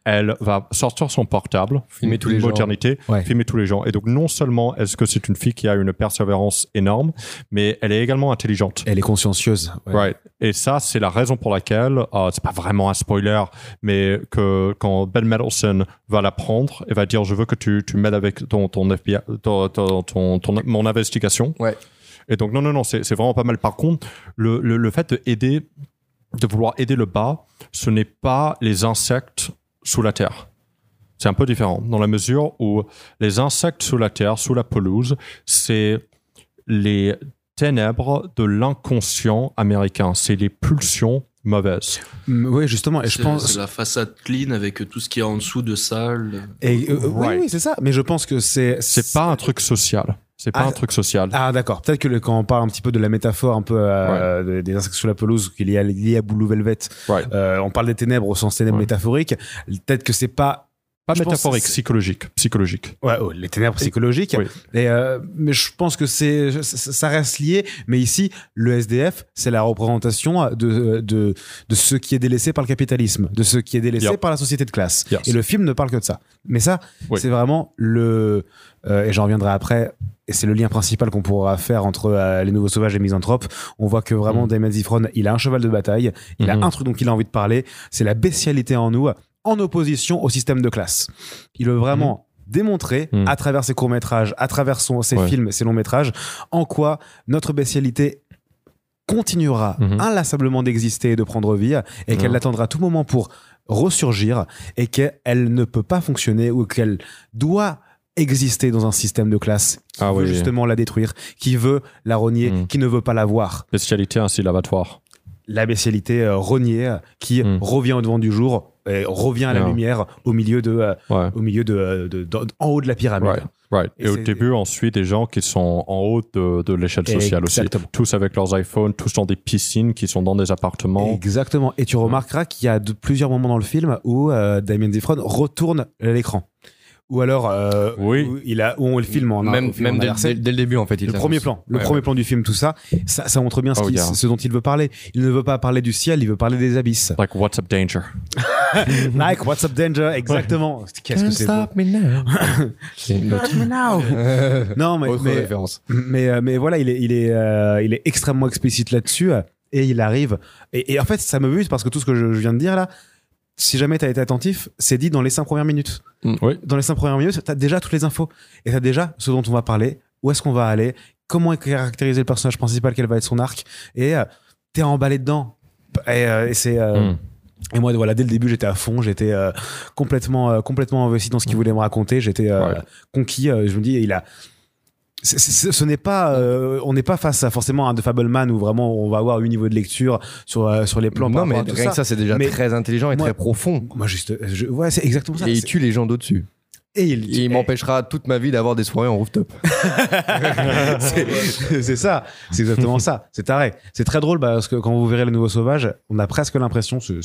Elle va sortir son portable, Filmer tous les modernité, Ouais. filmer tous les gens. Et donc non seulement est-ce que c'est une fille qui a une persévérance énorme, mais elle est également intelligente. Elle est consciencieuse. ouais. Right. Et ça, c'est la raison pour laquelle, euh, c'est pas vraiment un spoiler, mais que quand Ben Mendelsohn va la prendre et va dire, je veux que tu, tu m'aides avec ton, ton FBI, ton, ton, ton- ton- mon investigation. Ouais. Et donc, non, non, non, c'est vraiment pas mal. Par contre, le, le, le fait de aider, de vouloir aider le bas, ce n'est pas les insectes sous la terre. C'est un peu différent, dans la mesure où les insectes sous la terre, sous la pelouse, c'est les ténèbres de l'inconscient américain. C'est les pulsions mauvaises. Mm, Oui, justement. Et je C'est- pense. C'est la façade clean avec tout ce qui est en dessous de salle. Et, euh, oui, oui, c'est ça. Mais je pense que c'est. C'est pas un truc social. C'est pas Ah, un truc social. Ah d'accord. Peut-être que le- quand on parle un petit peu de la métaphore un peu euh, des- des insectes sous la pelouse qu'il y a lié à Blue Velvet, euh, on parle des ténèbres au sens ténèbres Ouais. métaphoriques. Peut-être que c'est pas Pas je métaphorique, psychologique. Psychologique. ouais, oh, les ténèbres psychologiques. Oui. Et, euh, mais je pense que c'est ça ça reste lié. Mais ici, le SDF, c'est la représentation de, de de ce qui est délaissé par le capitalisme, de ce qui est délaissé Yep. par la société de classe. Yes. Et le film ne parle que de ça. Mais ça, Oui. c'est vraiment le euh, et j'en reviendrai après. Et c'est le lien principal qu'on pourra faire entre euh, les nouveaux sauvages et Misanthrope. On voit que vraiment Mhm. Damon Zifron, il a un cheval de bataille, il a Mhm. un truc dont il a envie de parler, c'est la bestialité en nous, en opposition au système de classe. Il veut vraiment démontrer Mhm. à travers ses courts métrages, à travers son, ses Ouais. films, ses longs métrages, en quoi notre bestialité continuera Mhm. inlassablement d'exister et de prendre vie, et qu'elle Ouais. l'attendra à tout moment pour ressurgir, et qu'elle ne peut pas fonctionner ou qu'elle doit exister dans un système de classe qui Ah veut oui. justement la détruire, qui veut la rogner, Mhm. qui ne veut pas la voir. Bestialité ainsi l'abattoir. La bestialité euh, rognée euh, qui Mhm. revient au devant du jour, et revient à la Yeah. lumière au milieu de, euh, Ouais. au milieu de, de- de- en haut de la pyramide. Right. Right. Et Et, au début, on suit des gens qui sont en haut de, de l'échelle sociale Exactement. aussi. Tous avec leurs iPhones, tous dans des piscines, qui sont dans des appartements. Exactement. Et tu remarqueras qu'il y a plusieurs moments dans le film où euh, Damien Zifron retourne l'écran. Ou alors, euh, Oui. où, il a, où on le filme en Même, film même en dès, dès- dès le début, en fait. il le premier plan, le Ouais, premier ouais. plan du film, tout ça, ça, ça montre bien ce, Oh, yeah. ce dont il veut parler. Il ne veut pas parler du ciel, il veut parler des abysses. Like, what's up, danger? Like, what's up danger, exactement. Qu'est-ce que c'est beau. me now. C'est une autre, Non, mais, mais, référence. mais, euh, mais voilà, il est, il est, euh, il est extrêmement explicite là-dessus euh, et il arrive. Et, et en fait, ça me bute parce que tout ce que je, je viens de dire là, si jamais tu as été attentif, c'est dit dans les cinq premières minutes. Oui. Dans les cinq premières minutes, tu as déjà toutes les infos et tu as déjà ce dont on va parler, où est-ce qu'on va aller, comment est caractérisé le personnage principal, quel va être son arc, et euh, t'es emballé dedans. Et, euh, et c'est. euh, Mm. Et moi, voilà, dès le début, j'étais à fond, j'étais euh, complètement, euh, complètement investi dans ce qu'il voulait me raconter, j'étais Ouais. conquis. je me dis, il a. ce n'est pas, euh, on n'est pas face à forcément un The Fableman où vraiment on va avoir un niveau de lecture sur euh, sur les plans. Non, mais rien que ça, c'est déjà Mais très intelligent et moi- très profond. Moi, juste, je- ouais, c'est exactement ça. Et il tue les gens d'au-dessus. Et il, Il m'empêchera toute ma vie d'avoir des soirées en rooftop. c'est ça, c'est exactement ça. C'est taré. C'est très drôle parce que quand vous verrez Les Nouveaux Sauvages, on a presque l'impression, c'est-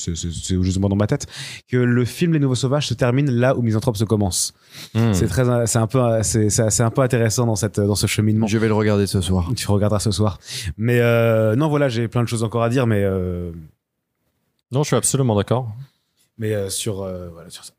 justement dans ma tête, que le film Les Nouveaux Sauvages se termine là où Misanthrope se commence. Hmm. C'est très, c'est un peu, c'est un peu intéressant dans cette, dans ce cheminement. Je vais le regarder ce soir. Tu regarderas ce soir. Mais euh, non, voilà, j'ai plein de choses encore à dire, mais euh, Non, je suis absolument d'accord. mais euh, sur, euh, voilà, sur ça.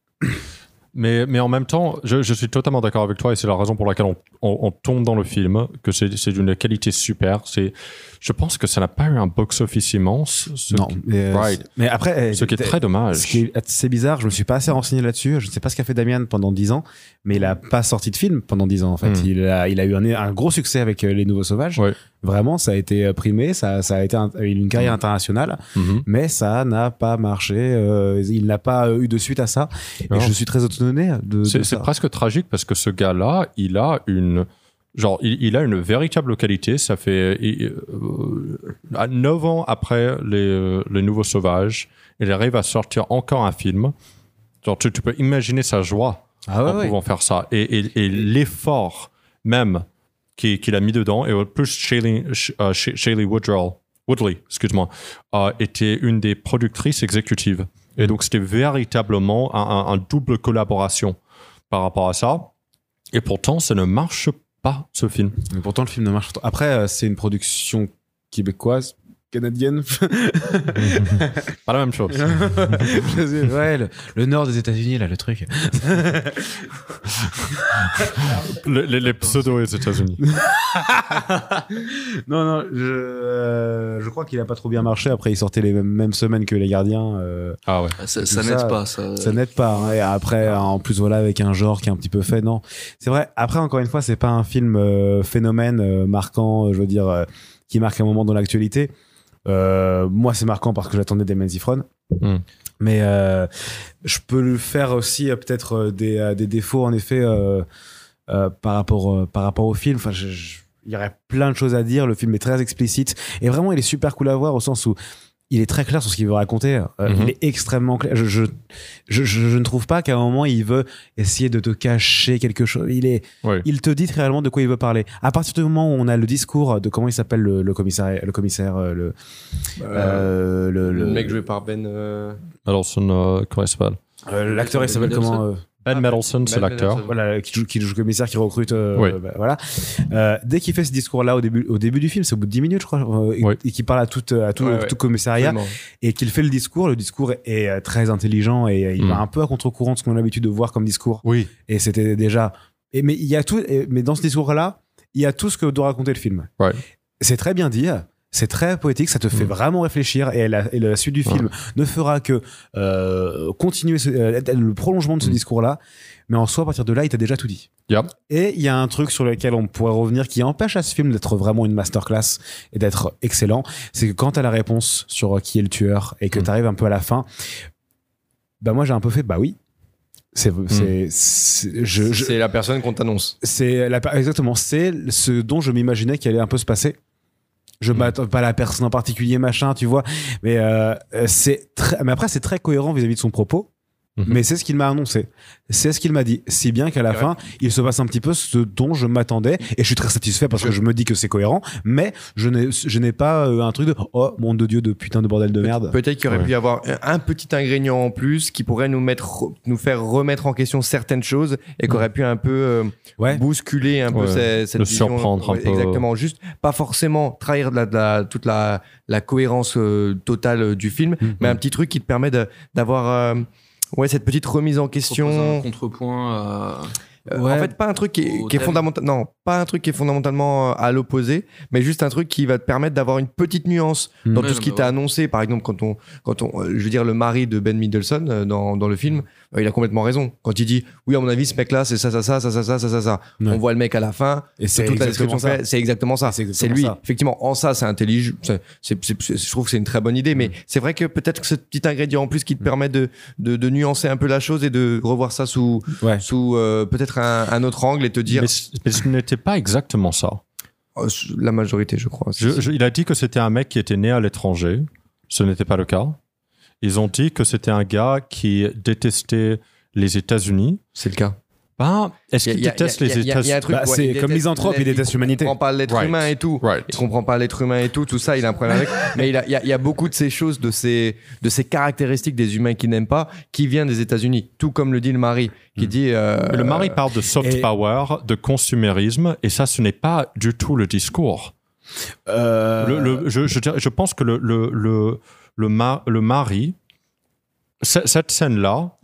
Mais, mais en même temps, je, je suis totalement d'accord avec toi et c'est la raison pour laquelle on, on, on tombe dans le film, que c'est c'est d'une qualité super. C'est, je pense que ça n'a pas eu un box-office immense, ce, Non, qui, mais, euh, Right. mais après, ce qui est euh, très dommage. Ce qui est assez bizarre, je me suis pas assez renseigné là-dessus. Je ne sais pas ce qu'a fait Damien pendant 10 ans, mais il a pas sorti de film pendant 10 ans en fait. Hmm. Il, a, il a eu un, un gros succès avec euh, Les Nouveaux Sauvages. Ouais. Vraiment, ça a été euh, primé, ça, ça a été un- une carrière internationale, Mhm. mais ça n'a pas marché. euh, il n'a pas eu de suite à ça. Et je suis très étonné de, C'est presque tragique parce que ce gars-là, il a une genre il, il a une véritable qualité. Ça fait il- euh, à 9 ans après les, les Nouveaux Sauvages, il arrive à sortir encore un film. Genre tu, tu peux imaginer sa joie Ah en pouvant faire ça et, et, et l'effort même qu'il a mis dedans et en plus Shailene, Sh- Sh- Shailene Woodrell Woodley, excuse-moi, euh, était une des productrices exécutives. Et donc, c'était véritablement un, un- un double collaboration par rapport à ça. Et pourtant, ça ne marche pas, ce film. Pourtant, le film ne marche pas. Après, euh, c'est une production québécoise, canadienne. Pas la même chose. ouais, le, le nord des États-Unis, là, le truc. Le- les, les pseudos aux États-Unis. non, non, je, euh, je crois qu'il a pas trop bien marché. Après, il sortait les mêmes, mêmes semaines que les gardiens. euh, Ah ouais. Ça, Tout ça ça, n'aide pas. Ça, ça n'aide pas. hein. Et après, en plus, voilà, avec un genre qui est un petit peu fait, non. C'est vrai. Après, encore une fois, c'est pas un film euh, phénomène euh, marquant, euh, je veux dire, euh, qui marque un moment dans l'actualité. Euh, moi, c'est marquant parce que j'attendais des Zifron. Hmm. Mais euh, je peux le faire aussi euh, peut-être des, des défauts en effet par rapport par rapport au film. Enfin, je- je- il y aurait plein de choses à dire. Le film est très explicite et vraiment il est super cool à voir au sens où il est très clair sur ce qu'il veut raconter. Euh, Mhm. Il est extrêmement clair. Je, je, je, je- je ne trouve pas qu'à un moment il veut essayer de te cacher quelque chose. Il est, Oui. il te dit réellement de quoi il veut parler. À partir du moment où on a le discours de comment il s'appelle le, le commissaire, le commissaire, euh, le, euh, le, Le le- mec joué par Ben. euh, Mendelsohn, euh, comment il s'appelle? Euh, l'acteur il s'appelle comment euh, Ben Mendelsohn, c'est Ben l'acteur. Mendelsohn. voilà qui joue, qui joue commissaire qui recrute euh, Oui. bah, voilà Euh, dès qu'il fait ce discours là au début au début du film c'est au bout de 10 minutes je crois euh, et, Oui. et qu'il parle à tout à tout, Ouais, ouais. tout commissariat absolument. et qu'il fait le discours le discours est très intelligent et il Mm. va un peu à contre-courant de ce qu'on a l'habitude de voir comme discours Oui. et c'était déjà et, mais il y a tout et- mais dans ce discours là il y a tout ce que doit raconter le film Ouais. c'est très bien dit c'est très poétique, ça te fait Mm. vraiment réfléchir et la, et la suite du film ne fera que euh, continuer ce- euh, le prolongement de ce Mm. discours-là. Mais en soi, à partir de là, il t'a déjà tout dit. Et il y a un truc sur lequel on pourrait revenir qui empêche à ce film d'être vraiment une masterclass et d'être excellent. C'est que quand t'as la réponse sur euh, qui est le tueur et que Mm. t'arrives un peu à la fin, bah moi j'ai un peu fait bah oui. C'est, C'est la personne qu'on t'annonce. c'est exactement, c'est ce dont je m'imaginais qu'il allait un peu se passer. Je m'attends pas à la personne en particulier, machin, tu vois. Mais euh, c'est très, mais après c'est très cohérent vis-à-vis de son propos. Mhm. Mais c'est ce qu'il m'a annoncé. C'est ce qu'il m'a dit. Si bien qu'à la Ouais. fin, il se passe un petit peu ce dont je m'attendais. Et je suis très satisfait parce Je- que je me dis que c'est cohérent. Mais je n'ai, je n'ai pas euh, un truc de oh mon de Dieu de putain de bordel de merde. Peut-être qu'il y aurait Ouais. pu y avoir un- petit ingrédient en plus qui pourrait nous mettre, nous faire remettre en question certaines choses et qui aurait pu un peu euh, Ouais. bousculer un peu Ouais. cette, cette Le vision. surprendre un peu. Exactement. Juste pas forcément trahir de la, de la- toute la, la cohérence euh, totale du film, Mhm. mais un petit truc qui te permet d'avoir euh, ouais cette petite remise en Proposer un question. contrepoint. euh, Euh, Ouais. En fait, pas un truc qui est, qui fondamental. Non, pas un truc qui est fondamentalement euh, à l'opposé, mais juste un truc qui va te permettre d'avoir une petite nuance dans Ouais, tout ce qui mais t'a ouais. annoncé. Par exemple, quand on, quand on, je veux dire, le mari de Ben Middleton dans, dans le film, bah, il a complètement raison. Quand il dit, oui, à mon avis, ce mec-là, c'est ça, ça, ça, ça, ça, ça, ça, ça. Ouais. On voit le mec à la fin. Et c'est toute. C'est exactement ça. C'est lui. Effectivement, en ça, c'est intelligent. je trouve que c'est une très bonne idée, mais c'est vrai que peut-être que ce petit ingrédient en plus qui te permet de, de, nuancer un peu la chose et de revoir ça sous, sous euh, peut-être un, autre angle et te dire. Mais, ce n'était pas exactement ça. Oh, la majorité, je crois. Il a dit que c'était un mec qui était né à l'étranger. Ce n'était pas le cas. Ils ont dit que c'était un gars qui détestait les États-Unis C'est le cas. Ben, est-ce Il qu'il déteste les États-Unis? Bah, ouais, c'est il comme misanthrope, il déteste l'humanité. Il comprend pas l'être Right. humain et tout. Right. Il comprend pas l'être humain et tout, tout ça, il a un problème avec. Mais il, a- il y a, il y a beaucoup de ces choses, de ces, de ces caractéristiques des humains qui n'aiment pas, qui viennent des États-Unis. Tout comme le dit le mari, qui dit. euh, Le mari parle de soft et- power, de consumérisme, et ça, ce n'est pas du tout le discours. Euh, Le- le- je, je dirais- je pense que le, le, le, le, ma- le mari, ce- cette scène-là,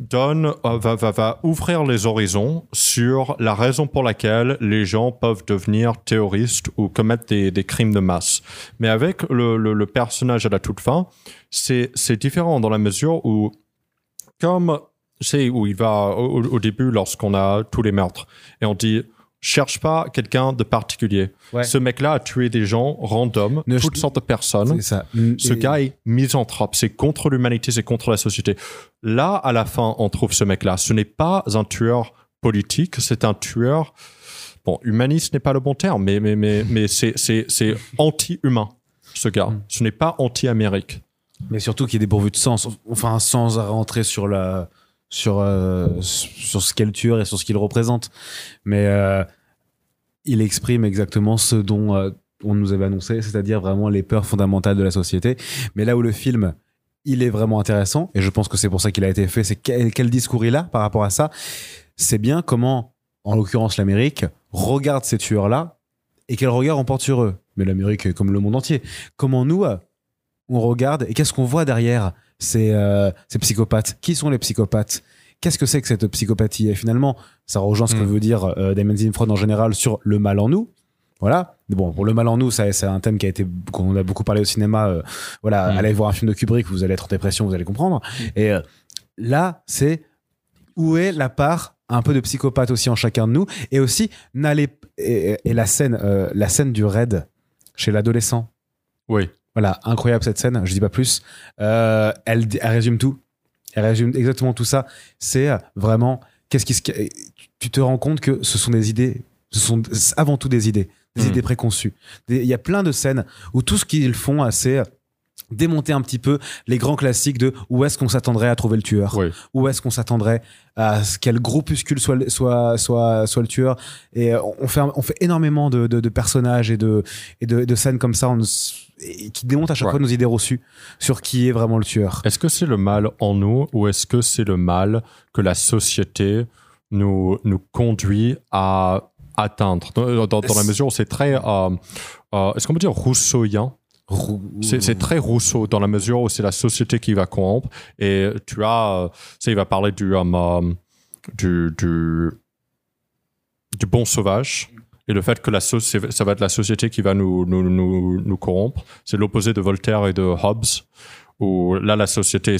donne, euh, va, va, va ouvrir les horizons sur la raison pour laquelle les gens peuvent devenir terroristes ou commettre des, des crimes de masse. Mais avec le, le, personnage à la toute fin, c'est différent dans la mesure où, comme c'est où il va au début lorsqu'on a tous les meurtres, et on dit cherche pas quelqu'un de particulier. Ouais. Ce mec-là a tué des gens random, Ne- toutes sortes de personnes. ça. Ce Et- gars est misanthrope, c'est contre l'humanité, c'est contre la société. Là, à la fin, on trouve ce mec-là. Ce n'est pas un tueur politique, c'est un tueur. Bon, humaniste n'est pas le bon terme, mais, mais, mais, mais c'est anti-humain, ce gars. Mm. Ce n'est pas anti-amérique. Mais surtout qu'il est dépourvu de sens. Enfin, sans rentrer sur la sur euh, sur ce qu'est le tueur et sur ce qu'il représente. Mais euh, il exprime exactement ce dont euh, on nous avait annoncé, c'est-à-dire vraiment les peurs fondamentales de la société. Mais là où le film il est vraiment intéressant, et je pense que c'est pour ça qu'il a été fait, c'est quel, discours il a par rapport à ça. C'est bien comment, en l'occurrence l'Amérique, regarde ces tueurs-là et quel regard on porte sur eux. Mais l'Amérique, comme le monde entier. Comment nous, on regarde et qu'est-ce qu'on voit derrière ces, euh, ces psychopathes Qui sont les psychopathes? Qu'est-ce que c'est que cette psychopathie? Et finalement, ça rejoint ce que Mm. veut dire euh, Damon Zinfrod en général sur le mal en nous. Voilà. Bon, pour le mal en nous, ça, c'est un thème qui a été qu'on a beaucoup parlé au cinéma. euh, voilà, Mm. allez voir un film de Kubrick, vous allez être en dépression, vous allez comprendre. Et euh, là, c'est où est la part un peu de psychopathe aussi en chacun de nous? Et aussi n'allez et, et la scène la scène du raid chez l'adolescent Oui. Voilà, incroyable cette scène, je dis pas plus. Euh, elle, elle résume tout. Elle résume exactement tout ça. C'est euh, vraiment, qu'est-ce qui se. Tu te rends compte que ce sont des idées, ce sont avant tout des idées, des Mhm. idées préconçues. Il y a plein de scènes où tout ce qu'ils font, euh, c'est démonter un petit peu les grands classiques de où est-ce qu'on s'attendrait à trouver le tueur Oui. où est-ce qu'on s'attendrait à quel groupuscule soit, soit, soit, soit le tueur. Et euh, on fait, on fait énormément de, de, de personnages et de, et de, de scènes comme ça on et qui démontent à chaque Ouais. fois nos idées reçues sur qui est vraiment le tueur. Est-ce que c'est le mal en nous ou est-ce que c'est le mal que la société nous, nous conduit à atteindre? Dans, dans- dans la mesure où c'est très. euh, euh, est-ce qu'on peut dire rousseauien C'est très Rousseau dans la mesure où c'est la société qui va corrompre. Et tu as, euh, sais, il va parler du, du, du, du bon sauvage. Et le fait que la so- c'est- ça va être la société qui va nous, nous, nous, nous corrompre. C'est l'opposé de Voltaire et de Hobbes. Où là, la société,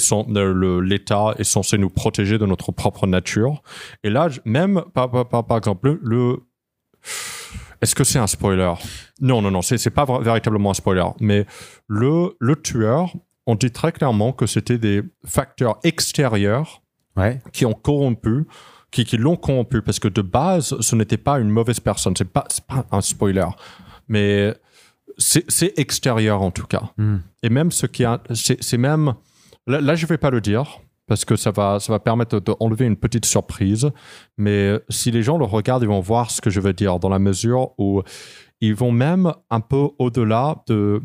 l'État est censé nous protéger de notre propre nature. Et là, même, par, par, par, exemple, le. Est-ce que c'est un spoiler? Non, non, non, c'est pas véritablement un spoiler. Mais le, le tueur, on dit très clairement que c'était des facteurs extérieurs Ouais. qui ont corrompu, qui, qui l'ont corrompu, parce que de base, ce n'était pas une mauvaise personne. C'est pas, pas un spoiler, mais c'est extérieur en tout cas. Mm. Et même ce qui a, c'est même, là, là, je vais pas le dire parce que ça va, ça va permettre d'enlever une petite surprise. Mais si les gens le regardent, ils vont voir ce que je veux dire dans la mesure où ils vont même un peu au-delà de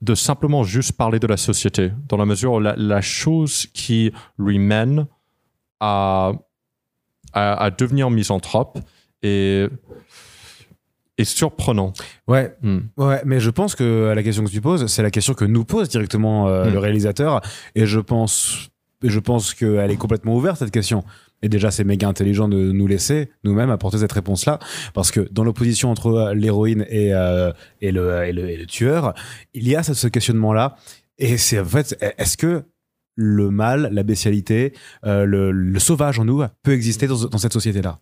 de simplement juste parler de la société, dans la mesure où la, la chose qui lui mène à, à, à devenir misanthrope est, est surprenant. Ouais, Hmm. ouais, mais je pense que la question que tu poses, c'est la question que nous pose directement euh, Mm. le réalisateur, et je pense, je pense qu'elle est complètement ouverte cette question. Et déjà, c'est méga intelligent de nous laisser nous-mêmes apporter cette réponse-là, parce que dans l'opposition entre euh, l'héroïne et, euh, et, le, et, le, et le tueur, il y a ce questionnement-là, et c'est en fait, est-ce que le mal, la bestialité, euh, le, le sauvage en nous peut exister dans, dans cette société-là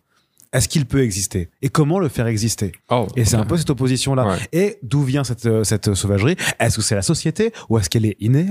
Est-ce qu'il peut exister? Et comment le faire exister? Oh, et c'est un peu cette opposition-là. Ouais. Et d'où vient cette, euh, cette sauvagerie? Est-ce que c'est la société ou est-ce qu'elle est innée?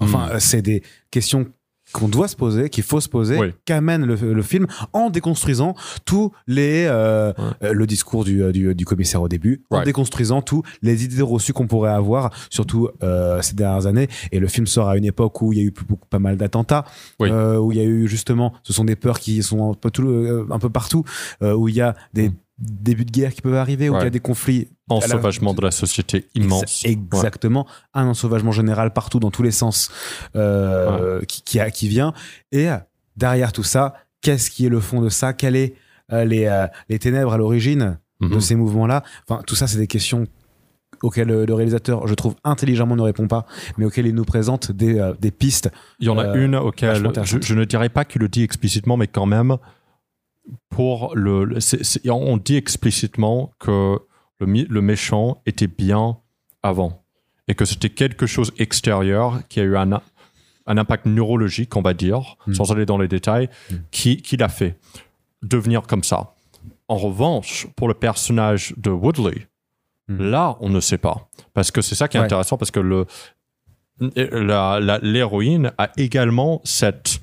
Enfin, Mm. euh, c'est des questions qu'on doit se poser, qu'il faut se poser, Oui. qu'amène le, le film en déconstruisant tous les euh, euh, le discours du, euh, du, du commissaire au début, en déconstruisant tous les idées reçues qu'on pourrait avoir, surtout euh, ces dernières années. Et le film sort à une époque où il y a eu beaucoup, pas mal d'attentats, Oui. euh, où il y a eu justement, ce sont des peurs qui sont un peu, tout, un peu partout, où il y a des débuts de guerre qui peuvent arriver, où il y a Ouais. des conflits En à la- sauvagement de la société immense. Ex- Exactement. Un ensauvagement général partout, dans tous les sens, euh, qui, qui, a- qui vient. Et euh, derrière tout ça, qu'est-ce qui est le fond de ça? Quelles est euh, les, euh, les ténèbres à l'origine Ouais. de Mhm. ces mouvements-là? Enfin, tout ça, c'est des questions auxquelles le, réalisateur, je trouve, intelligemment ne répond pas, mais auxquelles il nous présente des, des pistes. Il y en a une auquel je, je ne dirais pas qu'il le dit explicitement, mais quand même, pour le, on dit explicitement que le, méchant était bien avant et que c'était quelque chose extérieur qui a eu un, un impact neurologique, on va dire, Mm. sans aller dans les détails, qui, qui l'a fait devenir comme ça. En revanche, pour le personnage de Woodley, Mm. là, on ne sait pas. Parce que c'est ça qui est Ouais. intéressant, parce que le, la- la- l'héroïne a également cette,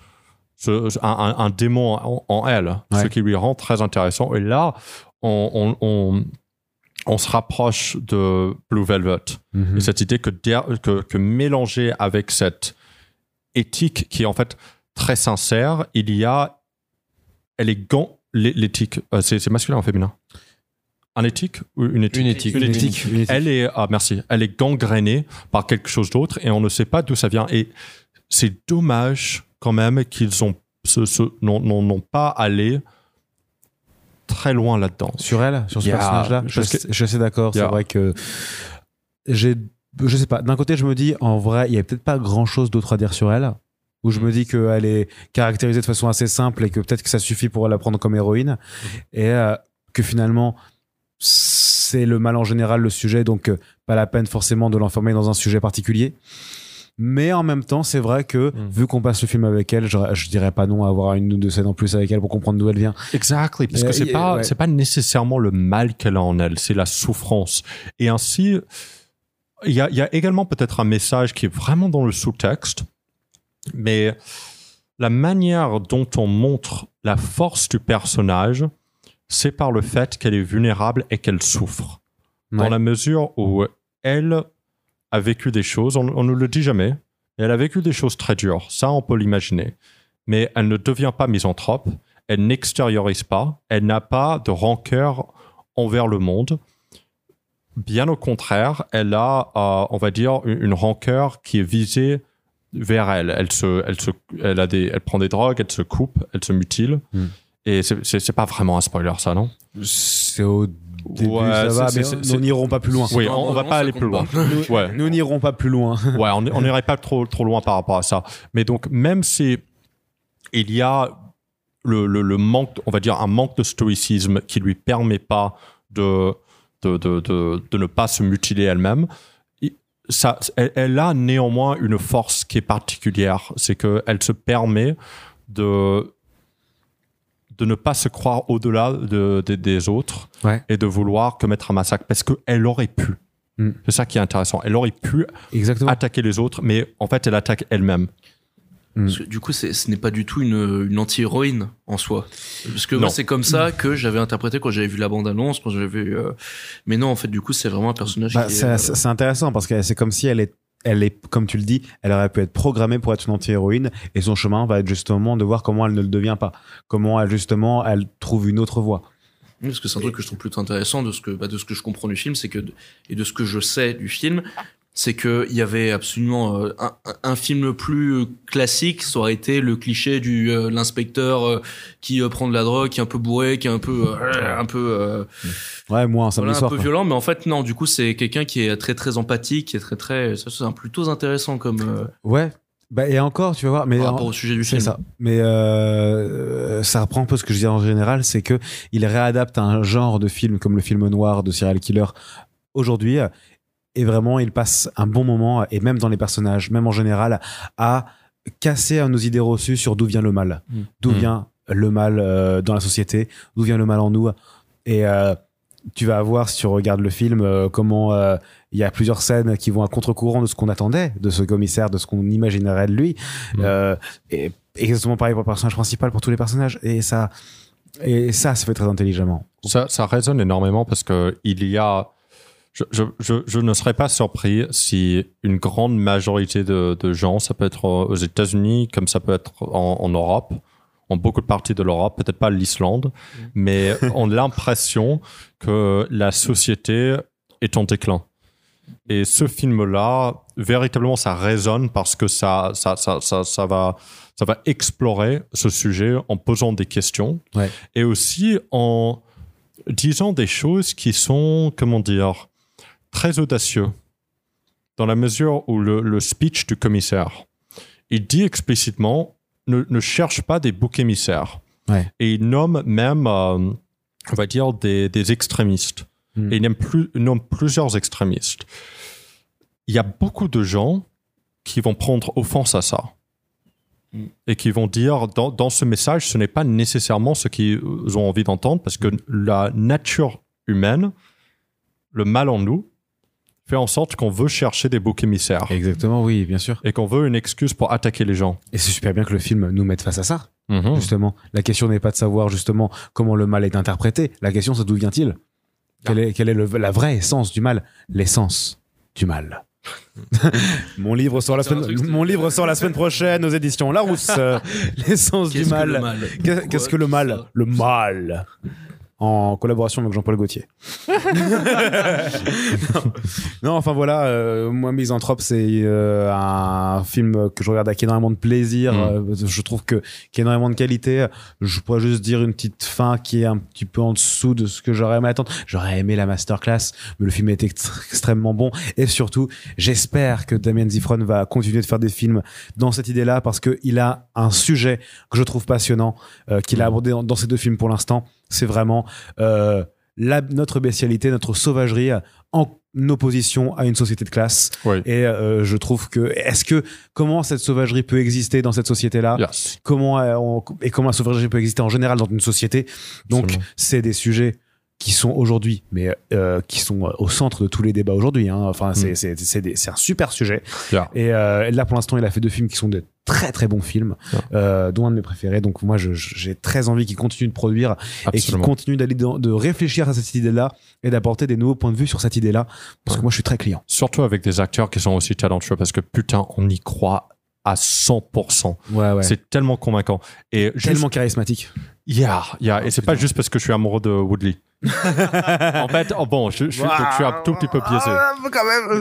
ce- un, un- un démon en, en elle, ce qui lui rend très intéressant. Et là, on, on- on- on se rapproche de Blue Velvet. Mhm. Et cette idée que, que, que mélanger avec cette éthique qui est en fait très sincère, il y a. Elle est gant. l'é- L'éthique, euh, c'est c'est masculin ou féminin? Un éthique ou une éthique? Une éthique. Une éthique, une éthique. Elle est, ah merci, elle est gangrénée par quelque chose d'autre et on ne sait pas d'où ça vient. Et c'est dommage quand même qu'ils n'ont pas allé très loin là-dedans. Sur elle, sur ce personnage-là, je, suis assez d'accord. C'est vrai que j'ai, je sais pas. D'un côté, je me dis, en vrai, il y a peut-être pas grand-chose d'autre à dire sur elle. Où je me dis qu'elle est caractérisée de façon assez simple et que peut-être que ça suffit pour la prendre comme héroïne. Et euh, que finalement, c'est le mal en général le sujet, donc euh, pas la peine forcément de l'enfermer dans un sujet particulier. Mais en même temps, c'est vrai que Mm. vu qu'on passe le film avec elle, je, je dirais pas non à avoir une ou deux scènes en plus avec elle pour comprendre d'où elle vient. Exactly, parce que c'est pas ouais. c'est pas nécessairement le mal qu'elle a en elle, c'est la souffrance. Et ainsi, il y a, il y a également peut-être un message qui est vraiment dans le sous-texte, mais la manière dont on montre la force du personnage, c'est par le fait qu'elle est vulnérable et qu'elle souffre. Dans la mesure où elle a vécu des choses, on, on ne le dit jamais, mais elle a vécu des choses très dures, ça on peut l'imaginer. Mais elle ne devient pas misanthrope, elle n'extériorise pas, elle n'a pas de rancœur envers le monde. Bien au contraire, elle a, euh, on va dire, une, une rancœur qui est visée vers elle. Elle, se, elle, se, elle, a des, elle prend des drogues, elle se coupe, elle se mutile. Hmm. Et c'est pas vraiment un spoiler, ça, non? C'est au début, Ouais, ça va, mais nous n'irons pas plus loin. Oui, on, on va pas aller plus loin. compte Ouais. Nous n'irons pas plus loin. ouais, on n'irait pas trop, trop loin par rapport à ça. Mais donc, même si il y a le, le- le manque, on va dire, un manque de stoïcisme qui lui permet pas de, de, de, de, de ne pas se mutiler elle-même, ça, elle, elle a néanmoins une force qui est particulière. C'est qu'elle se permet de de ne pas se croire au-delà de, de- des autres Ouais. et de vouloir commettre un massacre parce qu'elle aurait pu. Mm. C'est ça qui est intéressant. Elle aurait pu Exactement. attaquer les autres, mais en fait, elle attaque elle-même. Que, du coup, c'est- ce n'est pas du tout une, une anti-héroïne en soi. Parce que c'est comme ça que j'avais interprété quand j'avais vu la bande-annonce, quand j'avais vu. euh, Mais non, en fait, du coup, c'est vraiment un personnage Bah, qui est, c'est euh, c'est intéressant parce que c'est comme si elle est, elle est, comme tu le dis, elle aurait pu être programmée pour être une anti-héroïne et son chemin va être justement de voir comment elle ne le devient pas. Comment elle, justement, elle trouve une autre voie. Parce que c'est un truc que je trouve plutôt intéressant de ce que, bah, de ce que je comprends du film, c'est que, et de ce que je sais du film, c'est que il y avait absolument euh, un, un- un film plus euh, classique, ça aurait été le cliché du euh, l'inspecteur euh, qui euh, prend de la drogue, qui est un peu bourré, qui est un peu, un peu, Ouais, moi, un samedi voilà, un soir. peu quoi. violent, mais en fait non. Du coup, c'est quelqu'un qui est très très empathique, qui est très très, ça c'est un plutôt intéressant comme Ouais. Bah, et encore, tu vas voir, mais par en- rapport au sujet du film. ça. Mais euh, ça reprend un peu ce que je disais en général, c'est que il réadapte un genre de film comme le film noir de serial killer aujourd'hui, et vraiment il passe un bon moment, et même dans les personnages, même en général, à casser à nos idées reçues sur d'où vient le mal, d'où Mm. vient le mal euh, dans la société, d'où vient le mal en nous, et euh, tu vas avoir, si tu regardes le film, euh, comment il y a plusieurs scènes qui vont à contre-courant de ce qu'on attendait de ce commissaire, de ce qu'on imaginerait de lui. Mm. Et exactement pareil pour le personnage principal, pour tous les personnages. Et ça, et ça, se fait très intelligemment. Ça, ça résonne énormément parce que il y a. Je, je, je, je ne serais pas surpris si une grande majorité de, de gens, ça peut être aux États-Unis comme ça peut être en, en Europe, en beaucoup de parties de l'Europe, peut-être pas l'Islande, mais ont l'impression que la société est en déclin. Et ce film-là, véritablement, ça résonne parce que ça, ça, ça, ça, ça va, ça va explorer ce sujet en posant des questions Ouais. et aussi en disant des choses qui sont, comment dire, très audacieux. Dans la mesure où le, le speech du commissaire, il dit explicitement ne, ne cherche pas des boucs émissaires. Ouais. Et il nomme même, euh, on va dire, des, des extrémistes. Mm. Et il nomme, plus, nomme plusieurs extrémistes. Il y a beaucoup de gens qui vont prendre offense à ça. Mm. Et qui vont dire, dans, dans ce message, ce n'est pas nécessairement ce qu'ils ont envie d'entendre, parce que la nature humaine, le mal en nous, fait en sorte qu'on veut chercher des boucs émissaires. Exactement, oui, bien sûr. Et qu'on veut une excuse pour attaquer les gens. Et c'est super bien que le film nous mette face à ça. Mhm. Justement, la question n'est pas de savoir justement comment le mal est interprété. La question, c'est d'où vient-il? Quelle est, quelle est le- la vraie essence du mal? L'essence du mal. mon livre sort la semaine, truc, c'est- mon livre sort la semaine prochaine aux éditions Larousse. L'essence du Qu'est-ce que mal. le mal? Qu'est- Qu'est-ce que le mal? Le mal. En collaboration avec Jean-Paul Gaultier. non. Non, enfin voilà, euh, moi Misanthrope, c'est euh, un film que je regarde avec énormément de plaisir. Mm. Euh, je trouve que qu'il y a énormément de qualité. Je pourrais juste dire une petite fin qui est un petit peu en dessous de ce que j'aurais aimé attendre. J'aurais aimé la masterclass, mais le film était ext- extrêmement bon. Et surtout, j'espère que Damien Zifron va continuer de faire des films dans cette idée-là parce que il a un sujet que je trouve passionnant, euh, qu'il a abordé dans, dans ces deux films pour l'instant. C'est vraiment euh, la, notre bestialité, notre sauvagerie en opposition à une société de classe. Oui. Et euh, je trouve que est-ce que comment cette sauvagerie peut exister dans cette société-là? Yes. Comment euh, on- et comment la sauvagerie peut exister en général dans une société? Donc c'est des sujets qui sont aujourd'hui, mais euh, qui sont au centre de tous les débats aujourd'hui. Hein. Enfin, c'est Mm. c'est un super sujet. Yeah. Et euh, là, pour l'instant, il a fait deux films qui sont de très très bons films, Yeah. euh, dont un de mes préférés. Donc moi, j'ai très envie qu'il continue de produire et qu'il continue d'aller de réfléchir à cette idée-là et d'apporter des nouveaux points de vue sur cette idée-là. Parce que moi, je suis très client. Surtout avec des acteurs qui sont aussi talentueux parce que putain, on y croit à 100%. Ouais, ouais. C'est tellement convaincant. Et juste- tellement charismatique. Yeah, yeah. Et c'est pas juste parce que je suis amoureux de Woodley. En fait, oh bon, je, je, suis- je suis un tout petit peu biaisé.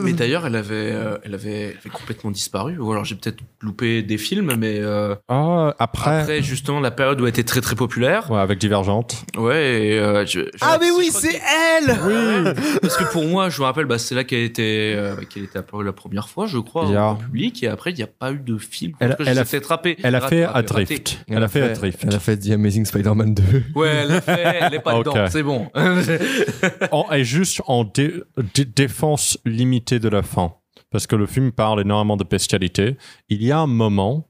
Mais d'ailleurs, elle avait, euh, elle avait, elle avait complètement disparu. Ou alors j'ai peut-être loupé des films, mais euh, Ah, après, après justement la période où elle était très très populaire. ouais, avec Divergente. Ouais. Et, euh, je- je- Ah, mais oui, c'est que- elle Oui. Parce que pour moi, je me rappelle, bah, c'est là qu'elle était, euh, qu'elle était apparue la première fois, je crois, Yeah. en public. Et après, il n'y a pas eu de film. Elle- elle a rattrapé. Elle a fait. Adrift. Elle a fait Adrift. Elle a fait The Amazing Spider-Man 2. Ouais, elle l'a fait. Elle est pas Ok. dedans. C'est bon. En- et juste en dé- dé- défense limitée de la fin, parce que le film parle énormément de bestialité, il y a un moment,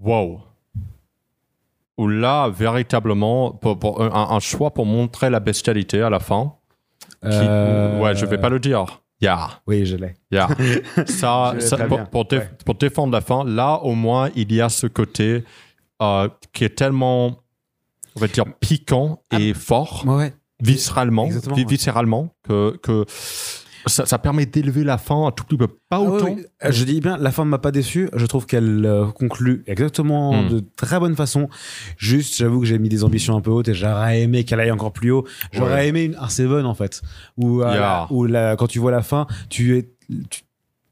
wow, où là, véritablement, pour, pour un, un choix pour montrer la bestialité à la fin, qui- Euh, ouais, je vais pas le dire. Yeah. Oui, je l'ai. Yeah. Ça, pour, bien. pour dé- Ouais. pour défendre la fin, là, au moins, il y a ce côté euh, qui est tellement, on va dire, piquant et fort, Ouais, ouais. viscéralement, ouais. viscéralement, que, que ça, ça permet d'élever la fin un tout petit peu. Pas Ah autant. oui. Euh, Je dis bien, la fin ne m'a pas déçu. Je trouve qu'elle euh, conclut exactement Hmm. de très bonne façon. Juste, j'avoue que j'ai mis des ambitions un peu hautes et j'aurais aimé qu'elle aille encore plus haut. J'aurais Ouais. aimé une, un Seven en fait, où, euh, où la- quand tu vois la fin, tu es tu-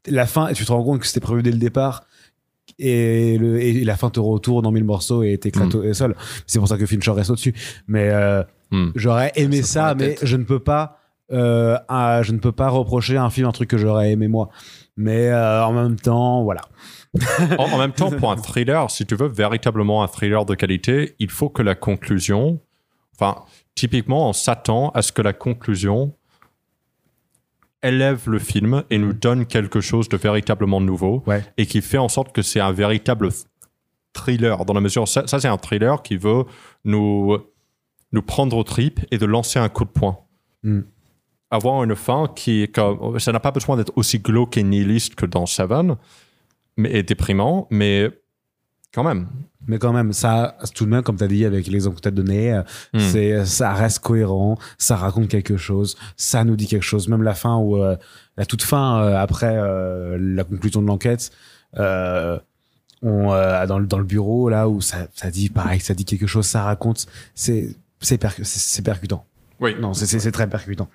la fin et tu te rends compte que c'était prévu dès le départ. Et, le, et la fin te retourne en mille morceaux et t'éclate au sol. C'est pour ça que Fincher reste au-dessus. Mais euh, Hmm. j'aurais aimé Ça mais je ne peux pas euh, à- je ne peux pas reprocher à un film un truc que j'aurais aimé moi mais euh, en même temps voilà en, en même temps, pour un thriller, si tu veux véritablement un thriller de qualité, il faut que la conclusion, enfin, typiquement, on s'attend à ce que la conclusion élève le film et nous donne quelque chose de véritablement nouveau Ouais. et qui fait en sorte que c'est un véritable th- thriller dans la mesure ça, ça, c'est un thriller qui veut nous nous prendre aux tripes et de lancer un coup de poing Mm. Avoir une fin qui est comme. Ça n'a pas besoin d'être aussi glauque et nihiliste que dans Seven, mais, et déprimant, mais quand même. Mais quand même, ça, tout de même, comme tu as dit avec l'exemple que tu as donné, euh, Hmm. c'est, ça reste cohérent, ça raconte quelque chose, ça nous dit quelque chose. Même la fin où, euh, la toute fin, euh, après euh, la conclusion de l'enquête, euh, on, euh, dans, le, dans le bureau, là, où ça, ça dit pareil, ça dit quelque chose, ça raconte, c'est, c'est, percu- c'est, c'est percutant. Oui. Non, c'est, c'est, c'est très percutant.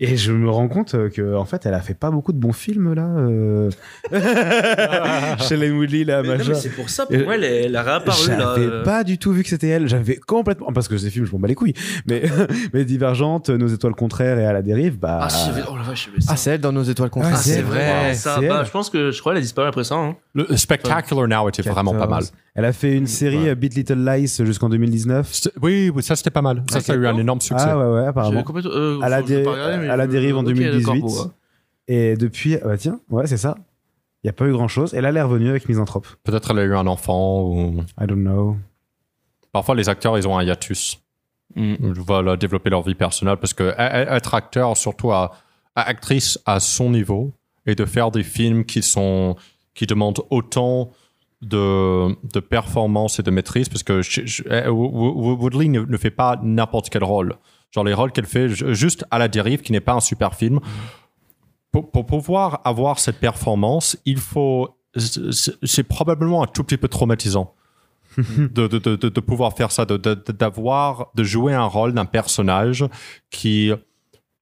Et je me rends compte euh, que en fait, elle a fait pas beaucoup de bons films là. Euh... Shailene Woodley là, Mais non, machin. mais c'est pour ça, pour moi, elle, elle a réapparu là. J'avais euh. pas du tout vu que c'était elle. J'avais complètement parce que ces films, je m'en bats les couilles. Mais mais Divergente, Nos étoiles contraires et à la dérive, bah. Ah, si, oh la vache, j'avais ça. Ah, c'est elle dans nos étoiles contraires. Ah, Ah, c'est c'est vrai. vrai, ça, c'est bah, je pense que je crois qu'elle a disparu après ça. hein. Le Spectacular Now était vraiment pas mal. 14. Elle a fait une série Ouais. euh, Beat Little Lies jusqu'en 2019. C'était- Oui, oui, ça c'était pas mal. Ça, a eu un énorme succès. Ah ouais ouais apparemment. euh, À la faut- à la dérive en ok, 2018. d'accord, bon, ouais. Et depuis, ah bah tiens, ouais c'est ça. Il y a pas eu grand chose. Et là, elle est revenue avec Misanthrope. Peut-être elle a eu un enfant ou. I don't know. Parfois, les acteurs, ils ont un hiatus. Mm. Ils veulent développer leur vie personnelle parce que e- e- être acteur, surtout à, à actrice à son niveau, et de faire des films qui sont qui demandent autant de, de performance et de maîtrise, parce que je- je- eh, Wo- Wo- Woodley ne, ne fait pas n'importe quel rôle. Genre les rôles qu'elle fait ju- juste à la dérive, qui n'est pas un super film. Pour, pour pouvoir avoir cette performance, il faut. c'est- probablement un tout petit peu traumatisant de, de, de, pouvoir faire ça, de, de, de- d'avoir, de jouer un rôle d'un personnage qui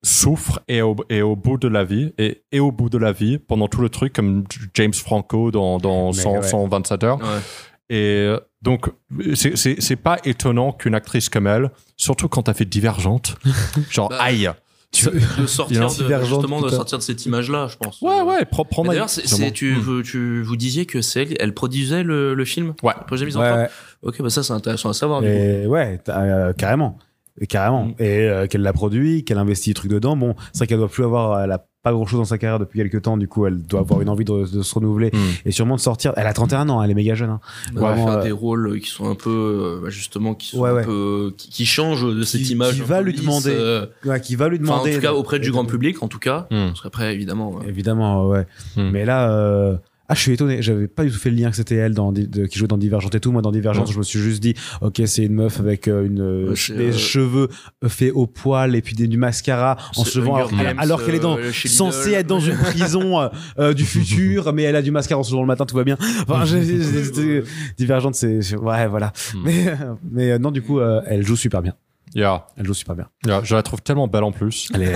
souffre et au, et au bout de la vie, et, et au bout de la vie, pendant tout le truc, comme James Franco dans, dans 100, ouais. 127 heures. Ouais. Et euh, donc, c'est- pas étonnant qu'une actrice comme elle, surtout quand t'as fait Divergente, genre Bah, aïe. Tu de sortir de, justement de sortir de cette image-là, je pense. Ouais, ouais, un- D'ailleurs, tu, Hmm. vous, tu vous disiez que c'est elle, elle produisait le, le film. Ouais. Le projet mis en Ouais, forme. ouais. Ok, bah ça c'est intéressant à savoir. du coup. Et ouais, t'as, euh, carrément. Et carrément. Mm. Et euh, qu'elle l'a produit, qu'elle investit des trucs dedans. Bon, c'est vrai qu'elle doit plus avoir, elle a pas grand chose dans sa carrière depuis quelques temps. Du coup, elle doit avoir une envie de, de se renouveler Hmm. et sûrement de sortir. Elle a 31 ans, elle est méga jeune. Hein. Va faire euh, des rôles qui sont un peu euh, bah, justement qui sont Ouais, un peu qui, qui changent de cette Qui- image qui va lui demander. euh, Ouais, qui va lui enfin, en demander. tout cas auprès du grand public en tout cas Hmm. parce qu'après évidemment Évidemment, ouais. Hmm. Mais là, euh, ah, je suis étonné. J'avais pas du tout fait le lien que c'était elle dans, de- qui jouait dans Divergente et tout. Moi, dans Divergente, Ouais. je me suis juste dit, ok, c'est une meuf avec euh, une, euh, Ouais, des euh, cheveux faits au poil et puis des, du mascara en se levant alors, qu'elle est dans, censée être dans une prison euh, du futur, mais elle a du mascara en se levant le matin, tout va bien. Enfin, j'ai- Divergente, c'est, ouais, voilà. Hmm. Mais, mais non, du coup, euh, elle joue super bien. Yeah, Elle joue super bien. yeah, je la trouve tellement belle en plus. Elle est,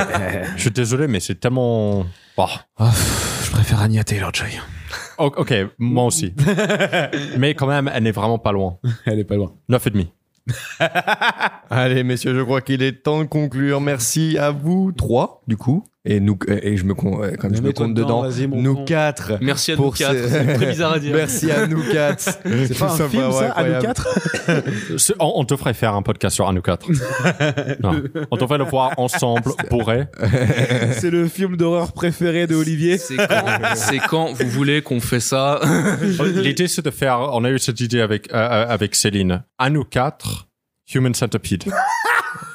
Je suis désolé, mais c'est tellement. Oh. je préfère Anya Taylor-Joy. Ok, moi aussi. mais quand même, elle n'est vraiment pas loin. Elle est pas loin. 9,5. Allez, messieurs, je crois qu'il est temps de conclure. Merci à vous trois, du coup. Et nous, et je me compte, comme je me compte dedans, nous quatre. merci à Pour nous quatre c'est très bizarre à dire Merci à nous quatre. C'est pas un film, ça, à nous quatre On, on devrait faire un podcast sur un ou quatre. Non. On devrait le voir ensemble, bourré. C'est le film d'horreur préféré de Olivier. c'est quand, quand vous voulez qu'on fait ça L'idée, c'est de faire. On a eu cette idée avec, euh, euh, avec Céline. Un ou quatre, Human Centipede.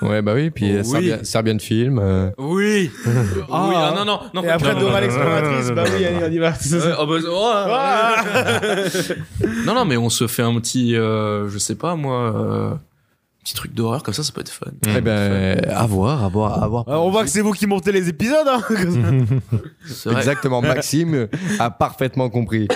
Ouais, bah oui, puis Oh, Serbian, oui. Serbian film. euh, oui oui ah non non non Et après Dora l'exploratrice, bah oui, allez, on y va. Ouais, ah bah, oh, ouais. non, non, mais on se fait un petit, euh, je sais pas moi, euh, petit truc d'horreur comme ça, ça peut être fun. Eh ben, à voir, à voir, à voir. Alors, on voit que c'est vous qui montez les épisodes. Hein. Exactement, Maxime a parfaitement compris.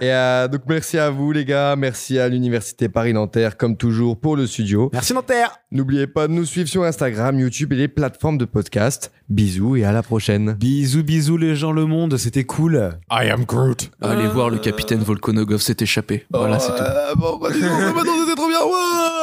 Et euh, donc merci à vous les gars, merci à l'université Paris-Nanterre comme toujours pour le studio. Merci Nanterre. N'oubliez pas de nous suivre sur Instagram, YouTube et les plateformes de podcast. Bisous et à la prochaine. Bisous, bisous les gens, le monde, c'était cool. I am Groot. Allez voir le capitaine Volkonogov s'est échappé. Voilà, c'est tout. bon, bah, dis donc, maintenant c'était trop bien. Ouais